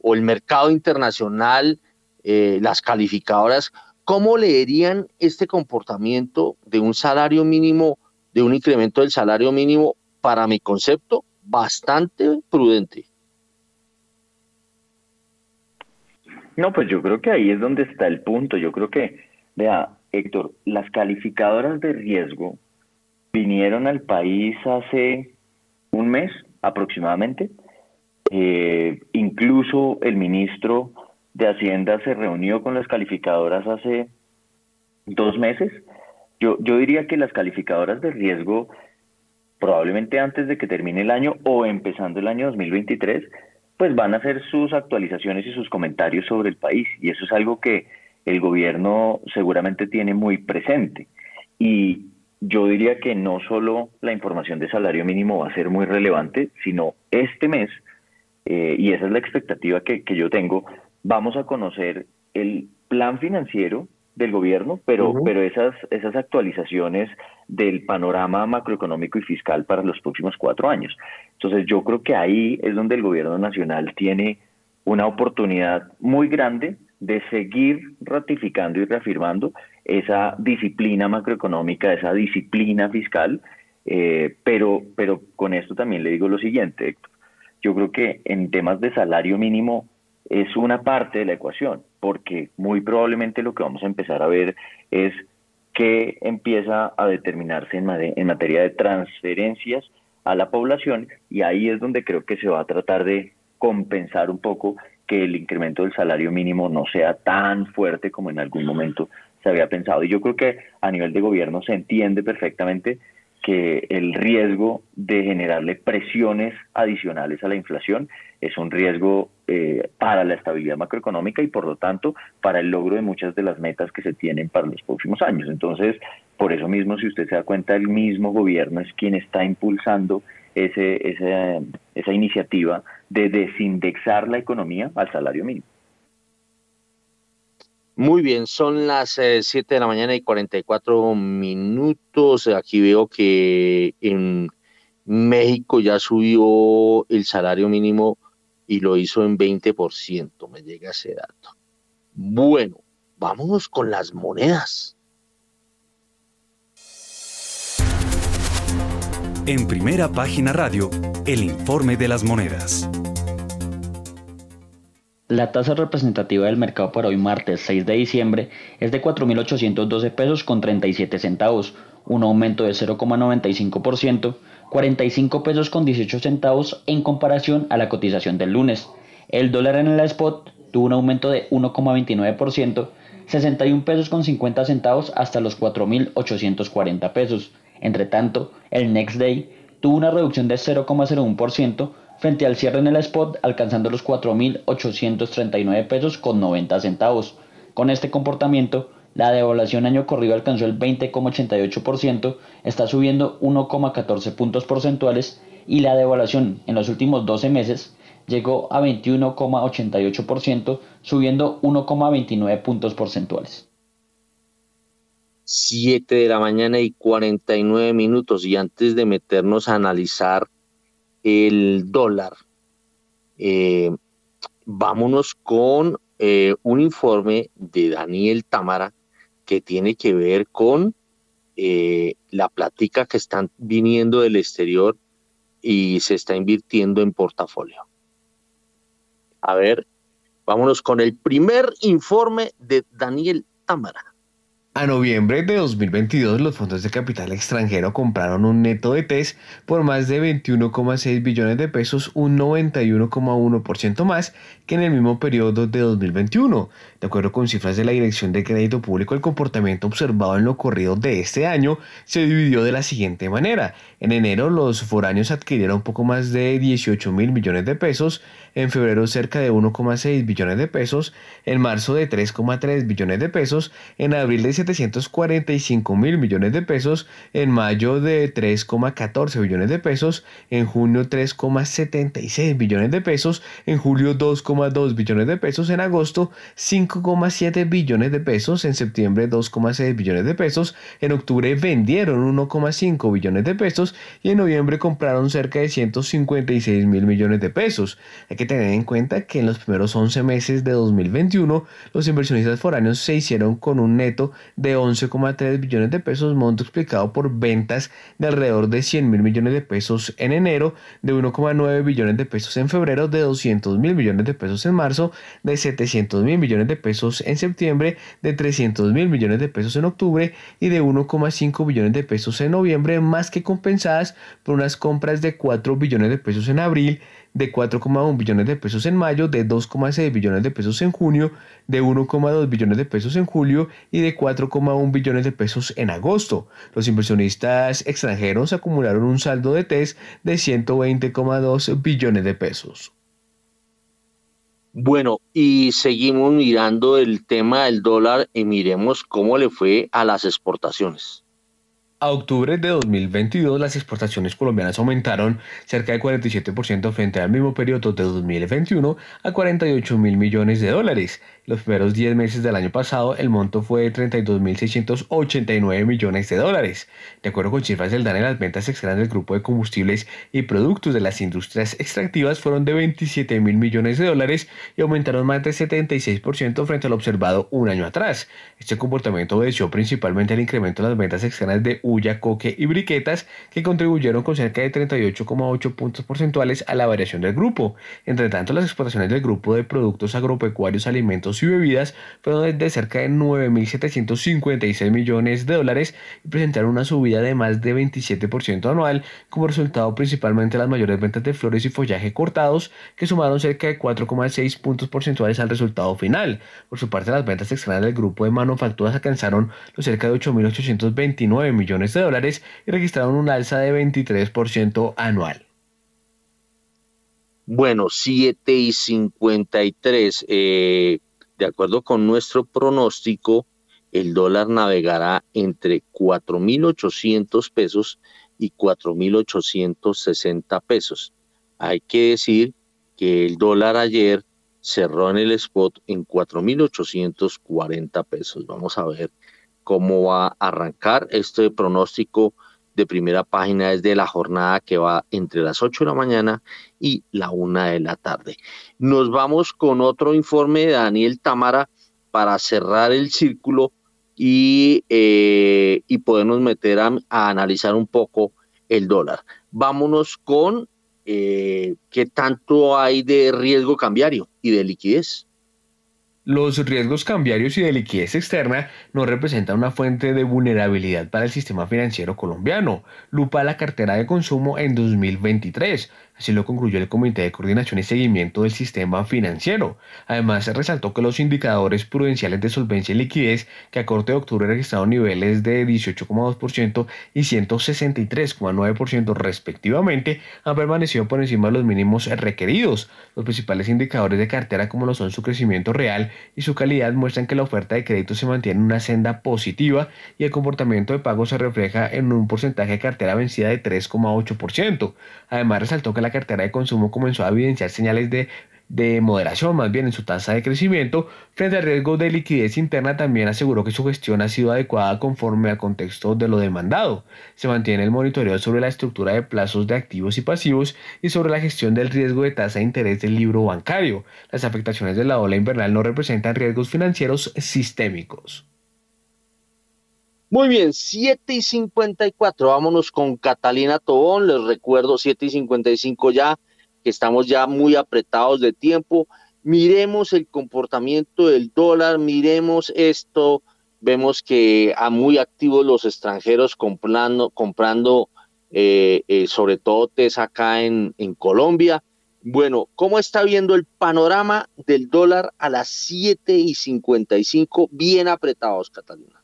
o el mercado internacional, eh, las calificadoras, ¿cómo leerían este comportamiento de un salario mínimo, de un incremento del salario mínimo, para mi concepto, bastante prudente? No, pues yo creo que ahí es donde está el punto. Yo creo que, vea, Héctor, las calificadoras de riesgo vinieron al país hace un mes aproximadamente. Eh, incluso el ministro de Hacienda se reunió con las calificadoras hace dos meses. Yo, yo diría que las calificadoras de riesgo, probablemente antes de que termine el año o empezando el año 2023, pues van a hacer sus actualizaciones y sus comentarios sobre el país. Y eso es algo que el gobierno seguramente tiene muy presente. Y yo diría que no solo la información de salario mínimo va a ser muy relevante, sino este mes, eh, y esa es la expectativa que, que yo tengo, vamos a conocer el plan financiero del gobierno, pero, pero esas, esas actualizaciones del panorama macroeconómico y fiscal para los próximos cuatro años. Entonces yo creo que ahí es donde el gobierno nacional tiene una oportunidad muy grande de seguir ratificando y reafirmando esa disciplina macroeconómica, esa disciplina fiscal, eh, pero, pero con esto también le digo lo siguiente, Héctor. Yo creo que en temas de salario mínimo es una parte de la ecuación, porque muy probablemente lo que vamos a empezar a ver es que empieza a determinarse en, en materia de transferencias a la población y ahí es donde creo que se va a tratar de compensar un poco que el incremento del salario mínimo no sea tan fuerte como en algún momento se había pensado. Y yo creo que a nivel de gobierno se entiende perfectamente que el riesgo de generarle presiones adicionales a la inflación es un riesgo eh, para la estabilidad macroeconómica y por lo tanto para el logro de muchas de las metas que se tienen para los próximos años. Entonces, por eso mismo, si usted se da cuenta, el mismo gobierno es quien está impulsando ese, ese, esa iniciativa de desindexar la economía al salario mínimo. Muy bien, son las 7 eh, de la mañana y 44 minutos. Aquí veo que en México ya subió el salario mínimo y lo hizo en 20%. Me llega ese dato. Bueno, vámonos con las monedas. En primera página radio, el informe de las monedas. La tasa representativa del mercado para hoy martes 6 de diciembre es de 4.812 pesos con 37 centavos, un aumento de 0,95%, 45 pesos con 18 centavos en comparación a la cotización del lunes. El dólar en el spot tuvo un aumento de 1,29%, 61 pesos con 50 centavos hasta los 4.840 pesos. Entre tanto, el Next Day tuvo una reducción de 0,01%, frente al cierre en el spot alcanzando los 4.839 pesos con 90 centavos. Con este comportamiento, la devaluación año corrido alcanzó el 20,88%, está subiendo 1,14 puntos porcentuales y la devaluación en los últimos 12 meses llegó a 21,88%, subiendo 1,29 puntos porcentuales. 7 de la mañana y 49 minutos y antes de meternos a analizar el dólar. Eh, vámonos con eh, un informe de Daniel Támara que tiene que ver con eh, la plática que están viniendo del exterior y se está invirtiendo en portafolio. A ver, vámonos con el primer informe de Daniel Támara. A noviembre de 2022, los fondos de capital extranjero compraron un neto de TES por más de 21,6 billones de pesos, un 91,1% más que en el mismo periodo de 2021. De acuerdo con cifras de la Dirección de Crédito Público, el comportamiento observado en lo corrido de este año se dividió de la siguiente manera. En enero, los foráneos adquirieron poco más de 18 mil millones de pesos, en febrero cerca de 1,6 billones de pesos, en marzo de 3,3 billones de pesos, en abril de 745 mil millones de pesos, en mayo de 3,14 billones de pesos, en junio 3,76 billones de pesos, en julio 2,2 billones de pesos, en agosto 5,7 billones de pesos, en septiembre 2,6 billones de pesos, en octubre vendieron 1,5 billones de pesos y en noviembre compraron cerca de 156 mil millones de pesos. Hay que tener en cuenta que en los primeros 11 meses de 2021 los inversionistas foráneos se hicieron con un neto de 11,3 billones de pesos, monto explicado por ventas de alrededor de 100 mil millones de pesos en enero, de 1,9 billones de pesos en febrero, de 200 mil millones de pesos en marzo, de 700 mil millones de pesos en septiembre, de 300 mil millones de pesos en octubre y de 1,5 billones de pesos en noviembre, más que por unas compras de 4 billones de pesos en abril, de 4,1 billones de pesos en mayo, de 2,6 billones de pesos en junio, de 1,2 billones de pesos en julio y de 4,1 billones de pesos en agosto. Los inversionistas extranjeros acumularon un saldo de TES de 120,2 billones de pesos. Bueno, y seguimos mirando el tema del dólar y miremos cómo le fue a las exportaciones. A octubre de 2022, las exportaciones colombianas aumentaron cerca de 47% frente al mismo periodo de 2021 a 48 mil millones de dólares. Los primeros 10 meses del año pasado, el monto fue de 32.689 millones de dólares. De acuerdo con cifras del DANE, las ventas externas del grupo de combustibles y productos de las industrias extractivas fueron de 27 mil millones de dólares y aumentaron más de 76% frente al observado un año atrás. Este comportamiento obedeció principalmente al incremento de las ventas externas de ulla, coque y briquetas, que contribuyeron con cerca de 38,8 puntos porcentuales a la variación del grupo. Entre tanto, las exportaciones del grupo de productos agropecuarios, alimentos y bebidas fueron de cerca de 9.756 millones de dólares y presentaron una subida de más de 27% anual como resultado principalmente de las mayores ventas de flores y follaje cortados que sumaron cerca de 4,6 puntos porcentuales al resultado final. Por su parte las ventas externas del grupo de manufacturas alcanzaron los cerca de 8.829 millones de dólares y registraron un alza de 23% anual. Bueno, 7 y 53. Eh, de acuerdo con nuestro pronóstico, el dólar navegará entre 4.800 pesos y 4.860 pesos. Hay que decir que el dólar ayer cerró en el spot en 4.840 pesos. Vamos a ver cómo va a arrancar este pronóstico de primera página es de la jornada que va entre las 8 de la mañana y la 1 de la tarde. Nos vamos con otro informe de Daniel Tamara para cerrar el círculo y, eh, y podernos meter a, analizar un poco el dólar. Vámonos con eh, qué tanto hay de riesgo cambiario y de liquidez. Los riesgos cambiarios y de liquidez externa no representan una fuente de vulnerabilidad para el sistema financiero colombiano. Lupa la cartera de consumo en 2023. Así lo concluyó el Comité de Coordinación y Seguimiento del Sistema Financiero. Además, se resaltó que los indicadores prudenciales de solvencia y liquidez, que a corte de octubre registraron niveles de 18,2% y 163,9% respectivamente, han permanecido por encima de los mínimos requeridos. Los principales indicadores de cartera, como lo son su crecimiento real y su calidad, muestran que la oferta de crédito se mantiene en una senda positiva y el comportamiento de pago se refleja en un porcentaje de cartera vencida de 3,8%. Además, resaltó que la cartera de consumo comenzó a evidenciar señales de de moderación más bien en su tasa de crecimiento, frente al riesgo de liquidez interna también aseguró que su gestión ha sido adecuada conforme al contexto de lo demandado. Se mantiene el monitoreo sobre la estructura de plazos de activos y pasivos y sobre la gestión del riesgo de tasa de interés del libro bancario. Las afectaciones de la ola invernal no representan riesgos financieros sistémicos. Muy bien, 7 y 54, vámonos con Catalina Tobón, les recuerdo 7 y 55 ya, que estamos ya muy apretados de tiempo, miremos el comportamiento del dólar, miremos esto, vemos que a muy activos los extranjeros comprando, comprando eh, eh, sobre todo TES acá en, en Colombia. Bueno, ¿cómo está viendo el panorama del dólar a las 7 y 55? Bien apretados, Catalina.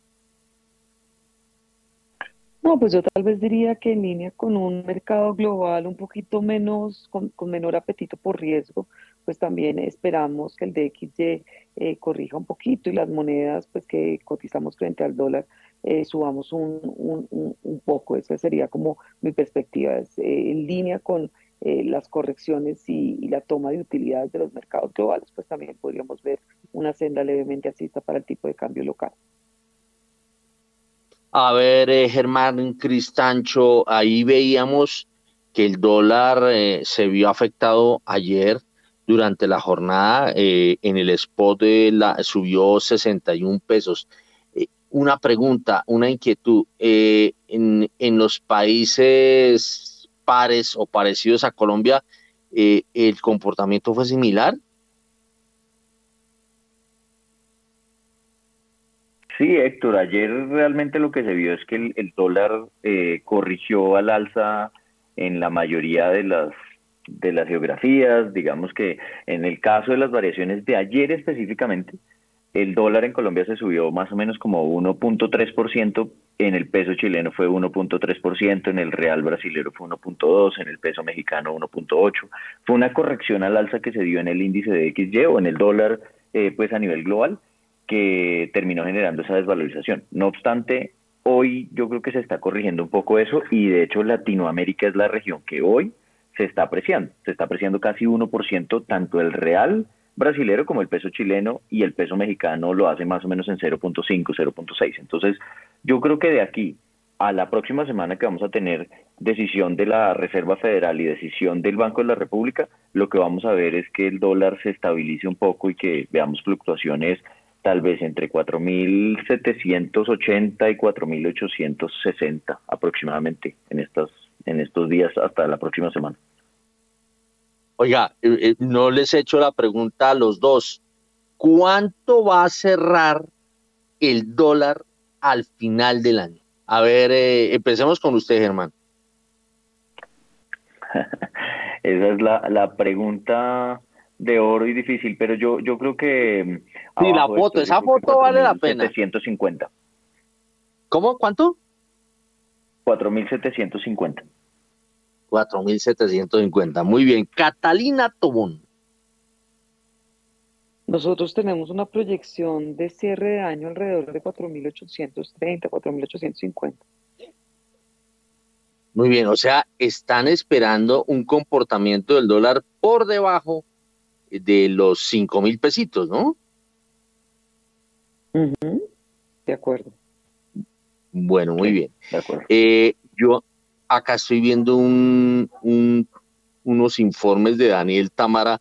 No, pues yo tal vez diría que en línea con un mercado global un poquito menos, con, menor apetito por riesgo, pues también esperamos que el DXY eh, corrija un poquito y las monedas pues que cotizamos frente al dólar eh, subamos un, un, un, poco. Esa sería como mi perspectiva, es, eh, en línea con las correcciones y, y, la toma de utilidades de los mercados globales, pues también podríamos ver una senda levemente asista para el tipo de cambio local. A ver, Germán Cristancho, ahí veíamos que el dólar se vio afectado ayer durante la jornada eh, en el spot de la, subió 61 pesos. Eh, una pregunta, una inquietud. Eh, en, en, los países pares o parecidos a Colombia, ¿el comportamiento fue similar? Sí, Héctor, ayer realmente lo que se vio es que el, dólar corrigió al alza en la mayoría de las de las geografías, digamos que en el caso de las variaciones de ayer específicamente, el dólar en Colombia se subió más o menos como 1.3%, en el peso chileno fue 1.3%, en el real brasilero fue 1.2%, en el peso mexicano 1.8%. Fue una corrección al alza que se dio en el índice de XY o en el dólar eh, pues a nivel global que terminó generando esa desvalorización. No obstante, hoy yo creo que se está corrigiendo un poco eso y de hecho Latinoamérica es la región que hoy se está apreciando. Se está apreciando casi 1%, tanto el real brasilero como el peso chileno y el peso mexicano lo hace más o menos en 0.5, 0.6. Entonces, yo creo que de aquí a la próxima semana que vamos a tener decisión de la Reserva Federal y decisión del Banco de la República, lo que vamos a ver es que el dólar se estabilice un poco y que veamos fluctuaciones tal vez entre 4.780 y 4.860 aproximadamente en estas en estos días hasta la próxima semana. Oiga, eh, eh, no les he hecho la pregunta a los dos. ¿Cuánto va a cerrar el dólar al final del año? A ver, eh, empecemos con usted, Germán. Esa es la, la, pregunta de oro y difícil, pero yo, yo creo que... Sí, la foto, esa foto vale la pena. 750. ¿Cómo? ¿Cuánto? 4.750. 4.750. Muy bien. Catalina Tobón. Nosotros tenemos una proyección de cierre de año alrededor de 4.830, 4.850. Muy bien, o sea, están esperando un comportamiento del dólar por debajo de los 5 mil pesitos, ¿no? De acuerdo. Bueno, muy bien. De acuerdo. Eh, yo, acá estoy viendo un, unos informes de Daniel Tamara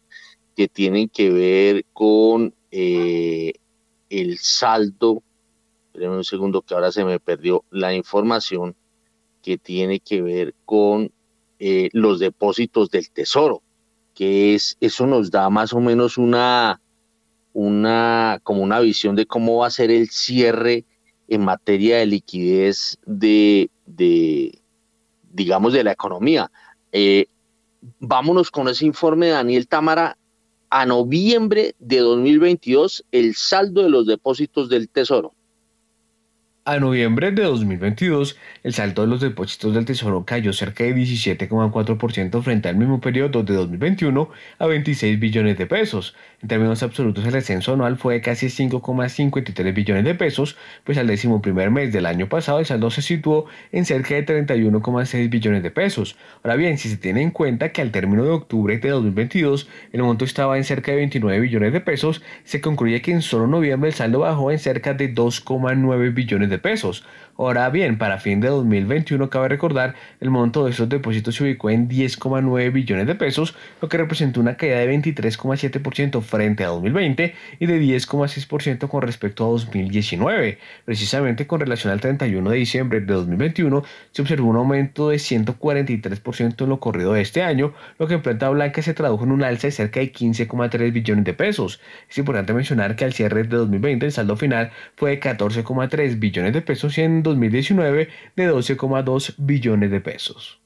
que tienen que ver con eh, el saldo. Espérenme un segundo que ahora se me perdió la información que tiene que ver con eh, los depósitos del tesoro, que es eso nos da más o menos una una como una visión de cómo va a ser el cierre en materia de liquidez de, de, digamos, de la economía. Eh, vámonos con ese informe de Daniel Támara. A noviembre de 2022, el saldo de los depósitos del Tesoro. A noviembre de 2022, el saldo de los depósitos del Tesoro cayó cerca de 17,4% frente al mismo periodo de 2021 a 26 billones de pesos. En términos absolutos, el descenso anual fue de casi 5,53 billones de pesos, pues al décimo primer mes del año pasado el saldo se situó en cerca de 31,6 billones de pesos. Ahora bien, si se tiene en cuenta que al término de octubre de 2022 el monto estaba en cerca de 29 billones de pesos, se concluye que en solo noviembre el saldo bajó en cerca de 2,9 billones de pesos. Ahora bien, para fin de 2021 cabe recordar el monto de estos depósitos se ubicó en 10,9 billones de pesos, lo que representó una caída de 23,7% frente a 2020 y de 10,6% con respecto a 2019. Precisamente con relación al 31 de diciembre de 2021 se observó un aumento de 143% en lo corrido de este año, lo que en planta blanca se tradujo en un alza de cerca de 15,3 billones de pesos. Es importante mencionar que al cierre de 2020 el saldo final fue de 14,3 billones de pesos y 2019 de 12,2 billones de pesos.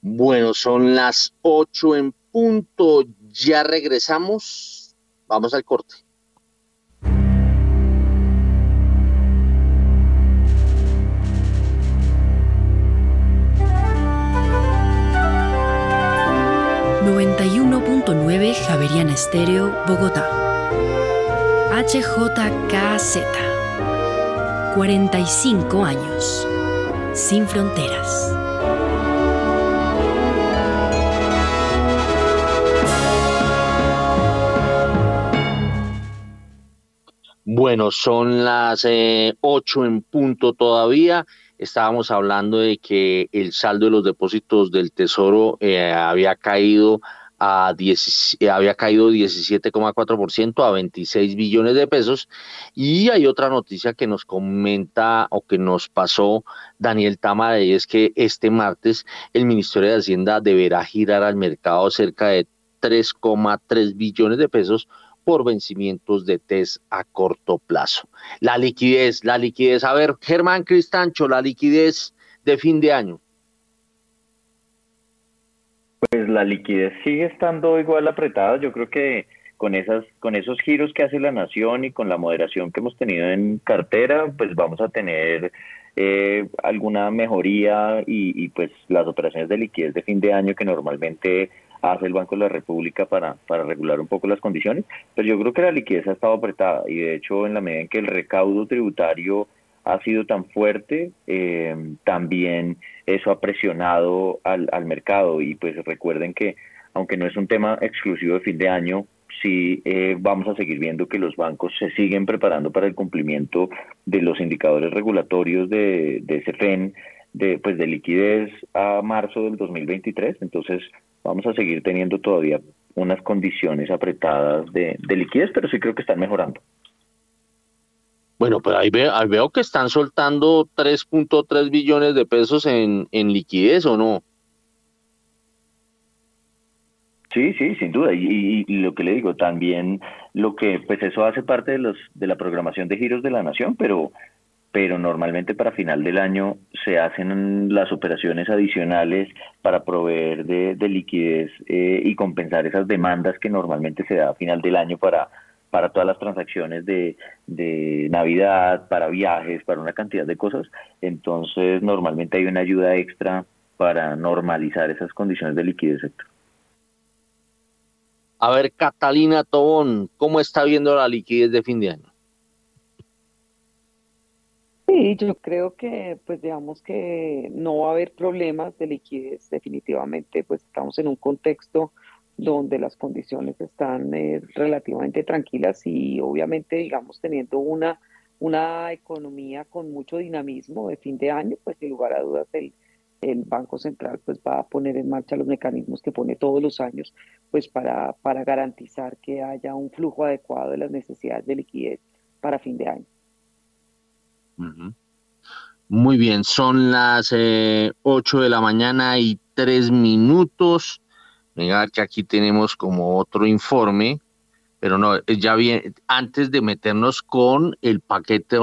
Bueno, son las 8 en punto. Ya regresamos. Vamos al corte. 91.9 Javeriana Estéreo, Bogotá. HJKZ. 45 años. Sin fronteras. Bueno, son las eh, 8 en punto todavía. Estábamos hablando de que el saldo de los depósitos del Tesoro eh, había caído a 10, había caído 17,4% a 26 billones de pesos. Y hay otra noticia que nos comenta o que nos pasó Daniel Tamara y es que este martes el Ministerio de Hacienda deberá girar al mercado cerca de 3,3 billones de pesos por vencimientos de test a corto plazo. La liquidez, la liquidez. A ver, Germán Cristancho, la liquidez de fin de año. Pues la liquidez sigue estando igual apretada. Yo creo que con esas, con esos giros que hace la nación y con la moderación que hemos tenido en cartera, pues vamos a tener eh, alguna mejoría y, pues las operaciones de liquidez de fin de año que normalmente hace el Banco de la República para, para regular un poco las condiciones, pero yo creo que la liquidez ha estado apretada y de hecho en la medida en que el recaudo tributario ha sido tan fuerte, eh, también eso ha presionado al, al mercado y pues recuerden que aunque no es un tema exclusivo de fin de año, sí eh, vamos a seguir viendo que los bancos se siguen preparando para el cumplimiento de los indicadores regulatorios de, de CEFEN, de, pues de liquidez a marzo del 2023. Entonces, vamos a seguir teniendo todavía unas condiciones apretadas de, de liquidez, pero sí creo que están mejorando. Bueno, pero ahí, ve, ahí veo que están soltando 3.3 billones de pesos en, en liquidez, ¿o no? Sí, sí, sin duda. Y, y, lo que le digo, también lo que, pues eso hace parte de los de la programación de giros de la nación, pero pero normalmente para final del año se hacen las operaciones adicionales para proveer de, de liquidez eh, y compensar esas demandas que normalmente se da a final del año para para todas las transacciones de, de Navidad, para viajes, para una cantidad de cosas. Entonces, normalmente hay una ayuda extra para normalizar esas condiciones de liquidez. A ver, Catalina Tobón, ¿cómo está viendo la liquidez de fin de año? Sí, yo creo que, pues digamos que no va a haber problemas de liquidez definitivamente, pues estamos en un contexto donde las condiciones están eh, relativamente tranquilas y obviamente, digamos, teniendo una, una economía con mucho dinamismo de fin de año, pues sin lugar a dudas el, el Banco Central pues va a poner en marcha los mecanismos que pone todos los años pues para, para garantizar que haya un flujo adecuado de las necesidades de liquidez para fin de año. Muy bien, son las eh, 8 de la mañana y 3 minutos. Venga, que aquí tenemos como otro informe, pero no, ya bien, antes de meternos con el paquete,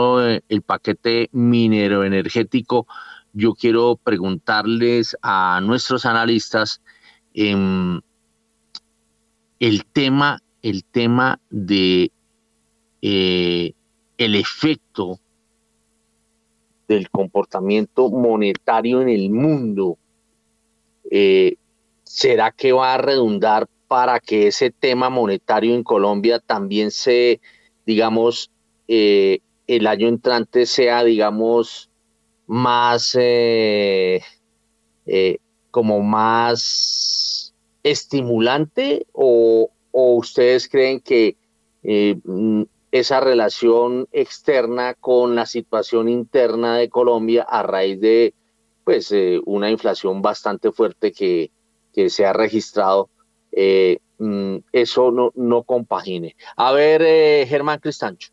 el paquete minero energético, yo quiero preguntarles a nuestros analistas eh, el tema, el tema de eh, el efecto del comportamiento monetario en el mundo. Eh, ¿Será que va a redundar para que ese tema monetario en Colombia también se, digamos, eh, el año entrante sea, digamos, más, eh, eh, como más estimulante o, o ustedes creen que eh, esa relación externa con la situación interna de Colombia a raíz de pues una inflación bastante fuerte que, que se ha registrado, eh, mm, eso no, no compagine. A ver, eh, Germán Cristancho.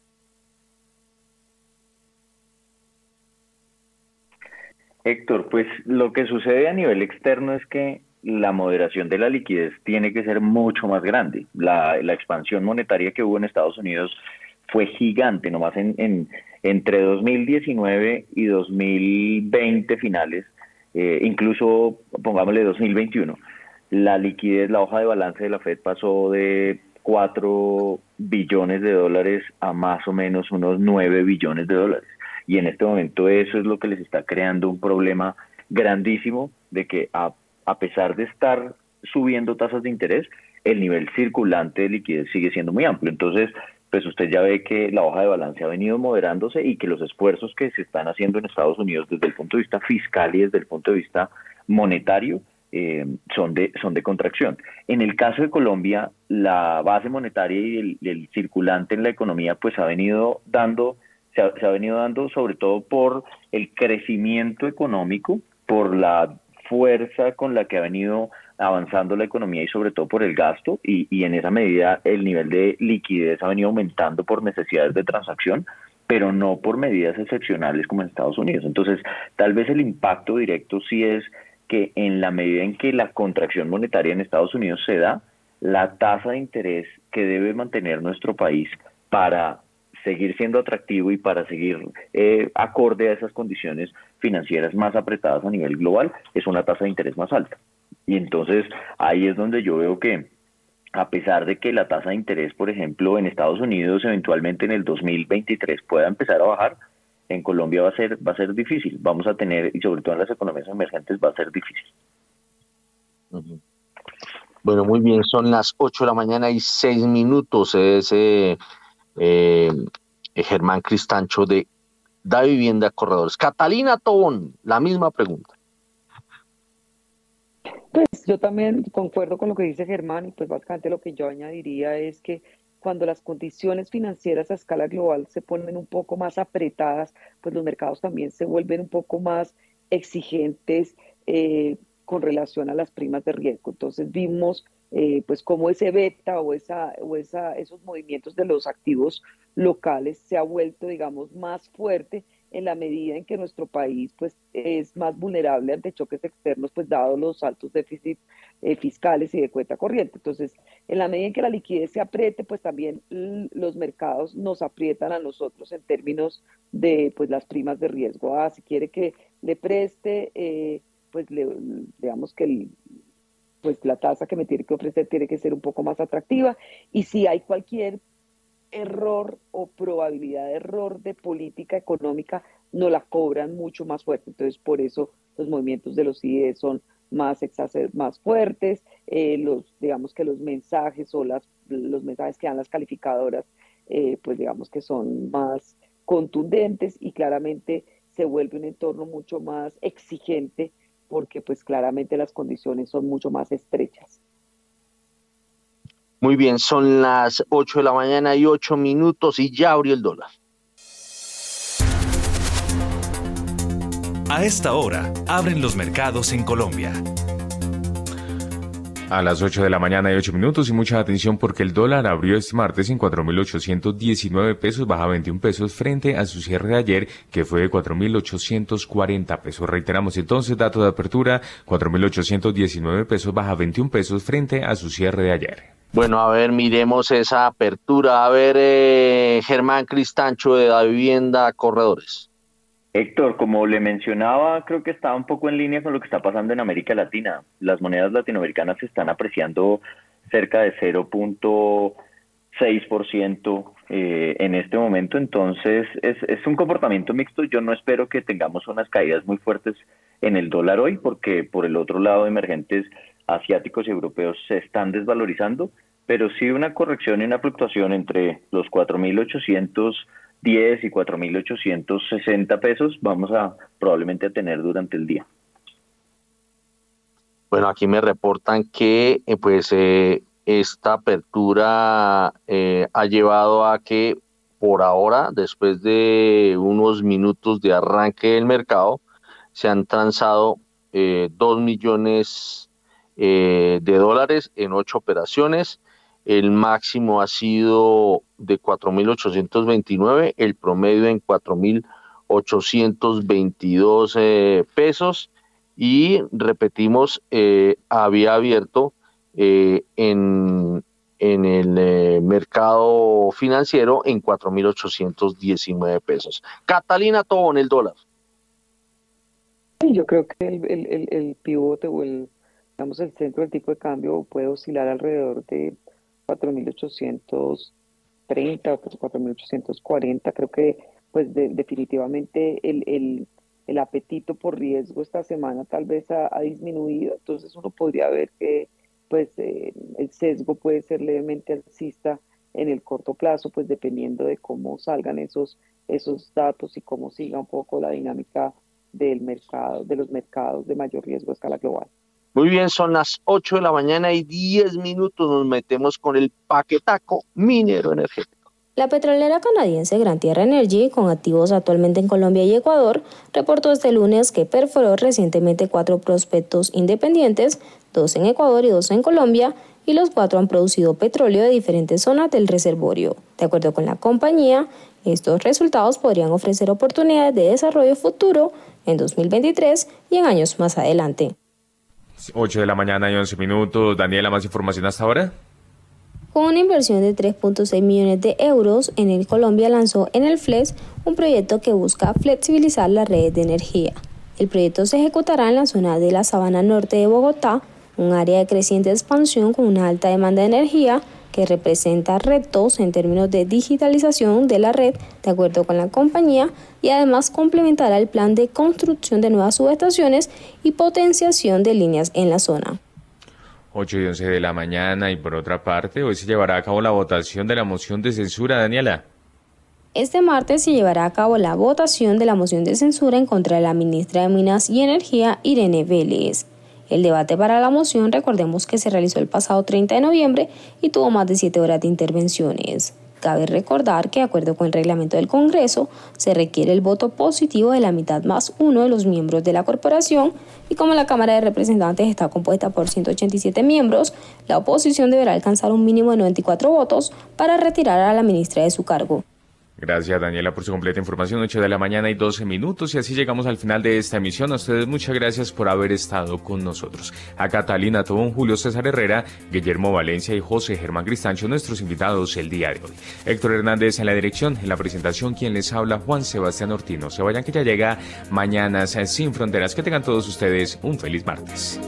Héctor, pues lo que sucede a nivel externo es que la moderación de la liquidez tiene que ser mucho más grande. La, la expansión monetaria que hubo en Estados Unidos fue gigante, nomás en, en entre 2019 y 2020 finales, eh, incluso pongámosle 2021, la liquidez, la hoja de balance de la Fed pasó de 4 billones de dólares a más o menos unos 9 billones de dólares. Y en este momento eso es lo que les está creando un problema grandísimo de que a, a pesar de estar subiendo tasas de interés, el nivel circulante de liquidez sigue siendo muy amplio. Entonces, pues usted ya ve que la hoja de balance ha venido moderándose y que los esfuerzos que se están haciendo en Estados Unidos desde el punto de vista fiscal y desde el punto de vista monetario eh, son, de, son de contracción. En el caso de Colombia, la base monetaria y el, circulante en la economía pues ha venido dando, se ha, se ha venido dando sobre todo por el crecimiento económico, por la fuerza con la que ha venido avanzando la economía y sobre todo por el gasto y, y en esa medida el nivel de liquidez ha venido aumentando por necesidades de transacción pero no por medidas excepcionales como en Estados Unidos. Entonces, tal vez el impacto directo sí es que en la medida en que la contracción monetaria en Estados Unidos se da, la tasa de interés que debe mantener nuestro país para seguir siendo atractivo y para seguir eh, acorde a esas condiciones financieras más apretadas a nivel global es una tasa de interés más alta. Y entonces ahí es donde yo veo que a pesar de que la tasa de interés, por ejemplo, en Estados Unidos eventualmente en el 2023 pueda empezar a bajar, en Colombia va a ser va a ser difícil. Vamos a tener y sobre todo en las economías emergentes va a ser difícil. Bueno, muy bien, son las 8 de la mañana y 6 minutos. Es eh, eh, Germán Cristancho de Da Vivienda Corredores. Catalina Tobón, la misma pregunta. Pues yo también concuerdo con lo que dice Germán y pues básicamente lo que yo añadiría es que cuando las condiciones financieras a escala global se ponen un poco más apretadas, pues los mercados también se vuelven un poco más exigentes eh, con relación a las primas de riesgo. Entonces vimos eh, pues cómo ese beta o, esa, o esa, esos movimientos de los activos locales se ha vuelto, digamos, más fuerte en la medida en que nuestro país pues es más vulnerable ante choques externos, pues dado los altos déficits eh, fiscales y de cuenta corriente. Entonces, en la medida en que la liquidez se apriete, pues también los mercados nos aprietan a nosotros en términos de pues las primas de riesgo. Ah, si quiere que le preste, eh, pues le, digamos que pues la tasa que me tiene que ofrecer tiene que ser un poco más atractiva y si hay cualquier error o probabilidad de error de política económica, no la cobran mucho más fuerte. Entonces, por eso los movimientos de los CIE son más, más fuertes, eh, los, digamos que los mensajes o las, los mensajes que dan las calificadoras, eh, pues digamos que son más contundentes y claramente se vuelve un entorno mucho más exigente porque pues claramente las condiciones son mucho más estrechas. Muy bien, son las 8 de la mañana y 8 minutos y ya abrió el dólar. A esta hora, abren los mercados en Colombia. A las 8 de la mañana y 8 minutos y mucha atención porque el dólar abrió este martes en 4.819 pesos, baja 21 pesos frente a su cierre de ayer que fue de 4.840 pesos. Reiteramos entonces, dato de apertura, 4.819 pesos, baja 21 pesos frente a su cierre de ayer. Bueno, a ver, miremos esa apertura. A ver, eh, Germán Cristancho de la vivienda Corredores. Héctor, como le mencionaba, creo que está un poco en línea con lo que está pasando en América Latina. Las monedas latinoamericanas se están apreciando cerca de 0.6% eh, en este momento, entonces es, es un comportamiento mixto. Yo no espero que tengamos unas caídas muy fuertes en el dólar hoy, porque por el otro lado emergentes asiáticos y europeos se están desvalorizando, pero sí una corrección y una fluctuación entre los 4.810 y 4.860 pesos vamos a probablemente a tener durante el día. Bueno, aquí me reportan que eh, pues eh, esta apertura eh, ha llevado a que por ahora, después de unos minutos de arranque del mercado, se han transado dos millones eh, de dólares en ocho operaciones. El máximo ha sido de 4.829, el promedio en 4.822 eh, pesos y repetimos, eh, había abierto en, en el mercado financiero en 4.819 pesos. Catalina Tobón, el dólar. Yo creo que el, el, el pivote o el digamos, el centro del tipo de cambio puede oscilar alrededor de 4.830 o 4.840. Creo que, pues, definitivamente el, apetito por riesgo esta semana tal vez ha, disminuido. Entonces, uno podría ver que pues eh, el sesgo puede ser levemente alcista en el corto plazo, pues dependiendo de cómo salgan esos, esos datos y cómo siga un poco la dinámica del mercado, de los mercados de mayor riesgo a escala global. Muy bien, son las 8 de la mañana y 10 minutos. Nos metemos con el paquetaco minero energético. La petrolera canadiense Gran Tierra Energy, con activos actualmente en Colombia y Ecuador, reportó este lunes que perforó recientemente cuatro prospectos independientes, dos en Ecuador y dos en Colombia, y los cuatro han producido petróleo de diferentes zonas del reservorio. De acuerdo con la compañía, estos resultados podrían ofrecer oportunidades de desarrollo futuro en 2023 y en años más adelante. 8 de la mañana y 11 minutos. Daniela, ¿más información hasta ahora? Con una inversión de 3.6 millones de euros, en el Colombia lanzó en el FLEX un proyecto que busca flexibilizar las redes de energía. El proyecto se ejecutará en la zona de la Sabana Norte de Bogotá, un área de creciente expansión con una alta demanda de energía que representa retos en términos de digitalización de la red, de acuerdo con la compañía, y además complementará el plan de construcción de nuevas subestaciones y potenciación de líneas en la zona. 8 y 11 de la mañana y por otra parte, hoy se llevará a cabo la votación de la moción de censura, Daniela. Este martes se llevará a cabo la votación de la moción de censura en contra de la ministra de Minas y Energía, Irene Vélez. El debate para la moción, recordemos que se realizó el pasado 30 de noviembre y tuvo más de 7 horas de intervenciones. Cabe recordar que, de acuerdo con el reglamento del Congreso, se requiere el voto positivo de la mitad más uno de los miembros de la corporación y como la Cámara de Representantes está compuesta por 187 miembros, la oposición deberá alcanzar un mínimo de 94 votos para retirar a la ministra de su cargo. Gracias Daniela por su completa información, 8 de la mañana y 12 minutos y así llegamos al final de esta emisión. A ustedes muchas gracias por haber estado con nosotros. A Catalina Tobón, Julio César Herrera, Guillermo Valencia y José Germán Cristancho, nuestros invitados el día de hoy. Héctor Hernández en la dirección, en la presentación, quien les habla, Juan Sebastián Ortino. Se vayan que ya llega Mañanas sin Fronteras. Que tengan todos ustedes un feliz martes.